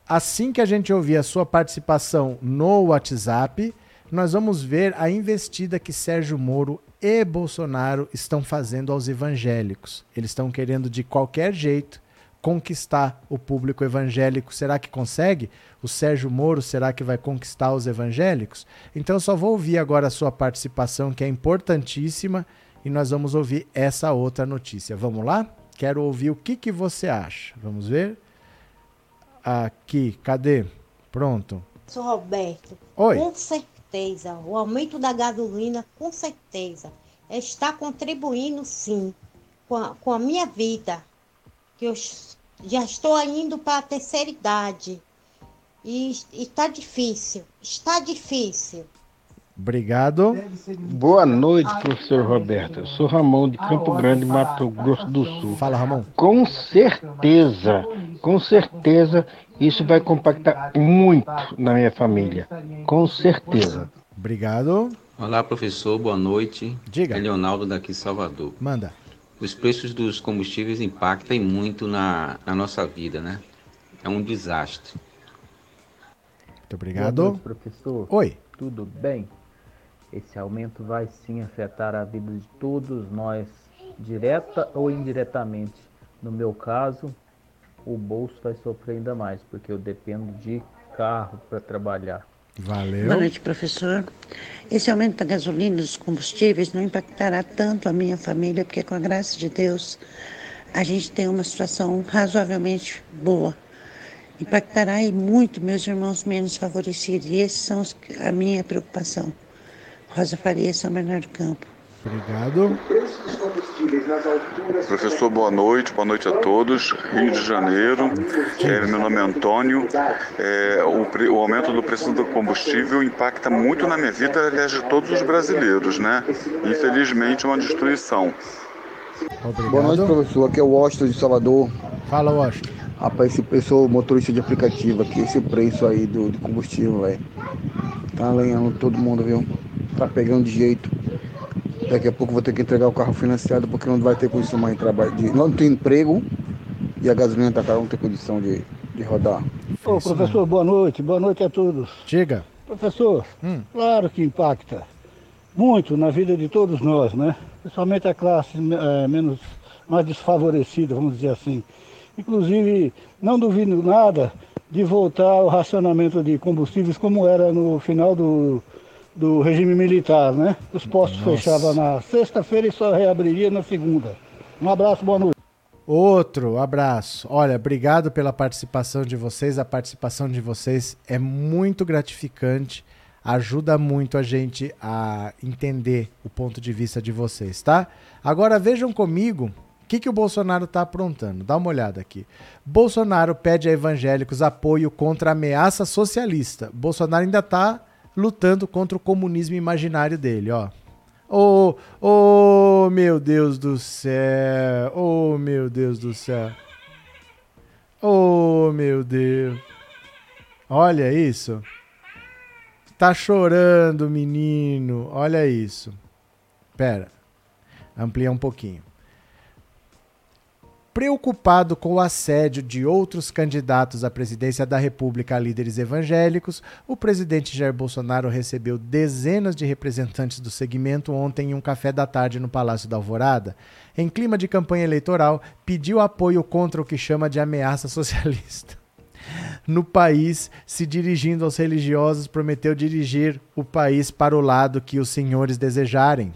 Assim que a gente ouvir a sua participação no WhatsApp, nós vamos ver a investida que Sérgio Moro e Bolsonaro estão fazendo aos evangélicos. Eles estão querendo de qualquer jeito conquistar o público evangélico. Será que consegue? O Sérgio Moro será que vai conquistar os evangélicos? Então só vou ouvir agora a sua participação, que é importantíssima, e nós vamos ouvir essa outra notícia. Vamos lá? Quero ouvir o que, que você acha. Vamos ver? Aqui, cadê? Pronto. Sou Roberto. Oi. Com certeza, o aumento da gasolina, com certeza, está contribuindo sim com a, com a minha vida, que eu já estou indo para a terceira idade. E está difícil, está difícil. Obrigado. Boa noite, professor Roberto. Eu sou Ramon de Campo Grande, Mato Grosso do Sul. Fala, Ramon. Com certeza, com certeza, isso vai compactar muito na minha família. Com certeza. Obrigado. Olá, professor. Boa noite. Diga. É Leonardo daqui de Salvador. Manda. Os preços dos combustíveis impactam muito na, na nossa vida, né? É um desastre. Muito obrigado. Boa noite, professor. Oi. Tudo bem? Esse aumento vai sim afetar a vida de todos nós, direta ou indiretamente. No meu caso, o bolso vai sofrer ainda mais, porque eu dependo de carro para trabalhar. Valeu. Boa noite, professor. Esse aumento da gasolina e dos combustíveis não impactará tanto a minha família, porque com a graça de Deus a gente tem uma situação razoavelmente boa. Impactará e muito meus irmãos menos favorecidos. E esses são os, a minha preocupação. Rosa Faria, São Bernardo Campo. Obrigado. Professor, boa noite, boa noite a todos. Rio de Janeiro, é, meu nome é Antônio. É, o, o aumento do preço do combustível impacta muito na minha vida, aliás, de todos os brasileiros, né? Infelizmente, é uma destruição. Obrigado. Boa noite, professor. Aqui é o Washington de Salvador. Fala, Washington. Rapaz, esse preço, sou motorista de aplicativo aqui, esse preço aí do, do combustível, velho. Tá lenhando todo mundo, viu? Tá pegando de jeito. Daqui a pouco vou ter que entregar o carro financiado porque não vai ter condição mais de trabalho. De, não tem emprego e a gasolina tá cara, não tem condição de, de rodar. Ô, professor, boa noite. Boa noite a todos. Diga. Professor, Hum. claro que impacta muito na vida de todos nós, né? Principalmente a classe eh, menos, mais desfavorecida, vamos dizer assim. Inclusive, não duvido nada de voltar ao racionamento de combustíveis como era no final do, do regime militar, né? Os postos Nossa. fechavam na sexta-feira e só reabriria na segunda. Um abraço, boa noite. Outro abraço. Olha, obrigado pela participação de vocês. A participação de vocês é muito gratificante, ajuda muito a gente a entender o ponto de vista de vocês, tá? Agora vejam comigo o que, que o Bolsonaro está aprontando. Dá uma olhada aqui. Bolsonaro pede a evangélicos apoio contra a ameaça socialista. Bolsonaro ainda está lutando contra o comunismo imaginário dele, ó. Oh, oh, meu Deus do céu. Oh, meu Deus do céu. Oh, meu Deus. Olha isso. Tá chorando, menino. Olha isso. Pera. Ampliar um pouquinho. Preocupado com o assédio de outros candidatos à presidência da República a líderes evangélicos, o presidente Jair Bolsonaro recebeu dezenas de representantes do segmento ontem em um café da tarde no Palácio da Alvorada. Em clima de campanha eleitoral, pediu apoio contra o que chama de ameaça socialista. No país, se dirigindo aos religiosos, prometeu dirigir o país para o lado que os senhores desejarem.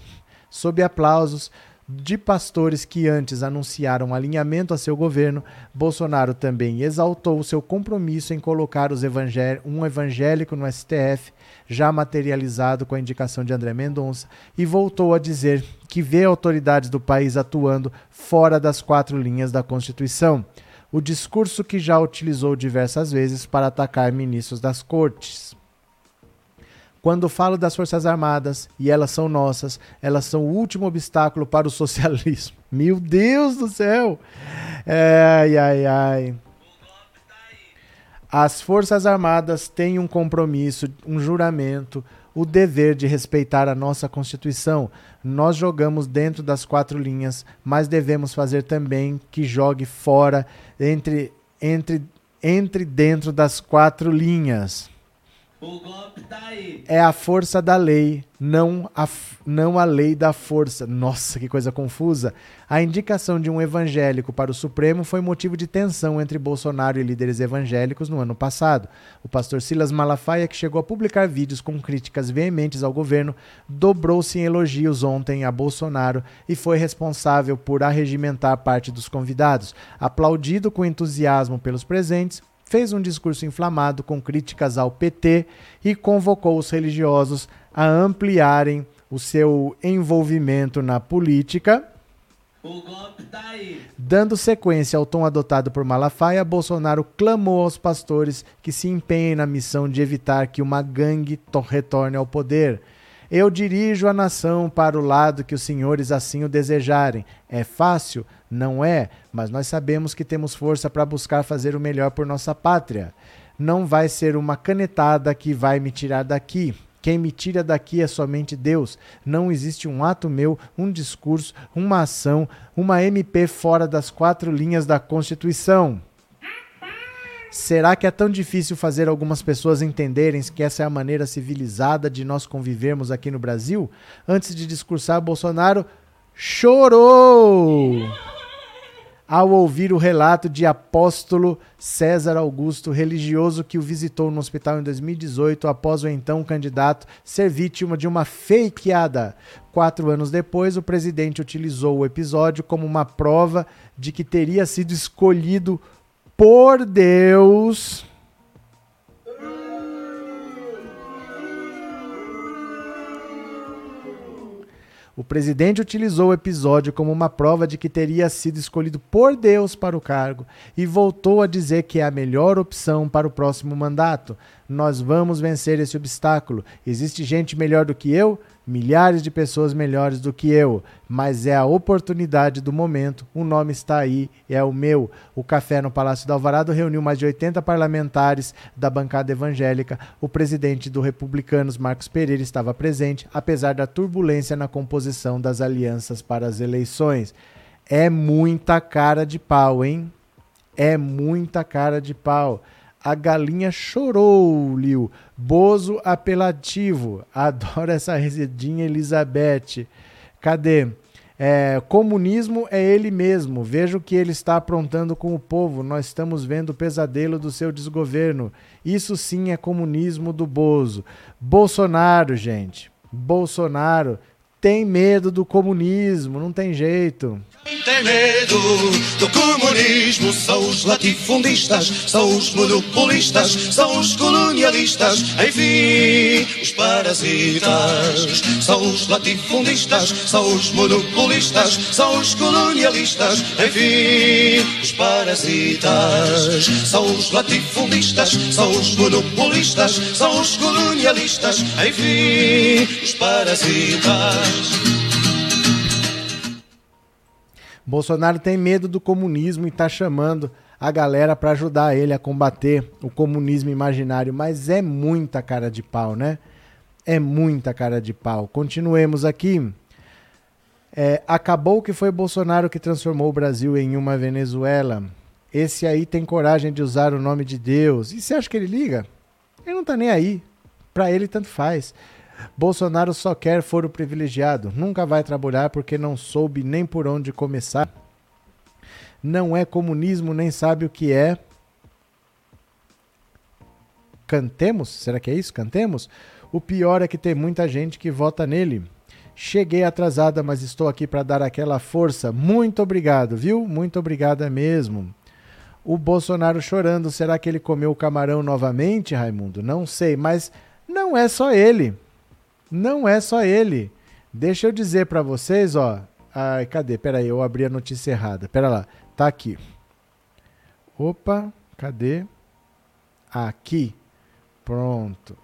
Sob aplausos, de pastores que antes anunciaram alinhamento a seu governo, Bolsonaro também exaltou seu compromisso em colocar um evangélico no STF, já materializado com a indicação de André Mendonça, e voltou a dizer que vê autoridades do país atuando fora das quatro linhas da Constituição. O discurso que já utilizou diversas vezes para atacar ministros das cortes. Quando falo das Forças Armadas, e elas são nossas, elas são o último obstáculo para o socialismo. Meu Deus do céu! Ai, ai, ai. As Forças Armadas têm um compromisso, um juramento, o dever de respeitar a nossa Constituição. Nós jogamos dentro das quatro linhas, mas devemos fazer também que jogue fora, entre, entre, entre dentro das quatro linhas. O golpe tá aí. É a força da lei, não a, não a lei da força. Nossa, que coisa confusa. A indicação de um evangélico para o Supremo foi motivo de tensão entre Bolsonaro e líderes evangélicos no ano passado. O pastor Silas Malafaia, que chegou a publicar vídeos com críticas veementes ao governo, dobrou-se em elogios ontem a Bolsonaro e foi responsável por arregimentar parte dos convidados. Aplaudido com entusiasmo pelos presentes, fez um discurso inflamado com críticas ao PT e convocou os religiosos a ampliarem o seu envolvimento na política. Tá Dando sequência ao tom adotado por Malafaia, Bolsonaro clamou aos pastores que se empenhem na missão de evitar que uma gangue retorne ao poder. Eu dirijo a nação para o lado que os senhores assim o desejarem. É fácil? Não é, mas nós sabemos que temos força para buscar fazer o melhor por nossa pátria. Não vai ser uma canetada que vai me tirar daqui. Quem me tira daqui é somente Deus. Não existe um ato meu, um discurso, uma ação, uma MP fora das quatro linhas da Constituição. Será que é tão difícil fazer algumas pessoas entenderem que essa é a maneira civilizada de nós convivermos aqui no Brasil? Antes de discursar, Bolsonaro chorou ao ouvir o relato de apóstolo César Augusto, religioso que o visitou no hospital em 2018 após o então candidato ser vítima de uma fakeada. Quatro anos depois, o presidente utilizou o episódio como uma prova de que teria sido escolhido por Deus. O presidente utilizou o episódio como uma prova de que teria sido escolhido por Deus para o cargo e voltou a dizer que é a melhor opção para o próximo mandato. Nós vamos vencer esse obstáculo. Existe gente melhor do que eu? Milhares de pessoas melhores do que eu, mas é a oportunidade do momento. O nome está aí, é o meu. O café no Palácio do Alvarado reuniu mais de 80 parlamentares da bancada evangélica. O presidente do Republicanos, Marcos Pereira, estava presente, apesar da turbulência na composição das alianças para as eleições. É muita cara de pau, hein? É muita cara de pau. A galinha chorou, Liu. Bozo apelativo. Adoro essa residinha, Elizabeth. Cadê? É, comunismo é ele mesmo. Veja o que ele está aprontando com o povo. Nós estamos vendo o pesadelo do seu desgoverno. Isso sim é comunismo do Bozo. Bolsonaro, gente. Bolsonaro tem medo do comunismo, não tem jeito. Tem medo do comunismo, são os latifundistas, são os monopolistas, são os colonialistas, enfim, os parasitas. São os latifundistas, são os monopolistas, são os colonialistas, enfim, os parasitas. São os latifundistas, são os monopolistas, são os colonialistas, enfim, os parasitas. Bolsonaro tem medo do comunismo e está chamando a galera para ajudar ele a combater o comunismo imaginário, mas é muita cara de pau, né? É muita cara de pau. Continuemos aqui. É, acabou que foi Bolsonaro que transformou o Brasil em uma Venezuela. Esse aí tem coragem de usar o nome de Deus. E você acha que ele liga? Ele não tá nem aí. Para ele tanto faz. Bolsonaro só quer foro privilegiado. Nunca vai trabalhar porque não soube nem por onde começar. Não é comunismo, nem sabe o que é. Cantemos? Será que é isso? Cantemos? O pior é que tem muita gente que vota nele. Cheguei atrasada, mas estou aqui para dar aquela força. Muito obrigado, viu? Muito obrigada mesmo. O Bolsonaro chorando, será que ele comeu o camarão novamente, Raimundo? Não sei, mas não é só ele. Não é só ele. Deixa eu dizer para vocês, ó. Ai, cadê? Pera aí, eu abri a notícia errada. Pera lá. Tá aqui. Opa, cadê? Aqui. Pronto.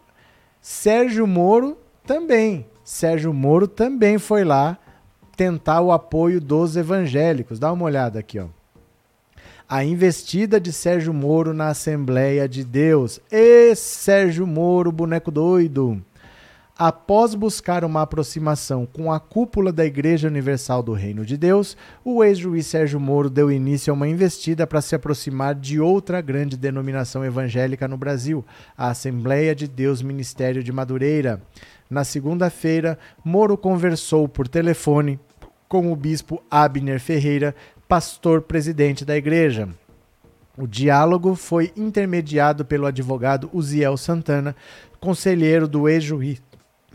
Sérgio Moro também. Sérgio Moro também foi lá tentar o apoio dos evangélicos. Dá uma olhada aqui, ó. A investida de Sérgio Moro na Assembleia de Deus. E Sérgio Moro, boneco doido. Após buscar uma aproximação com a cúpula da Igreja Universal do Reino de Deus, o ex-juiz Sérgio Moro deu início a uma investida para se aproximar de outra grande denominação evangélica no Brasil, a Assembleia de Deus Ministério de Madureira. Na segunda-feira, Moro conversou por telefone com o bispo Abner Ferreira, pastor presidente da igreja. O diálogo foi intermediado pelo advogado Uziel Santana, conselheiro do ex-juiz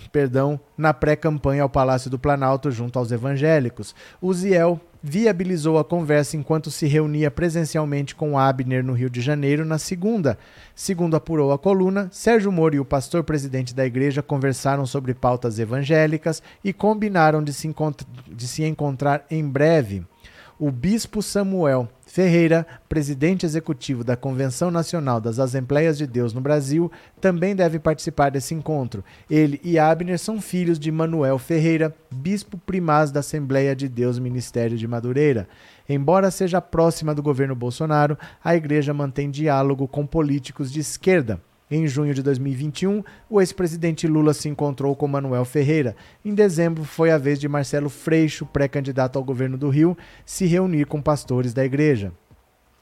perdão, na pré-campanha ao Palácio do Planalto junto aos evangélicos. Uziel viabilizou a conversa enquanto se reunia presencialmente com Abner no Rio de Janeiro na segunda. Segundo apurou a coluna, Sérgio Moro e o pastor presidente da igreja conversaram sobre pautas evangélicas e combinaram de se, de se encontrar em breve. O bispo Samuel Ferreira, presidente executivo da Convenção Nacional das Assembleias de Deus no Brasil, também deve participar desse encontro. Ele e Abner são filhos de Manuel Ferreira, bispo primaz da Assembleia de Deus Ministério de Madureira. Embora seja próxima do governo Bolsonaro, a igreja mantém diálogo com políticos de esquerda. Em junho de 2021, o ex-presidente Lula se encontrou com Manuel Ferreira. Em dezembro, foi a vez de Marcelo Freixo, pré-candidato ao governo do Rio, se reunir com pastores da igreja.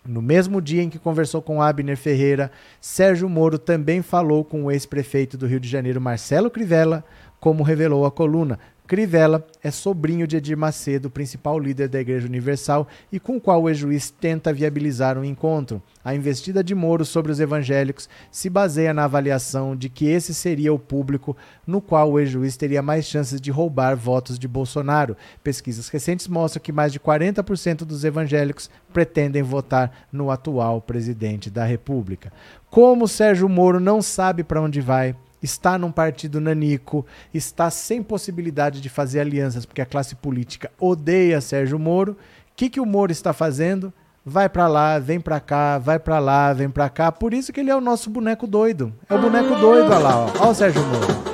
No mesmo dia em que conversou com Abner Ferreira, Sérgio Moro também falou com o ex-prefeito do Rio de Janeiro, Marcelo Crivella, como revelou a coluna. Crivella é sobrinho de Edir Macedo, principal líder da Igreja Universal, e com o qual o ex-juiz tenta viabilizar um encontro. A investida de Moro sobre os evangélicos se baseia na avaliação de que esse seria o público no qual o ex-juiz teria mais chances de roubar votos de Bolsonaro. Pesquisas recentes mostram que mais de 40% dos evangélicos pretendem votar no atual presidente da República. Como Sérgio Moro não sabe para onde vai, está num partido nanico, está sem possibilidade de fazer alianças porque a classe política odeia Sérgio Moro. O que, que o Moro está fazendo? Vai para lá, vem para cá, vai para lá, vem para cá. Por isso que ele é o nosso boneco doido. É o boneco doido, olha lá, ó. Olha o Sérgio Moro.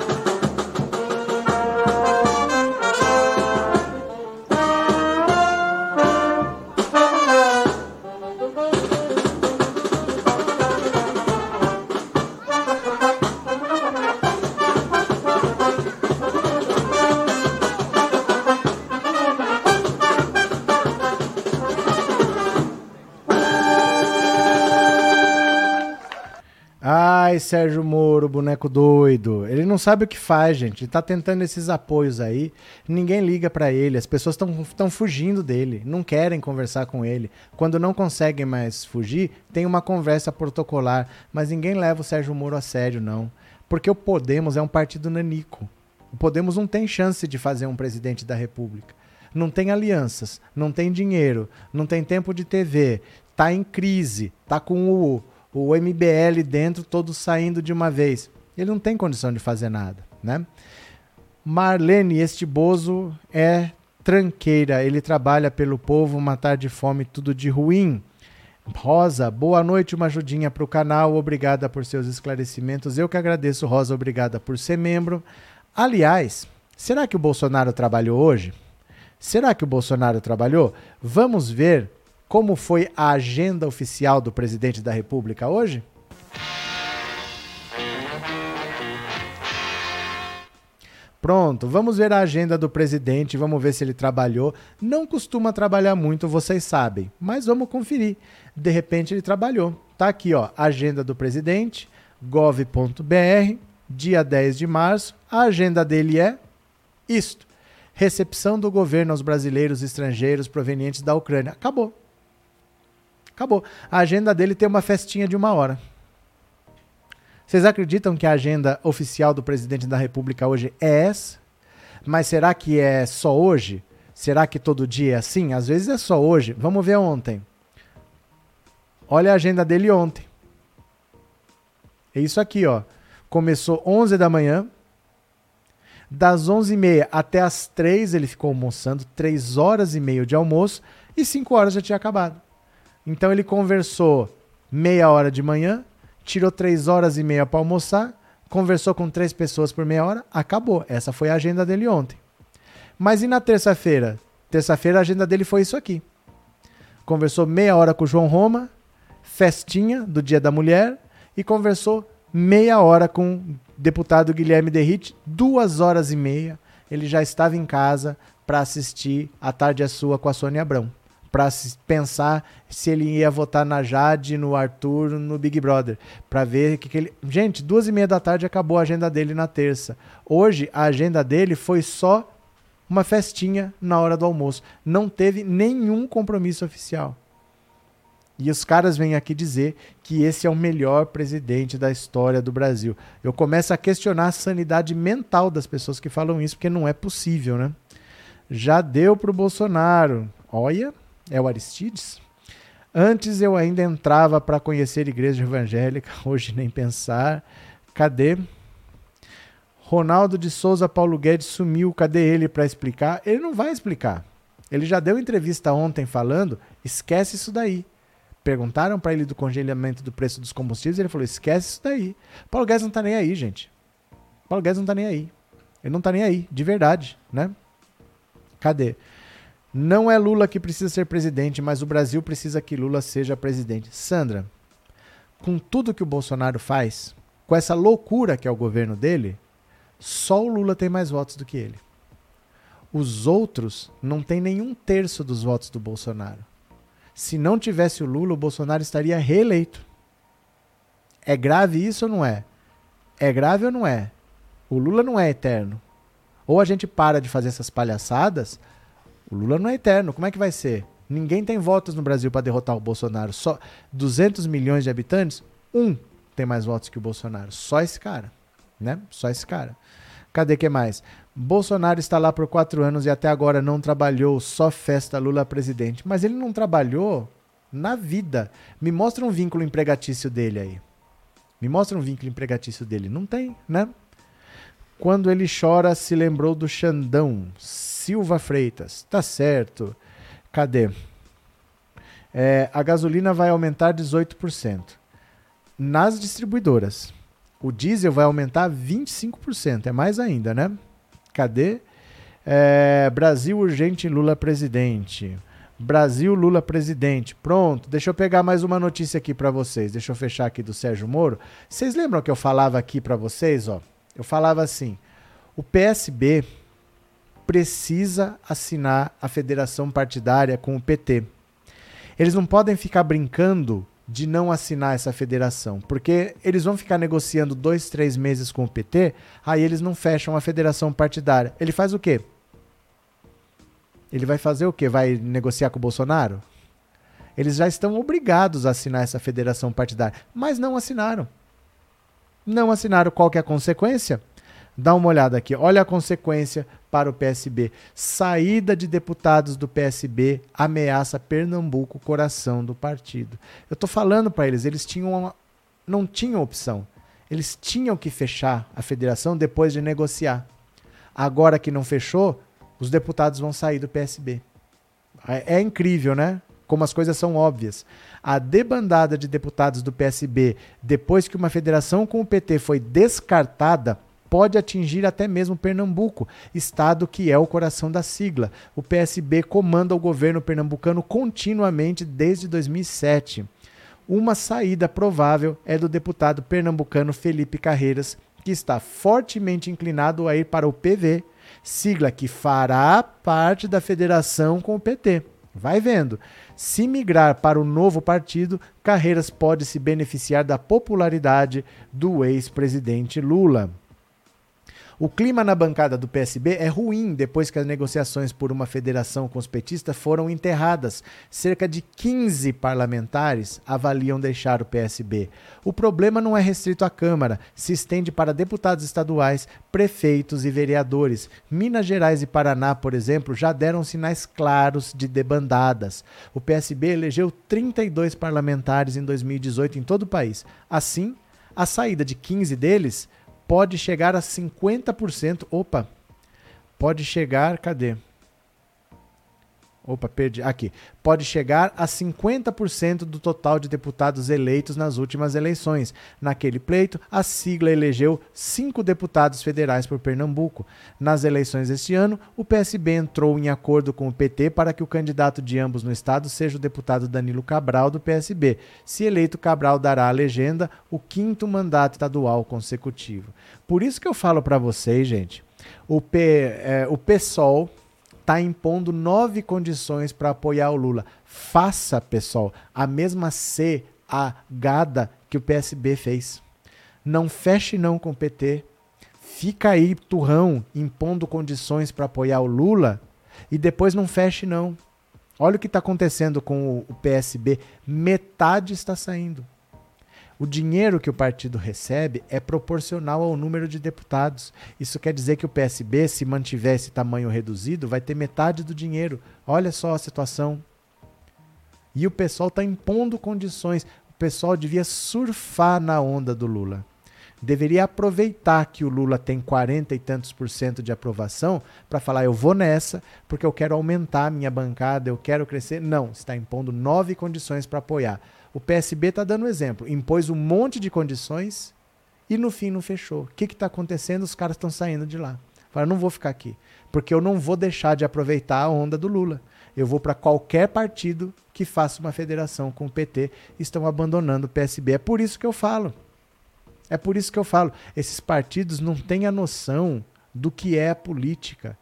Sérgio Moro, boneco doido. Ele não sabe o que faz, gente. Ele tá tentando esses apoios aí. Ninguém liga para ele. As pessoas estão fugindo dele. Não querem conversar com ele. Quando não conseguem mais fugir, tem uma conversa protocolar. Mas ninguém leva o Sérgio Moro a sério, não. Porque o Podemos é um partido nanico. O Podemos não tem chance de fazer um presidente da República. Não tem alianças, não tem dinheiro, não tem tempo de TV, tá em crise, tá com o o MBL dentro, todos saindo de uma vez. Ele não tem condição de fazer nada, né? Marlene, este Bozo é tranqueira, ele trabalha pelo povo, matar de fome tudo de ruim. Rosa, boa noite, uma ajudinha para o canal, obrigada por seus esclarecimentos. Eu que agradeço, Rosa, obrigada por ser membro. Aliás, será que o Bolsonaro trabalhou hoje? Será que o Bolsonaro trabalhou? Vamos ver como foi a agenda oficial do presidente da República hoje? Pronto, vamos ver a agenda do presidente, vamos ver se ele trabalhou. Não costuma trabalhar muito, vocês sabem, mas vamos conferir. De repente ele trabalhou. Tá aqui, ó, agenda do presidente, gov.br, dia 10 de março. A agenda dele é isto: recepção do governo aos brasileiros e estrangeiros provenientes da Ucrânia. Acabou. Acabou. A agenda dele tem uma festinha de uma hora. Vocês acreditam que a agenda oficial do presidente da República hoje é essa? Mas será que é só hoje? Será que todo dia é assim? Às vezes é só hoje. Vamos ver ontem. Olha a agenda dele ontem. É isso aqui, ó. Começou 11 da manhã. Das 11h30 até as 3 ele ficou almoçando, 3 horas e meia de almoço e 5 horas já tinha acabado. Então ele conversou meia hora de manhã, tirou 3 horas e meia para almoçar, conversou com três pessoas por meia hora, acabou. Essa foi a agenda dele ontem. Mas e na terça-feira? Terça-feira a agenda dele foi isso aqui. Conversou meia hora com o João Roma, festinha do Dia da Mulher, e conversou meia hora com o deputado Guilherme Derrite, duas horas e meia. Ele já estava em casa para assistir A Tarde é Sua com a Sônia Abrão. Para pensar se ele ia votar na Jade, no Arthur, no Big Brother. Para ver que, que ele. Gente, duas e meia da tarde acabou a agenda dele na terça. Hoje, a agenda dele foi só uma festinha na hora do almoço. Não teve nenhum compromisso oficial. E os caras vêm aqui dizer que esse é o melhor presidente da história do Brasil. Eu começo a questionar a sanidade mental das pessoas que falam isso, porque não é possível, né? Já deu pro Bolsonaro. Olha, é o Aristides? Antes eu ainda entrava para conhecer igreja evangélica, hoje nem pensar. Cadê? Ronaldo de Souza Paulo Guedes sumiu, cadê ele para explicar? Ele não vai explicar. Ele já deu entrevista ontem falando, esquece isso daí. Perguntaram para ele do congelamento do preço dos combustíveis, ele falou: esquece isso daí. Paulo Guedes não tá nem aí, gente. Paulo Guedes não tá nem aí. Ele não tá nem aí, de verdade, né? Cadê? Não é Lula que precisa ser presidente, mas o Brasil precisa que Lula seja presidente. Sandra, com tudo que o Bolsonaro faz, com essa loucura que é o governo dele, só o Lula tem mais votos do que ele. Os outros não têm nenhum terço dos votos do Bolsonaro se não tivesse o Lula, o Bolsonaro estaria reeleito. É grave isso ou não é? É grave ou não é? O Lula não é eterno. Ou a gente para de fazer essas palhaçadas, o Lula não é eterno. Como é que vai ser? Ninguém tem votos no Brasil para derrotar o Bolsonaro. Só 200 milhões de habitantes, um tem mais votos que o Bolsonaro. Só esse cara, né? Só esse cara. Cadê que mais? Bolsonaro está lá por quatro anos e até agora não trabalhou, só festa Lula presidente. Mas ele não trabalhou na vida. Me mostra um vínculo empregatício dele aí. Me mostra um vínculo empregatício dele. Não tem, né? Quando ele chora, se lembrou do Xandão. Silva Freitas. Tá certo. Cadê? É, a gasolina vai aumentar 18%. Nas distribuidoras. O diesel vai aumentar 25%. É mais ainda, né? Cadê? É, Brasil urgente Lula presidente. Brasil Lula presidente. Pronto, deixa eu pegar mais uma notícia aqui para vocês. Deixa eu fechar aqui do Sérgio Moro. Vocês lembram que eu falava aqui para vocês, ó? Eu falava assim: o PSB precisa assinar a federação partidária com o PT. Eles não podem ficar brincando de não assinar essa federação, porque eles vão ficar negociando dois, três meses com o PT, aí eles não fecham a federação partidária. Ele faz o quê? Ele vai fazer o quê? Vai negociar com o Bolsonaro? Eles já estão obrigados a assinar essa federação partidária, mas não assinaram. Não assinaram. Qual que é a consequência? Dá uma olhada aqui. Olha a consequência para o PSB. Saída de deputados do PSB ameaça Pernambuco, coração do partido. Eu estou falando para eles, eles tinham uma, não tinham opção. Eles tinham que fechar a federação depois de negociar. Agora que não fechou, os deputados vão sair do PSB. É, é incrível, né? Como as coisas são óbvias. A debandada de deputados do PSB, depois que uma federação com o PT foi descartada, pode atingir até mesmo Pernambuco, estado que é o coração da sigla. O PSB comanda o governo pernambucano continuamente desde 2007. Uma saída provável é do deputado pernambucano Felipe Carreiras, que está fortemente inclinado a ir para o PV, sigla que fará parte da federação com o PT. Vai vendo. Se migrar para o novo partido, Carreiras pode se beneficiar da popularidade do ex-presidente Lula. O clima na bancada do PSB é ruim depois que as negociações por uma federação com os petistas foram enterradas. Cerca de 15 parlamentares avaliam deixar o PSB. O problema não é restrito à Câmara, se estende para deputados estaduais, prefeitos e vereadores. Minas Gerais e Paraná, por exemplo, já deram sinais claros de debandadas. O PSB elegeu 32 parlamentares em 2018 em todo o país. Assim, a saída de 15 deles pode chegar a 50%. Opa, pode chegar, cadê? Opa, perdi. Aqui. Pode chegar a 50% do total de deputados eleitos nas últimas eleições. Naquele pleito, a sigla elegeu cinco deputados federais por Pernambuco. Nas eleições este ano, o PSB entrou em acordo com o PT para que o candidato de ambos no estado seja o deputado Danilo Cabral, do PSB. Se eleito, Cabral dará à legenda o quinto mandato estadual consecutivo. Por isso que eu falo para vocês, gente, o, P, é, o PSOL está impondo nove condições para apoiar o Lula. Faça, pessoal, a mesma C, a gada que o PSB fez. Não feche não com o PT. Fica aí, turrão, impondo condições para apoiar o Lula e depois não feche não. Olha o que está acontecendo com o PSB. Metade está saindo. O dinheiro que o partido recebe é proporcional ao número de deputados. Isso quer dizer que o PSB, se mantiver esse tamanho reduzido, vai ter metade do dinheiro. Olha só a situação. E o pessoal está impondo condições. O pessoal devia surfar na onda do Lula. Deveria aproveitar que o Lula tem 40 e tantos por cento de aprovação para falar: eu vou nessa porque eu quero aumentar a minha bancada, eu quero crescer. Não, está impondo nove condições para apoiar. O PSB está dando exemplo, impôs um monte de condições e no fim não fechou. O que está acontecendo? Os caras estão saindo de lá. Falaram, não vou ficar aqui, porque eu não vou deixar de aproveitar a onda do Lula. Eu vou para qualquer partido que faça uma federação com o PT. Estão abandonando o PSB. É por isso que eu falo. É por isso que eu falo. Esses partidos não têm a noção do que é a política.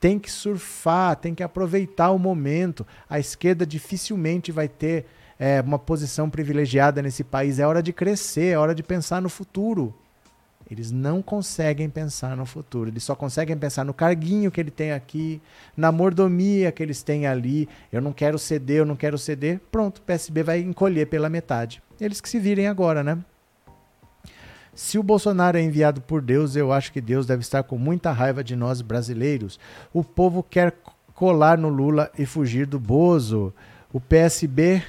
Tem que surfar, tem que aproveitar o momento. A esquerda dificilmente vai ter é, uma posição privilegiada nesse país. É hora de crescer, é hora de pensar no futuro. Eles não conseguem pensar no futuro. Eles só conseguem pensar no carguinho que ele tem aqui, na mordomia que eles têm ali. Eu não quero ceder, eu não quero ceder. Pronto, o PSB vai encolher pela metade. Eles que se virem agora, né? Se o Bolsonaro é enviado por Deus, eu acho que Deus deve estar com muita raiva de nós brasileiros. O povo quer colar no Lula e fugir do Bozo. O PSB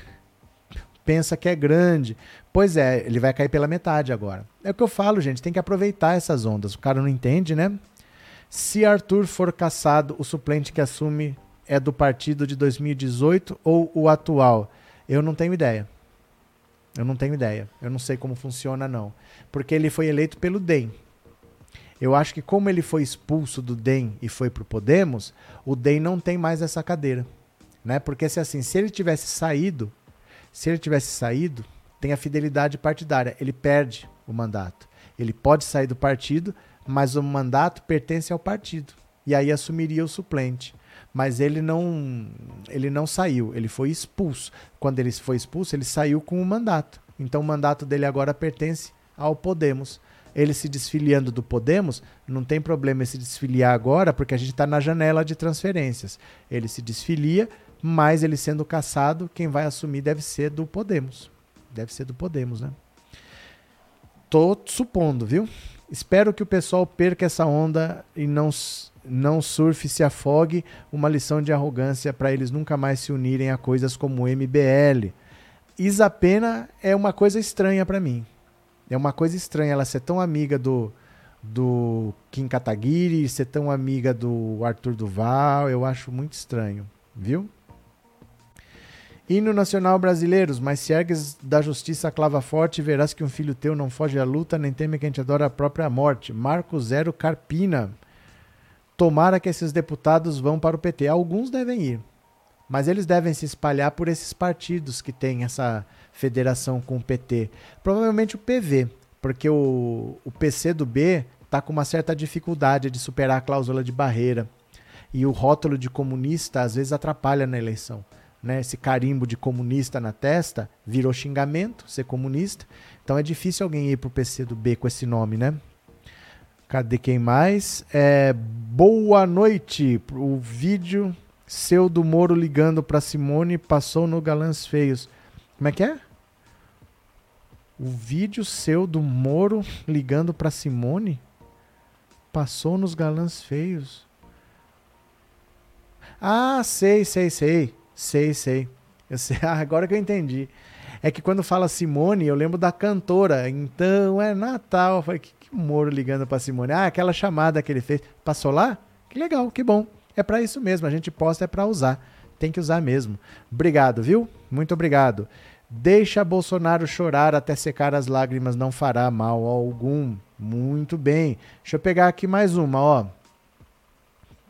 pensa que é grande. Pois é, ele vai cair pela metade agora. É o que eu falo, gente, tem que aproveitar essas ondas. O cara não entende, né? Se Arthur for caçado, o suplente que assume é do partido de 2018 ou o atual? Eu não tenho ideia. Eu não tenho ideia. Eu não sei como funciona, não. Porque ele foi eleito pelo DEM. Eu acho que como ele foi expulso do DEM e foi pro Podemos, o DEM não tem mais essa cadeira. Né? Porque se assim, se ele tivesse saído, se ele tivesse saído, tem a fidelidade partidária, ele perde o mandato. Ele pode sair do partido, mas o mandato pertence ao partido. E aí assumiria o suplente. Mas ele não, ele não saiu, ele foi expulso. Quando ele foi expulso, ele saiu com o mandato. Então o mandato dele agora pertence ao Podemos. Ele se desfiliando do Podemos, não tem problema ele se desfiliar agora, porque a gente está na janela de transferências. Ele se desfilia, mas ele sendo caçado, quem vai assumir deve ser do Podemos. Deve ser do Podemos, né? Tô supondo, viu? Espero que o pessoal perca essa onda e não, não surfe se afogue uma lição de arrogância para eles nunca mais se unirem a coisas como o MBL. Isapena é uma coisa estranha para mim. É uma coisa estranha ela ser tão amiga do, do Kim Kataguiri, ser tão amiga do Arthur Duval. Eu acho muito estranho, viu? Hino nacional brasileiros, mas se ergues da justiça clava forte, verás que um filho teu não foge à luta, nem teme quem te adora a própria morte. Marco Zero Carpina. Tomara que esses deputados vão para o PT. Alguns devem ir, mas eles devem se espalhar por esses partidos que têm essa federação com o PT. Provavelmente o PV. porque o, o PC do B está com uma certa dificuldade de superar a cláusula de barreira. E o rótulo de comunista às vezes atrapalha na eleição. Né? Esse carimbo de comunista na testa virou xingamento, ser comunista. Então é difícil alguém ir pro PC do B com esse nome, né? Cadê quem mais? É, boa noite. O vídeo seu do Moro ligando para Simone passou no Galãs Feios. Como é que é? O vídeo seu do Moro ligando para Simone passou nos Galãs Feios. Ah, sei, sei, sei. Sei, sei. Eu sei. Ah, agora que eu entendi. É que quando fala Simone, eu lembro da cantora. Então é Natal. Eu falei, que, que Moro ligando para Simone? Ah, aquela chamada que ele fez. Passou lá? Que legal, que bom. É para isso mesmo. A gente posta é para usar. Tem que usar mesmo. Obrigado, viu? Muito obrigado. Deixa Bolsonaro chorar até secar as lágrimas, não fará mal algum. Muito bem. Deixa eu pegar aqui mais uma, ó.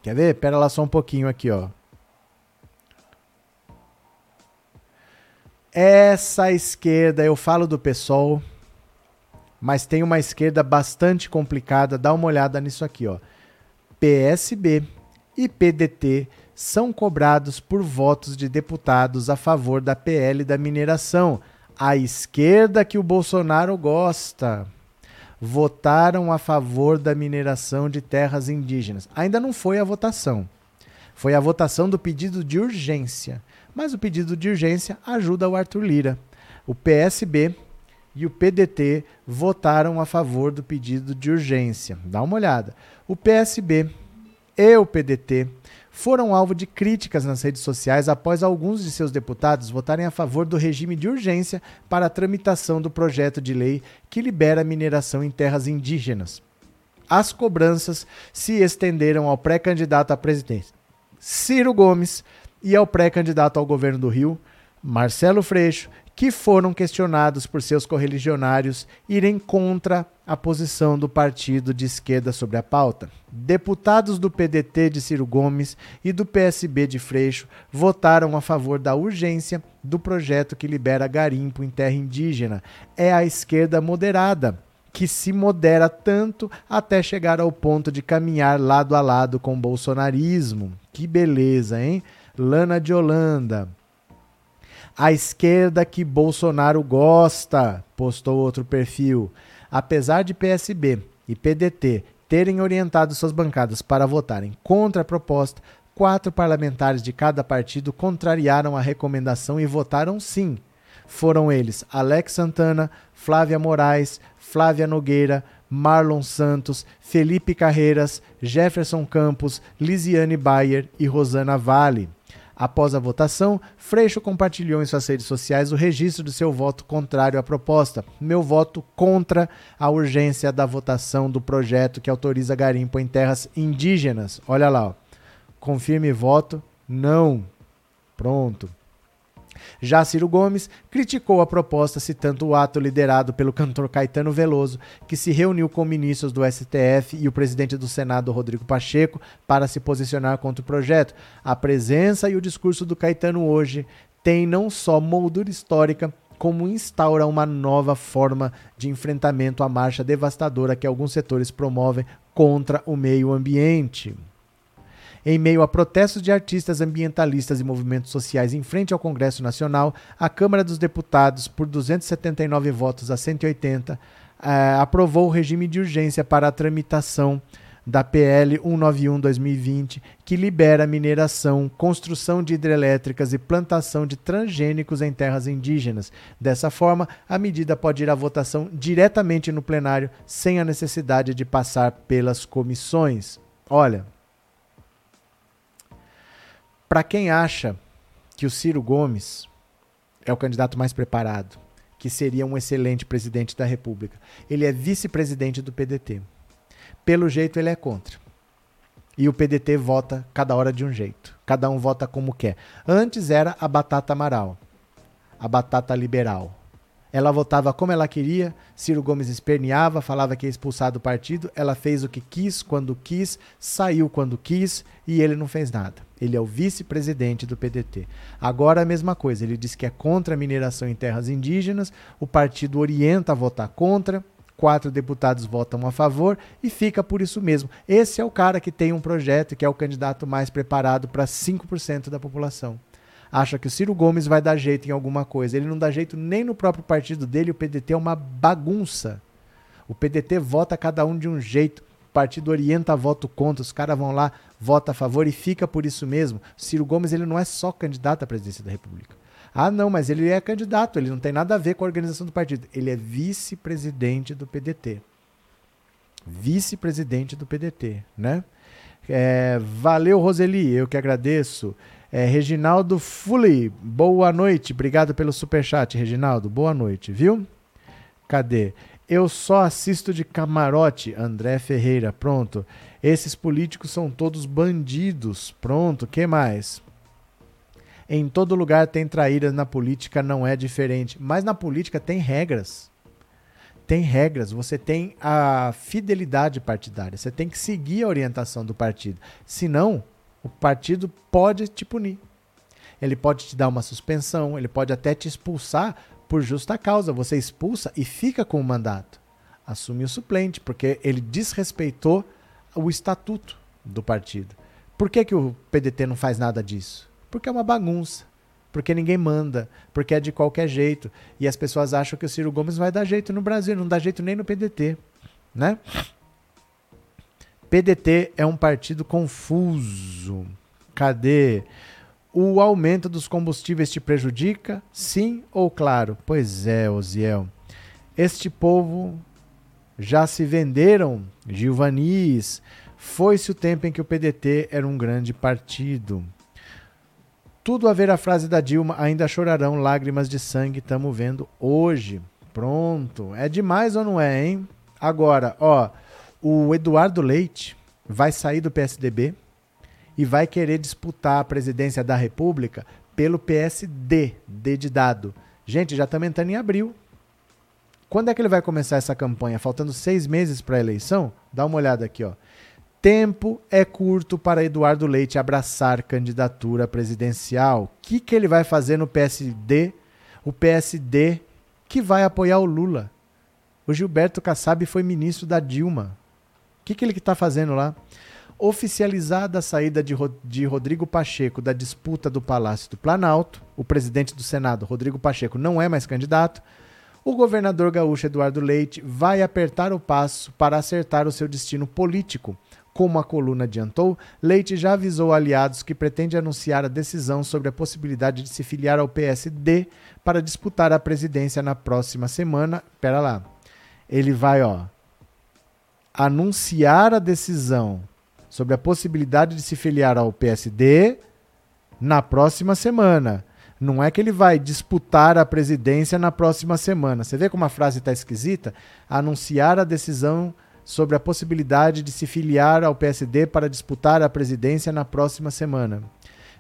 Quer ver? Pera lá só um pouquinho aqui, ó. Essa esquerda, eu falo do PSOL, mas tem uma esquerda bastante complicada. Dá uma olhada nisso aqui, ó. PSB e PDT são cobrados por votos de deputados a favor da PL da mineração. A esquerda que o Bolsonaro gosta. Votaram a favor da mineração de terras indígenas. Ainda não foi a votação. Foi a votação do pedido de urgência mas o pedido de urgência ajuda o Arthur Lira. O PSB e o PDT votaram a favor do pedido de urgência. Dá uma olhada. O PSB e o PDT foram alvo de críticas nas redes sociais após alguns de seus deputados votarem a favor do regime de urgência para a tramitação do projeto de lei que libera a mineração em terras indígenas. As cobranças se estenderam ao pré-candidato à presidência Ciro Gomes, e ao pré-candidato ao governo do Rio, Marcelo Freixo, que foram questionados por seus correligionários irem contra a posição do partido de esquerda sobre a pauta. Deputados do PDT de Ciro Gomes e do PSB de Freixo votaram a favor da urgência do projeto que libera garimpo em terra indígena. É a esquerda moderada que se modera tanto até chegar ao ponto de caminhar lado a lado com o bolsonarismo. Que beleza, hein? Lana de Holanda. A esquerda que Bolsonaro gosta, postou outro perfil. Apesar de PSB e PDT terem orientado suas bancadas para votarem contra a proposta, quatro parlamentares de cada partido contrariaram a recomendação e votaram sim. Foram eles Alex Santana, Flávia Moraes, Flávia Nogueira, Marlon Santos, Felipe Carreiras, Jefferson Campos, Lisiane Bayer e Rosana Vale. Após a votação, Freixo compartilhou em suas redes sociais o registro do seu voto contrário à proposta. Meu voto contra a urgência da votação do projeto que autoriza garimpo em terras indígenas. Olha lá, ó. confirme voto, não. Pronto. Já Ciro Gomes criticou a proposta citando o ato liderado pelo cantor Caetano Veloso, que se reuniu com ministros do STF e o presidente do Senado, Rodrigo Pacheco, para se posicionar contra o projeto. A presença e o discurso do Caetano hoje têm não só moldura histórica, como instaura uma nova forma de enfrentamento à marcha devastadora que alguns setores promovem contra o meio ambiente. Em meio a protestos de artistas ambientalistas e movimentos sociais em frente ao Congresso Nacional, a Câmara dos Deputados, por 279 votos a 180, eh, aprovou o regime de urgência para a tramitação da PL 191-2020, que libera mineração, construção de hidrelétricas e plantação de transgênicos em terras indígenas. Dessa forma, a medida pode ir à votação diretamente no plenário, sem a necessidade de passar pelas comissões. Olha, para quem acha que o Ciro Gomes é o candidato mais preparado, que seria um excelente presidente da República, ele é vice-presidente do PDT. Pelo jeito, ele é contra. E o PDT vota cada hora de um jeito. Cada um vota como quer. Antes era a batata amaral, a batata liberal. Ela votava como ela queria, Ciro Gomes esperneava, falava que ia expulsar do partido, ela fez o que quis, quando quis, saiu quando quis e ele não fez nada. Ele é o vice-presidente do PDT. Agora a mesma coisa, ele diz que é contra a mineração em terras indígenas, o partido orienta a votar contra, quatro deputados votam a favor e fica por isso mesmo. Esse é o cara que tem um projeto que é o candidato mais preparado para 5% da população. Acha que o Ciro Gomes vai dar jeito em alguma coisa. Ele não dá jeito nem no próprio partido dele, o PDT é uma bagunça. O PDT vota cada um de um jeito. Partido orienta voto contra, os caras vão lá, vota a favor e fica por isso mesmo. Ciro Gomes ele não é só candidato à presidência da República. Ah, não, mas ele é candidato, ele não tem nada a ver com a organização do partido. Ele é vice-presidente do PDT. Vice-presidente do PDT, né? É, valeu, Roseli, eu que agradeço. É, Reginaldo Fully, boa noite. Obrigado pelo superchat, Reginaldo. Boa noite, viu? Cadê? Eu só assisto de camarote, André Ferreira. Pronto. Esses políticos são todos bandidos. Pronto. Que mais? Em todo lugar tem traíras, na política não é diferente. Mas na política tem regras. Tem regras. Você tem a fidelidade partidária. Você tem que seguir a orientação do partido. Senão, o partido pode te punir. Ele pode te dar uma suspensão, ele pode até te expulsar por justa causa. Você expulsa e fica com o mandato. Assume o suplente, porque ele desrespeitou o estatuto do partido. Por que, que o PDT não faz nada disso? Porque é uma bagunça. Porque ninguém manda, porque é de qualquer jeito. E as pessoas acham que o Ciro Gomes vai dar jeito no Brasil, não dá jeito nem no PDT, né? PDT é um partido confuso. Cadê? O aumento dos combustíveis te prejudica? Sim ou claro? Pois é, Osiel. Este povo já se venderam, Gilvanis. Foi-se o tempo em que o PDT era um grande partido. Tudo a ver a frase da Dilma, ainda chorarão lágrimas de sangue, estamos vendo hoje. Pronto. É demais ou não é, hein? Agora, ó, o Eduardo Leite vai sair do PSDB e vai querer disputar a presidência da República pelo PSD, D de dado. Gente, já estamos entrando em abril. Quando é que ele vai começar essa campanha? Faltando seis meses para a eleição? Dá uma olhada aqui, ó. Tempo é curto para Eduardo Leite abraçar candidatura presidencial. O que, que ele vai fazer no PSD? O PSD que vai apoiar o Lula. O Gilberto Kassab foi ministro da Dilma. O que, que ele está fazendo lá? Oficializada a saída de, de Rodrigo Pacheco da disputa do Palácio do Planalto, o presidente do Senado, Rodrigo Pacheco, não é mais candidato, o governador gaúcho Eduardo Leite vai apertar o passo para acertar o seu destino político. Como a coluna adiantou, Leite já avisou aliados que pretende anunciar a decisão sobre a possibilidade de se filiar ao PSD para disputar a presidência na próxima semana. Pera lá. Ele vai, ó, anunciar a decisão sobre a possibilidade de se filiar ao PSD na próxima semana. Não é que ele vai disputar a presidência na próxima semana. Você vê como a frase está esquisita? Anunciar a decisão sobre a possibilidade de se filiar ao PSD para disputar a presidência na próxima semana.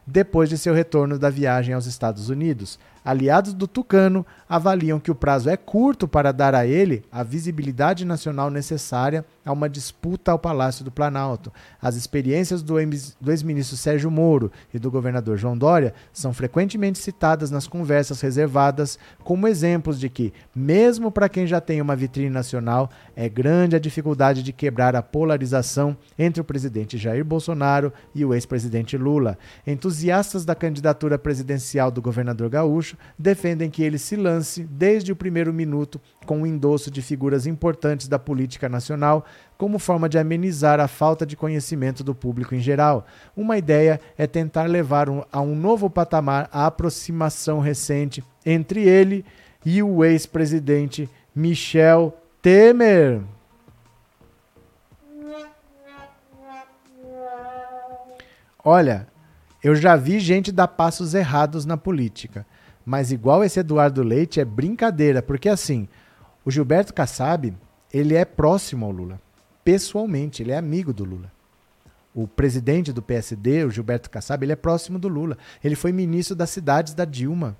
Depois de seu retorno da viagem aos Estados Unidos, aliados do Tucano avaliam que o prazo é curto para dar a ele a visibilidade nacional necessária a uma disputa ao Palácio do Planalto. As experiências do ex-ministro Sérgio Moro e do governador João Dória são frequentemente citadas nas conversas reservadas como exemplos de que, mesmo para quem já tem uma vitrine nacional, é grande a dificuldade de quebrar a polarização entre o presidente Jair Bolsonaro e o ex-presidente Lula. Entusiastas da candidatura presidencial do governador gaúcho defendem que ele se lance desde o primeiro minuto com o endosso de figuras importantes da política nacional, como forma de amenizar a falta de conhecimento do público em geral. Uma ideia é tentar levar um, a um novo patamar a aproximação recente entre ele e o ex-presidente Michel Temer. Olha, eu já vi gente dar passos errados na política. Mas igual esse Eduardo Leite é brincadeira, porque assim, o Gilberto Kassab, ele é próximo ao Lula. Pessoalmente, ele é amigo do Lula. O presidente do PSD, o Gilberto Kassab, ele é próximo do Lula. Ele foi ministro das cidades da Dilma.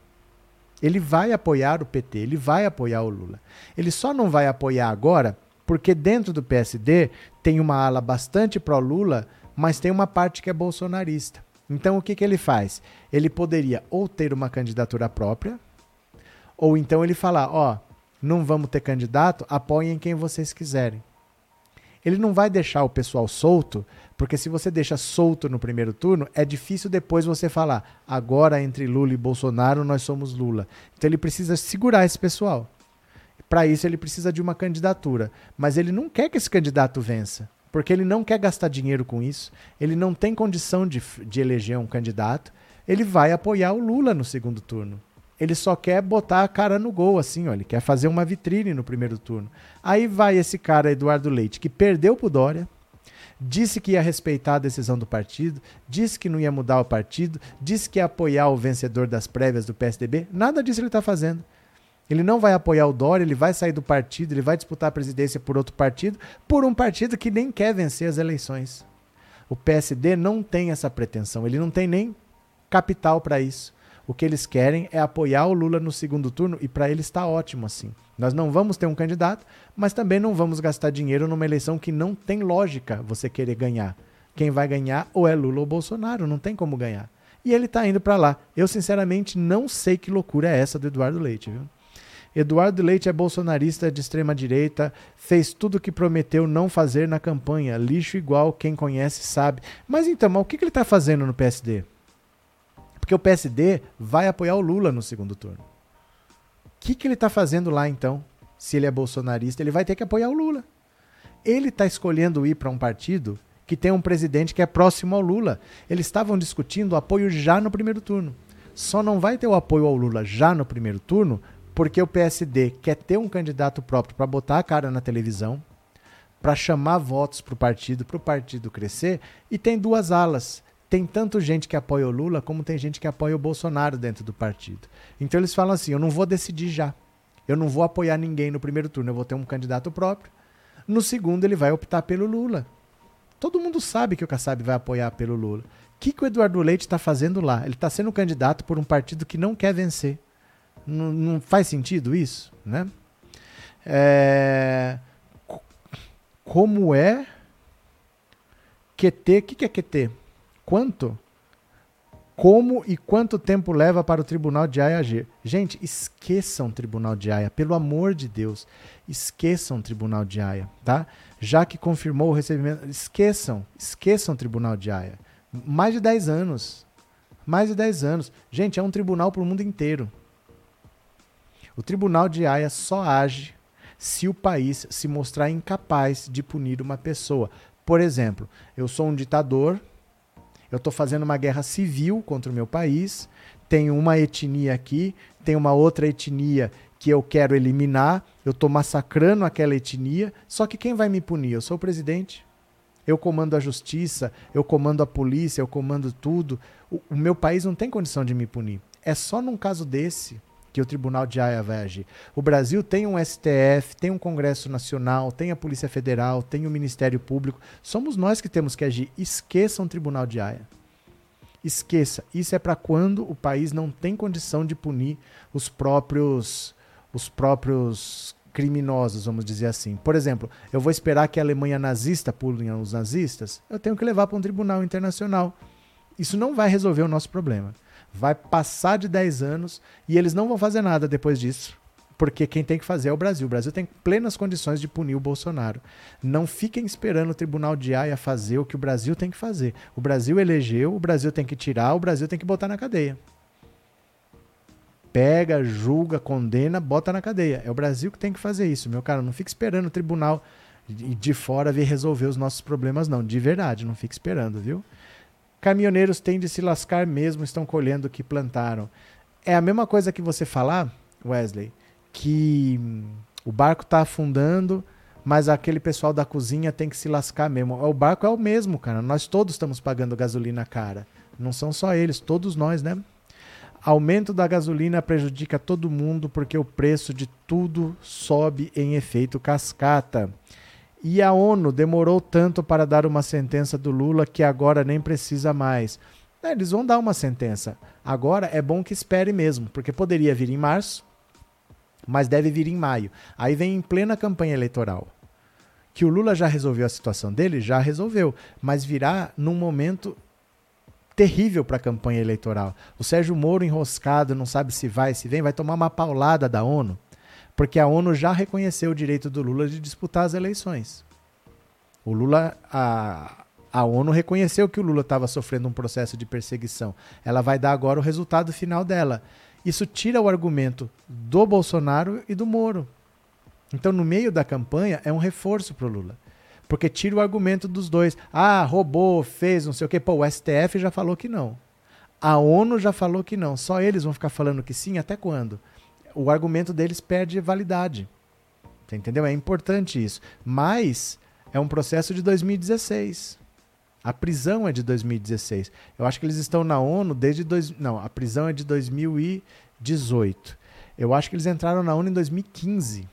Ele vai apoiar o PT, ele vai apoiar o Lula. Ele só não vai apoiar agora porque dentro do PSD tem uma ala bastante pró-Lula, mas tem uma parte que é bolsonarista. Então o que, que ele faz? Ele poderia ou ter uma candidatura própria, ou então ele falar, ó, não vamos ter candidato, apoiem quem vocês quiserem. Ele não vai deixar o pessoal solto, porque se você deixa solto no primeiro turno, é difícil depois você falar, agora entre Lula e Bolsonaro nós somos Lula. Então ele precisa segurar esse pessoal. Para isso ele precisa de uma candidatura, mas ele não quer que esse candidato vença, porque ele não quer gastar dinheiro com isso, ele não tem condição de, de eleger um candidato, ele vai apoiar o Lula no segundo turno. Ele só quer botar a cara no gol, assim, ó. Ele quer fazer uma vitrine no primeiro turno. Aí vai esse cara, Eduardo Leite, que perdeu pro Dória, disse que ia respeitar a decisão do partido, disse que não ia mudar o partido, disse que ia apoiar o vencedor das prévias do PSDB. Nada disso ele está fazendo. Ele não vai apoiar o Dória, ele vai sair do partido, ele vai disputar a presidência por outro partido, por um partido que nem quer vencer as eleições. O PSD não tem essa pretensão, ele não tem nem capital para isso. O que eles querem é apoiar o Lula no segundo turno e para eles está ótimo assim. Nós não vamos ter um candidato, mas também não vamos gastar dinheiro numa eleição que não tem lógica você querer ganhar. Quem vai ganhar ou é Lula ou Bolsonaro, não tem como ganhar. E ele está indo para lá. Eu sinceramente não sei que loucura é essa do Eduardo Leite, viu? Eduardo Leite é bolsonarista de extrema direita, fez tudo o que prometeu não fazer na campanha, lixo igual, quem conhece sabe. Mas então, mas o que, que ele está fazendo no PSD? Porque o PSD vai apoiar o Lula no segundo turno. O que, que ele está fazendo lá então? Se ele é bolsonarista, ele vai ter que apoiar o Lula. Ele está escolhendo ir para um partido que tem um presidente que é próximo ao Lula. Eles estavam discutindo apoio já no primeiro turno. Só não vai ter o apoio ao Lula já no primeiro turno porque o PSD quer ter um candidato próprio para botar a cara na televisão, para chamar votos para o partido, para o partido crescer, e tem duas alas tem tanto gente que apoia o Lula como tem gente que apoia o Bolsonaro dentro do partido. Então eles falam assim: eu não vou decidir já. Eu não vou apoiar ninguém no primeiro turno, eu vou ter um candidato próprio. No segundo, ele vai optar pelo Lula. Todo mundo sabe que o Kassab vai apoiar pelo Lula. O que, que o Eduardo Leite está fazendo lá? Ele está sendo candidato por um partido que não quer vencer. Não, não faz sentido isso, né? É... Como é QT? O que, que é QT? Quanto, como e quanto tempo leva para o tribunal de Haia agir. Gente, esqueçam o tribunal de Haia, pelo amor de Deus, esqueçam o tribunal de Haia, tá? Já que confirmou o recebimento, esqueçam, esqueçam o tribunal de Haia. Mais de 10 anos. Mais de 10 anos. Gente, é um tribunal para o mundo inteiro. O tribunal de Haia só age se o país se mostrar incapaz de punir uma pessoa. Por exemplo, eu sou um ditador, eu estou fazendo uma guerra civil contra o meu país, tem uma etnia aqui, tem uma outra etnia que eu quero eliminar, eu estou massacrando aquela etnia, só que quem vai me punir? Eu sou o presidente. Eu comando a justiça, eu comando a polícia, eu comando tudo. O, o meu país não tem condição de me punir. É só num caso desse que o Tribunal de Haia vai agir. O Brasil tem um STF, tem um Congresso Nacional, tem a Polícia Federal, tem o Ministério Público. Somos nós que temos que agir. Esqueçam o Tribunal de Haia. Esqueça. Isso é para quando o país não tem condição de punir os próprios os próprios criminosos, vamos dizer assim. Por exemplo, eu vou esperar que a Alemanha nazista pune os nazistas, eu tenho que levar para um tribunal internacional. Isso não vai resolver o nosso problema. Vai passar de 10 anos e eles não vão fazer nada depois disso. Porque quem tem que fazer é o Brasil. O Brasil tem plenas condições de punir o Bolsonaro. Não fiquem esperando o Tribunal de Haia fazer o que o Brasil tem que fazer. O Brasil elegeu, o Brasil tem que tirar, o Brasil tem que botar na cadeia. Pega, julga, condena, bota na cadeia. É o Brasil que tem que fazer isso, meu cara. Não fique esperando o tribunal de fora vir resolver os nossos problemas, não. De verdade, não fique esperando, viu? Caminhoneiros têm de se lascar mesmo, estão colhendo o que plantaram. É a mesma coisa que você falar, Wesley, que o barco está afundando, mas aquele pessoal da cozinha tem que se lascar mesmo. O barco é o mesmo, cara. Nós todos estamos pagando gasolina cara. Não são só eles, todos nós, né? Aumento da gasolina prejudica todo mundo porque o preço de tudo sobe em efeito cascata. E a ONU demorou tanto para dar uma sentença do Lula que agora nem precisa mais. É, eles vão dar uma sentença. Agora é bom que espere mesmo, porque poderia vir em março, mas deve vir em maio. Aí vem em plena campanha eleitoral. Que o Lula já resolveu a situação dele? Já resolveu, mas virá num momento terrível para a campanha eleitoral. O Sérgio Moro enroscado, não sabe se vai, se vem, vai tomar uma paulada da ONU Porque a ONU já reconheceu o direito do Lula de disputar as eleições. O Lula, a, a ONU reconheceu que o Lula estava sofrendo um processo de perseguição. Ela vai dar agora o resultado final dela. Isso tira o argumento do Bolsonaro e do Moro. Então, no meio da campanha, é um reforço para o Lula. Porque tira o argumento dos dois. Ah, roubou, fez, não sei o quê. Pô, o STF já falou que não. A ONU já falou que não. Só eles vão ficar falando que sim, até quando? O argumento deles perde validade. Você entendeu? É importante isso. Mas é um processo de 2016. A prisão é de 2016. Eu acho que eles estão na ONU desde. Dois, não, a prisão é de 2018. Eu acho que eles entraram na ONU em 2015.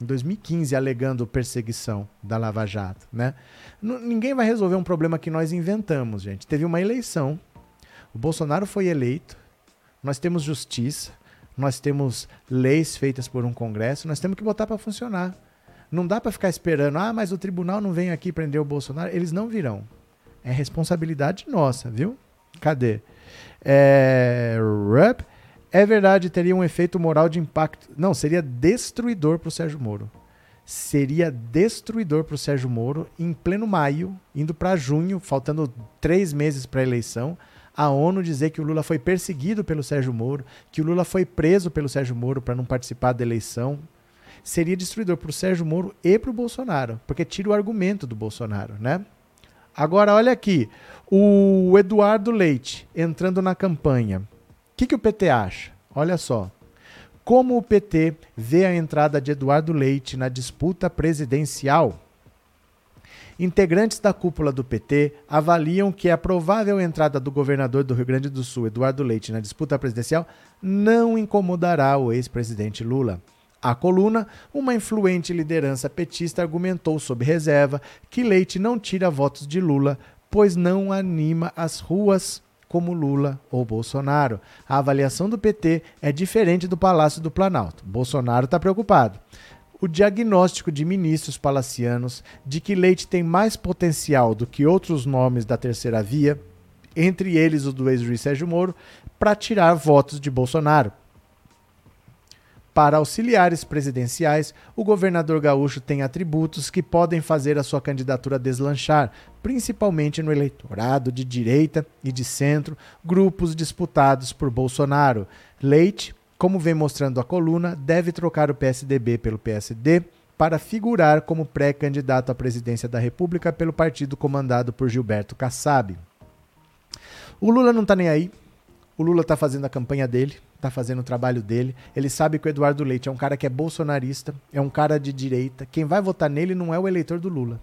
Em 2015, alegando perseguição da Lava Jato. Né? Ninguém vai resolver um problema que nós inventamos, gente. Teve uma eleição. O Bolsonaro foi eleito. Nós temos justiça. Nós temos leis feitas por um Congresso. Nós temos que botar para funcionar. Não dá para ficar esperando, ah, mas o tribunal não vem aqui prender o Bolsonaro. Eles não virão. É responsabilidade nossa, viu? Cadê? É. É verdade, teria um efeito moral de impacto. Não, seria destruidor para o Sérgio Moro. Seria destruidor para o Sérgio Moro em pleno maio, indo para junho, faltando três meses para a eleição. A ONU dizer que o Lula foi perseguido pelo Sérgio Moro, que o Lula foi preso pelo Sérgio Moro para não participar da eleição. Seria destruidor para o Sérgio Moro e para o Bolsonaro, porque tira o argumento do Bolsonaro, né? Agora, olha aqui. O Eduardo Leite entrando na campanha. O que, que o PT acha? Olha só. Como o PT vê a entrada de Eduardo Leite na disputa presidencial? Integrantes da cúpula do PT avaliam que a provável entrada do governador do Rio Grande do Sul, Eduardo Leite, na disputa presidencial não incomodará o ex-presidente Lula. A coluna, uma influente liderança petista argumentou sob reserva que Leite não tira votos de Lula, pois não anima as ruas como Lula ou Bolsonaro. A avaliação do PT é diferente do Palácio do Planalto. Bolsonaro está preocupado. O diagnóstico de ministros palacianos de que Leite tem mais potencial do que outros nomes da terceira via, entre eles o do ex-juiz Sérgio Moro, para tirar votos de Bolsonaro. Para auxiliares presidenciais, o governador gaúcho tem atributos que podem fazer a sua candidatura deslanchar, principalmente no eleitorado de direita e de centro, grupos disputados por Bolsonaro. Leite, como vem mostrando a coluna, deve trocar o PSDB pelo PSD para figurar como pré-candidato à presidência da República pelo partido comandado por Gilberto Kassab. O Lula não está nem aí. O Lula está fazendo a campanha dele, está fazendo o trabalho dele. Ele sabe que o Eduardo Leite é um cara que é bolsonarista, é um cara de direita. Quem vai votar nele não é o eleitor do Lula.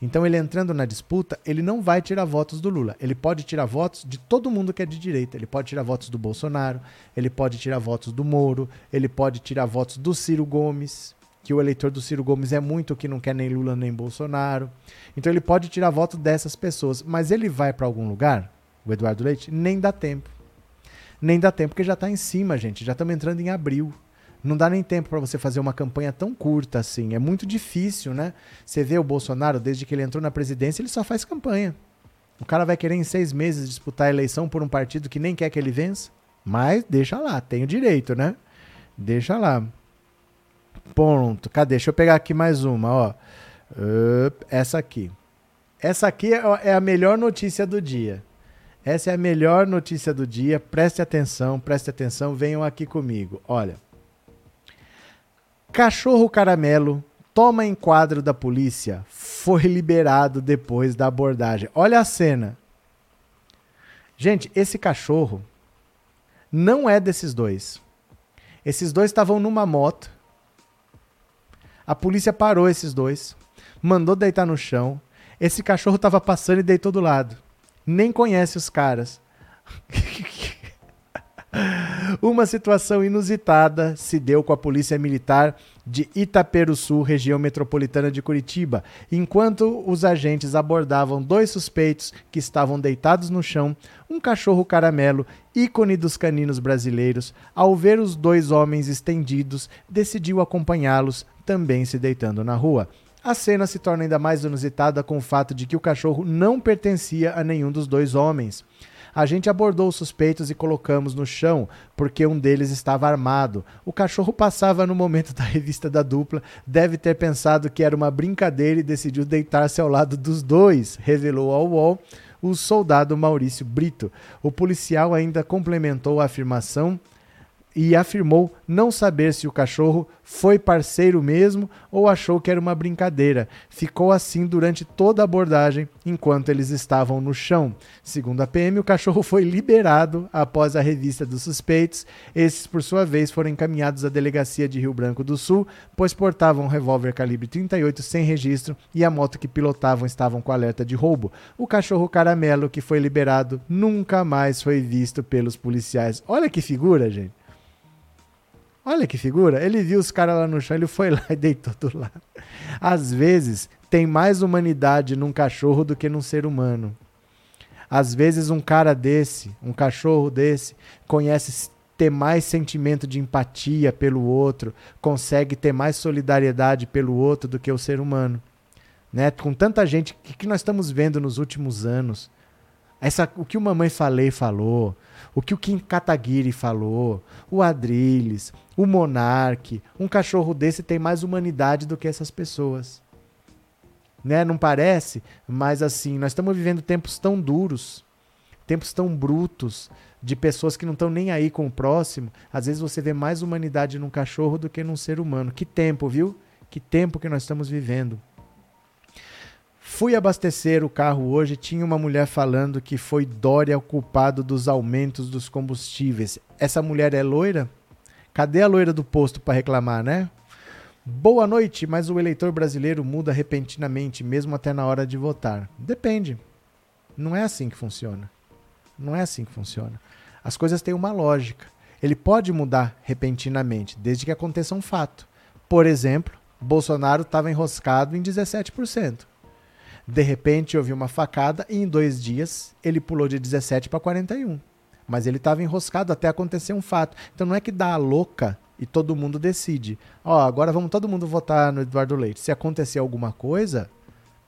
Então ele entrando na disputa, ele não vai tirar votos do Lula. Ele pode tirar votos de todo mundo que é de direita. Ele pode tirar votos do Bolsonaro, ele pode tirar votos do Moro, ele pode tirar votos do Ciro Gomes, que o eleitor do Ciro Gomes é muito que não quer nem Lula nem Bolsonaro. Então ele pode tirar votos dessas pessoas, mas ele vai para algum lugar, o Eduardo Leite, nem dá tempo nem dá tempo, porque já está em cima, gente. Já estamos entrando em abril. Não dá nem tempo para você fazer uma campanha tão curta assim. É muito difícil, né? Você vê o Bolsonaro, desde que ele entrou na presidência, ele só faz campanha. O cara vai querer em seis meses disputar a eleição por um partido que nem quer que ele vença. Mas deixa lá, tem o direito, né? Deixa lá. Ponto. Cadê? Deixa eu pegar aqui mais uma, ó. essa aqui. Essa aqui é, é a melhor notícia do dia. Essa é a melhor notícia do dia. Preste atenção, preste atenção, venham aqui comigo. Olha. Cachorro caramelo toma enquadro da polícia, foi liberado depois da abordagem. Olha a cena. Gente, esse cachorro não é desses dois. Esses dois estavam numa moto. A polícia parou esses dois, mandou deitar no chão. Esse cachorro estava passando e deitou do lado nem conhece os caras. Uma situação inusitada se deu com a Polícia Militar de Itaperuçu, região metropolitana de Curitiba. Enquanto os agentes abordavam dois suspeitos que estavam deitados no chão, um cachorro caramelo, ícone dos caninos brasileiros, ao ver os dois homens estendidos, decidiu acompanhá-los, também se deitando na rua. A cena se torna ainda mais inusitada com o fato de que o cachorro não pertencia a nenhum dos dois homens. A gente abordou os suspeitos e colocamos no chão porque um deles estava armado. O cachorro passava no momento da revista da dupla, deve ter pensado que era uma brincadeira e decidiu deitar-se ao lado dos dois, revelou ao UOL o soldado Maurício Brito. O policial ainda complementou a afirmação e afirmou não saber se o cachorro foi parceiro mesmo ou achou que era uma brincadeira. Ficou assim durante toda a abordagem enquanto eles estavam no chão. Segundo a PM, o cachorro foi liberado após a revista dos suspeitos. Esses, por sua vez, foram encaminhados à delegacia de Rio Branco do Sul, pois portavam um revólver calibre 38 sem registro e a moto que pilotavam estavam com alerta de roubo. O cachorro caramelo que foi liberado nunca mais foi visto pelos policiais. Olha que figura, gente. Olha que figura. Ele viu os caras lá no chão, ele foi lá e deitou do lado. Às vezes, tem mais humanidade num cachorro do que num ser humano. Às vezes, um cara desse, um cachorro desse, conhece ter mais sentimento de empatia pelo outro, consegue ter mais solidariedade pelo outro do que o ser humano. Né? Com tanta gente, o que nós estamos vendo nos últimos anos? Essa, o que o Mamãe Falei falou, o que o Kim Kataguiri falou, o Adrilles, o Monarque, um cachorro desse tem mais humanidade do que essas pessoas. Né? Não parece? Mas assim, nós estamos vivendo tempos tão duros, tempos tão brutos, de pessoas que não estão nem aí com o próximo. Às vezes você vê mais humanidade num cachorro do que num ser humano. Que tempo, viu? Que tempo que nós estamos vivendo. Fui abastecer o carro hoje, tinha uma mulher falando que foi Dória o culpado dos aumentos dos combustíveis. Essa mulher é loira? Cadê a loira do posto para reclamar, né? Boa noite, mas o eleitor brasileiro muda repentinamente, mesmo até na hora de votar. Depende. Não é assim que funciona. Não é assim que funciona. As coisas têm uma lógica. Ele pode mudar repentinamente, desde que aconteça um fato. Por exemplo, Bolsonaro estava enroscado em 17%. De repente houve uma facada e em dois dias ele pulou de 17 para 41. Mas ele estava enroscado até acontecer um fato. Então não é que dá a louca e todo mundo decide. Ó, agora vamos todo mundo votar no Eduardo Leite. Se acontecer alguma coisa,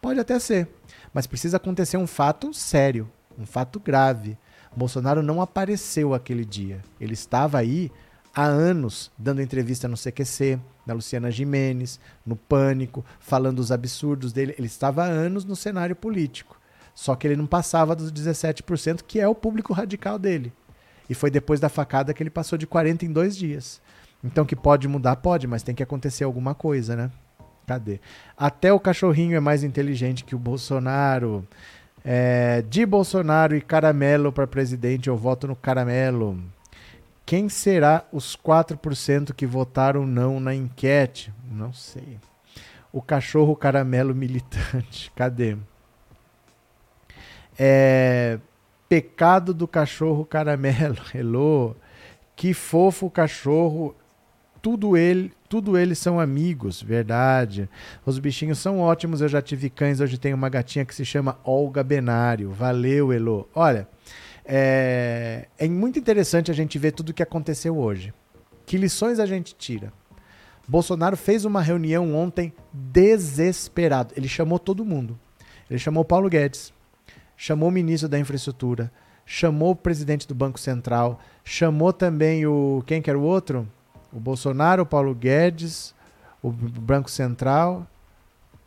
pode até ser. Mas precisa acontecer um fato sério, um fato grave. Bolsonaro não apareceu aquele dia. Ele estava aí há anos dando entrevista no CQC, na Luciana Jimenez, no Pânico, falando os absurdos dele. Ele estava há anos no cenário político. Só que ele não passava dos 17%, que é o público radical dele. E foi depois da facada que ele passou de 40 em dois dias. Então que pode mudar, pode, mas tem que acontecer alguma coisa, né? Cadê? Até o cachorrinho é mais inteligente que o Bolsonaro. É, de Bolsonaro e Caramelo para presidente, eu voto no Caramelo. Quem será os 4% que votaram não na enquete? Não sei. O cachorro caramelo militante. Cadê? É, pecado do cachorro caramelo. Hello. Que fofo o cachorro. Tudo ele, tudo eles são amigos, verdade. Os bichinhos são ótimos. Eu já tive cães, hoje tem uma gatinha que se chama Olga Benário. Valeu, Elo. Olha, é, é muito interessante a gente ver tudo o que aconteceu hoje. Que lições a gente tira? Bolsonaro fez uma reunião ontem desesperado. Ele chamou todo mundo. Ele chamou Paulo Guedes, chamou o ministro da Infraestrutura, chamou o presidente do Banco Central, chamou também o. Quem que era o outro? O Bolsonaro, o Paulo Guedes, o Banco Central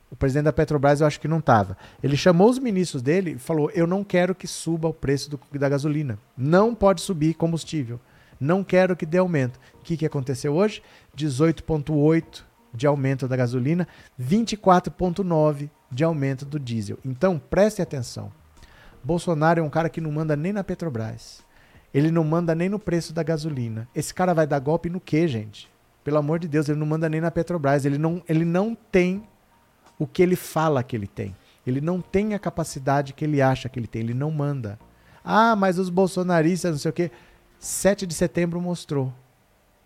o presidente da Petrobras eu acho que não estava. Ele chamou os ministros dele e falou: Eu não quero que suba o preço do, da gasolina. Não pode subir combustível. Não quero que dê aumento. O que, que aconteceu hoje? 18,8 de aumento da gasolina, 24,9 de aumento do diesel. Então, preste atenção. Bolsonaro é um cara que não manda nem na Petrobras. Ele não manda nem no preço da gasolina. Esse cara vai dar golpe no quê, gente? Pelo amor de Deus, ele não manda nem na Petrobras. Ele não, ele não tem o que ele fala que ele tem. Ele não tem a capacidade que ele acha que ele tem, ele não manda. Ah, mas os bolsonaristas, não sei o quê. 7 de setembro mostrou.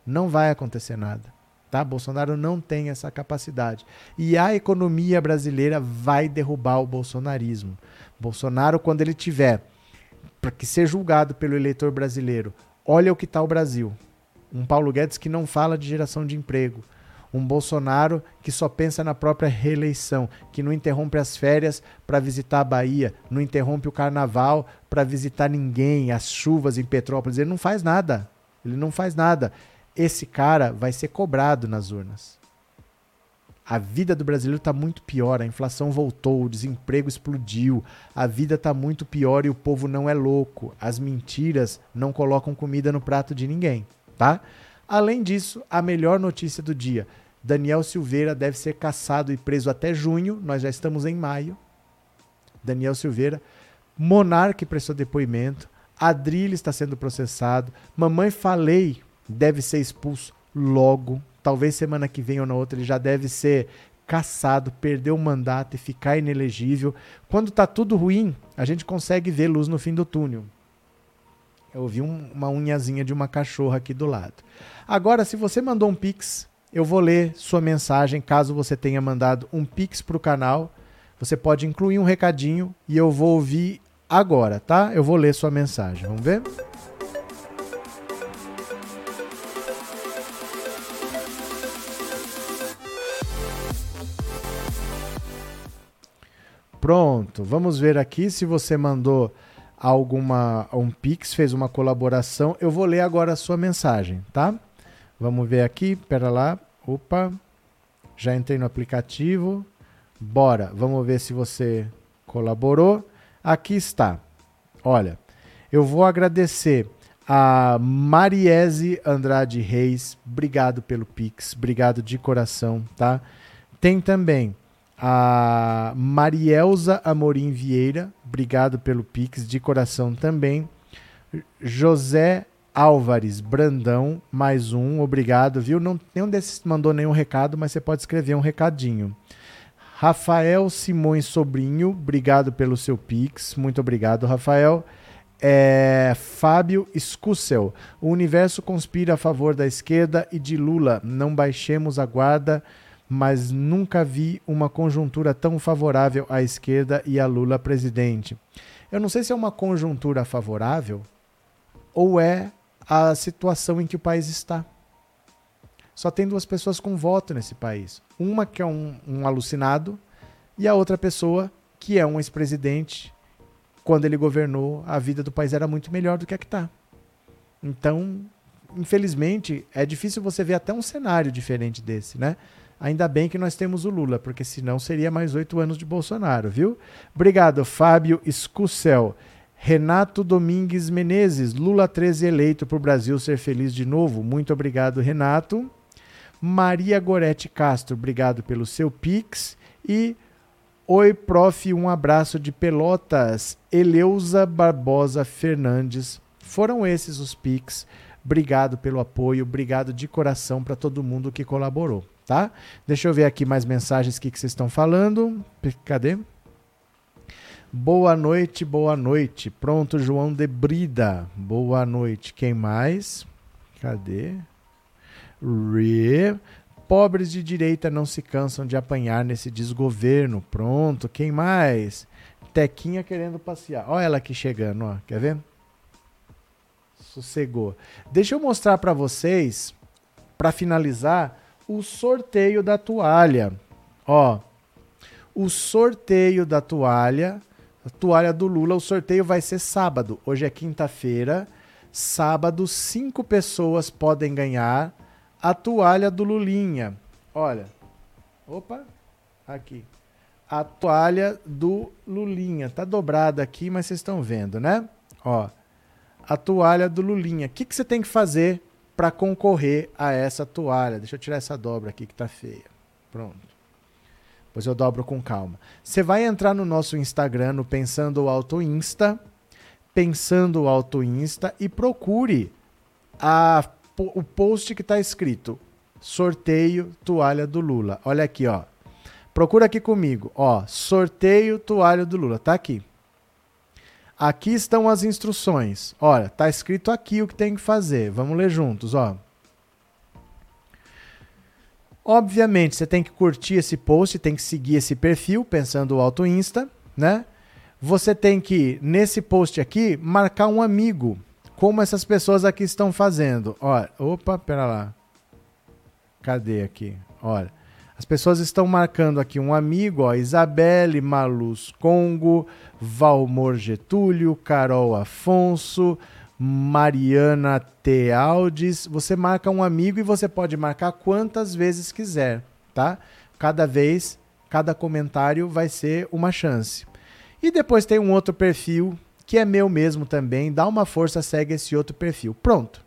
Não vai acontecer nada. Tá? Bolsonaro não tem essa capacidade. E a economia brasileira vai derrubar o bolsonarismo. Bolsonaro, quando ele tiver para que ser julgado pelo eleitor brasileiro, olha o que está o Brasil. Um Paulo Guedes que não fala de geração de emprego Um Bolsonaro que só pensa na própria reeleição, que não interrompe as férias para visitar a Bahia, não interrompe o carnaval para visitar ninguém, as chuvas em Petrópolis. Ele não faz nada. Ele não faz nada. Esse cara vai ser cobrado nas urnas. A vida do brasileiro está muito pior, a inflação voltou, o desemprego explodiu, a vida está muito pior e o povo não é louco. As mentiras não colocam comida no prato de ninguém, tá? Além disso, a melhor notícia do dia: Daniel Silveira deve ser caçado e preso até junho, nós já estamos em maio. Daniel Silveira, Monarque prestou depoimento, Adrilho está sendo processado, Mamãe Falei deve ser expulso logo, talvez semana que vem ou na outra ele já deve ser caçado, perder o mandato e ficar inelegível. Quando tá tudo ruim, a gente consegue ver luz no fim do túnel. Eu ouvi um, uma unhazinha de uma cachorra aqui do lado. Agora, se você mandou um pix, eu vou ler sua mensagem. Caso você tenha mandado um pix para o canal, você pode incluir um recadinho e eu vou ouvir agora, tá? Eu vou ler sua mensagem. Vamos ver? Pronto, vamos ver aqui se você mandou alguma um pix, fez uma colaboração. Eu vou ler agora a sua mensagem, tá? Vamos ver aqui, pera lá. Opa. Já entrei no aplicativo. Bora, vamos ver se você colaborou. Aqui está. Olha, eu vou agradecer a Mariese Andrade Reis. Obrigado pelo Pix, obrigado de coração, tá? Tem também a Marielza Amorim Vieira, obrigado pelo Pix, de coração também. José Álvares Brandão, mais um, obrigado, viu? Não, nenhum desses mandou nenhum recado, mas você pode escrever um recadinho. Rafael Simões Sobrinho, obrigado pelo seu Pix, muito obrigado, Rafael. É, Fábio Scussel, o universo conspira a favor da esquerda e de Lula, não baixemos a guarda mas nunca vi uma conjuntura tão favorável à esquerda e a Lula presidente. Eu não sei se é uma conjuntura favorável ou é a situação em que o país está. Só tem duas pessoas com voto nesse país. Uma que é um, um alucinado e a outra pessoa que é um ex-presidente. Quando ele governou, a vida do país era muito melhor do que a que está. Então, infelizmente, é difícil você ver até um cenário diferente desse, né? Ainda bem que nós temos o Lula, porque senão seria mais oito anos de Bolsonaro, viu? Obrigado, Fábio Escucel. Renato Domingues Menezes, Lula 13 eleito para o Brasil ser feliz de novo. Muito obrigado, Renato. Maria Gorete Castro, obrigado pelo seu Pix. E Oi, prof, um abraço de Pelotas. Eleusa Barbosa Fernandes. Foram esses os Pix. Obrigado pelo apoio, obrigado de coração para todo mundo que colaborou tá? Deixa eu ver aqui mais mensagens que, que vocês estão falando. Cadê? Boa noite, boa noite. Pronto, João de Brida. Boa noite. Quem mais? Cadê? Re. Pobres de direita não se cansam de apanhar nesse desgoverno. Pronto, quem mais? Tequinha querendo passear. Olha ela aqui chegando, ó. Quer ver? Sossegou. Deixa eu mostrar para vocês, para finalizar, o sorteio da toalha. Ó, o sorteio da toalha, a toalha do Lula, o sorteio vai ser sábado. Hoje é quinta-feira. Sábado, cinco pessoas podem ganhar a toalha do Lulinha. Olha. Opa, aqui. A toalha do Lulinha. Tá dobrada aqui, mas vocês estão vendo, né? Ó. A toalha do Lulinha. O que, que você tem que fazer para concorrer a essa toalha. Deixa eu tirar essa dobra aqui que tá feia. Pronto. Depois eu dobro com calma. Você vai entrar no nosso Instagram, no Pensando Alto Insta, Pensando Alto Insta e procure a, o post que está escrito sorteio toalha do Lula. Olha aqui, ó. Procura aqui comigo, ó, sorteio toalha do Lula, tá aqui. Aqui estão as instruções. Olha, tá escrito aqui o que tem que fazer. Vamos ler juntos, ó. Obviamente, você tem que curtir esse post, tem que seguir esse perfil, pensando o Auto Insta, né? Você tem que, nesse post aqui, marcar um amigo, como essas pessoas aqui estão fazendo. Olha, opa, pera lá. Cadê aqui? Olha, as pessoas estão marcando aqui um amigo, ó, Isabelle Maluz Congo, Valmor Getúlio, Carol Afonso, Mariana Tealdes. Você marca um amigo e você pode marcar quantas vezes quiser, tá? Cada vez, cada comentário vai ser uma chance. E depois tem um outro perfil que é meu mesmo também. Dá uma força, segue esse outro perfil. Pronto.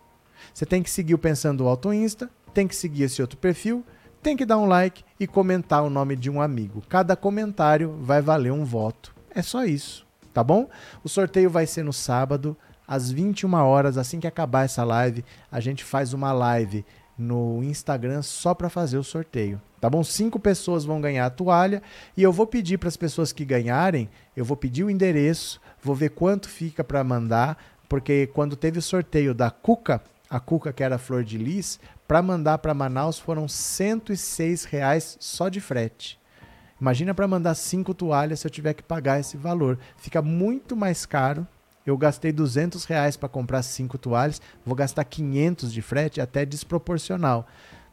Você tem que seguir o Pensando Alto Insta, tem que seguir esse outro perfil, tem que dar um like e comentar o nome de um amigo. Cada comentário vai valer um voto. É só isso, tá bom? O sorteio vai ser no sábado, às 21 horas, assim que acabar essa live, a gente faz uma live no Instagram só para fazer o sorteio. Tá bom? Cinco pessoas vão ganhar a toalha e eu vou pedir para as pessoas que ganharem, eu vou pedir o endereço, vou ver quanto fica para mandar, porque quando teve o sorteio da Cuca, a Cuca que era flor de lis, para mandar para Manaus foram 106 reais só de frete. Imagina para mandar cinco toalhas se eu tiver que pagar esse valor. Fica muito mais caro. Eu gastei 200 reais para comprar cinco toalhas, vou gastar 500 de frete, até desproporcional.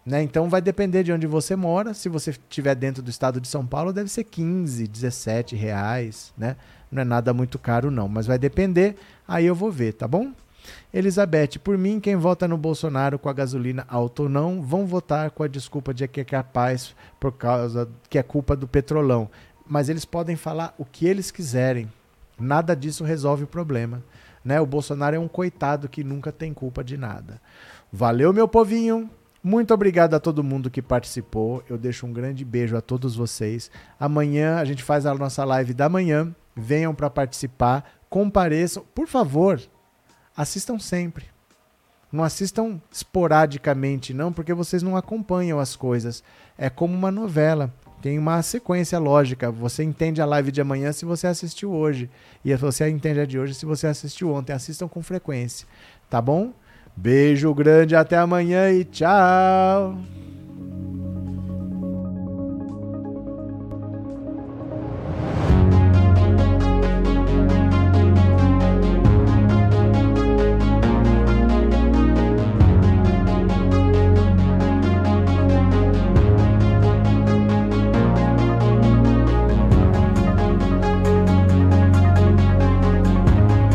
Né? Então vai depender de onde você mora. Se você estiver dentro do estado de São Paulo, deve ser 15, 17 reais. Né? Não é nada muito caro, não. Mas vai depender. Aí eu vou ver, tá bom? Elizabeth, por mim, quem vota no Bolsonaro com a gasolina alta ou não, vão votar com a desculpa de que é capaz por causa que é culpa do petrolão. Mas eles podem falar o que eles quiserem. Nada disso resolve o problema. Né? O Bolsonaro é um coitado que nunca tem culpa de nada. Valeu, meu povinho. Muito obrigado a todo mundo que participou. Eu deixo um grande beijo a todos vocês. Amanhã a gente faz a nossa live da manhã. Venham para participar, compareçam. Por favor, assistam sempre. Não assistam esporadicamente, não, porque vocês não acompanham as coisas. É como uma novela. Tem uma sequência lógica. Você entende a live de amanhã se você assistiu hoje. E você entende a de hoje se você assistiu ontem. Assistam com frequência. Tá bom? Beijo grande, até amanhã e tchau!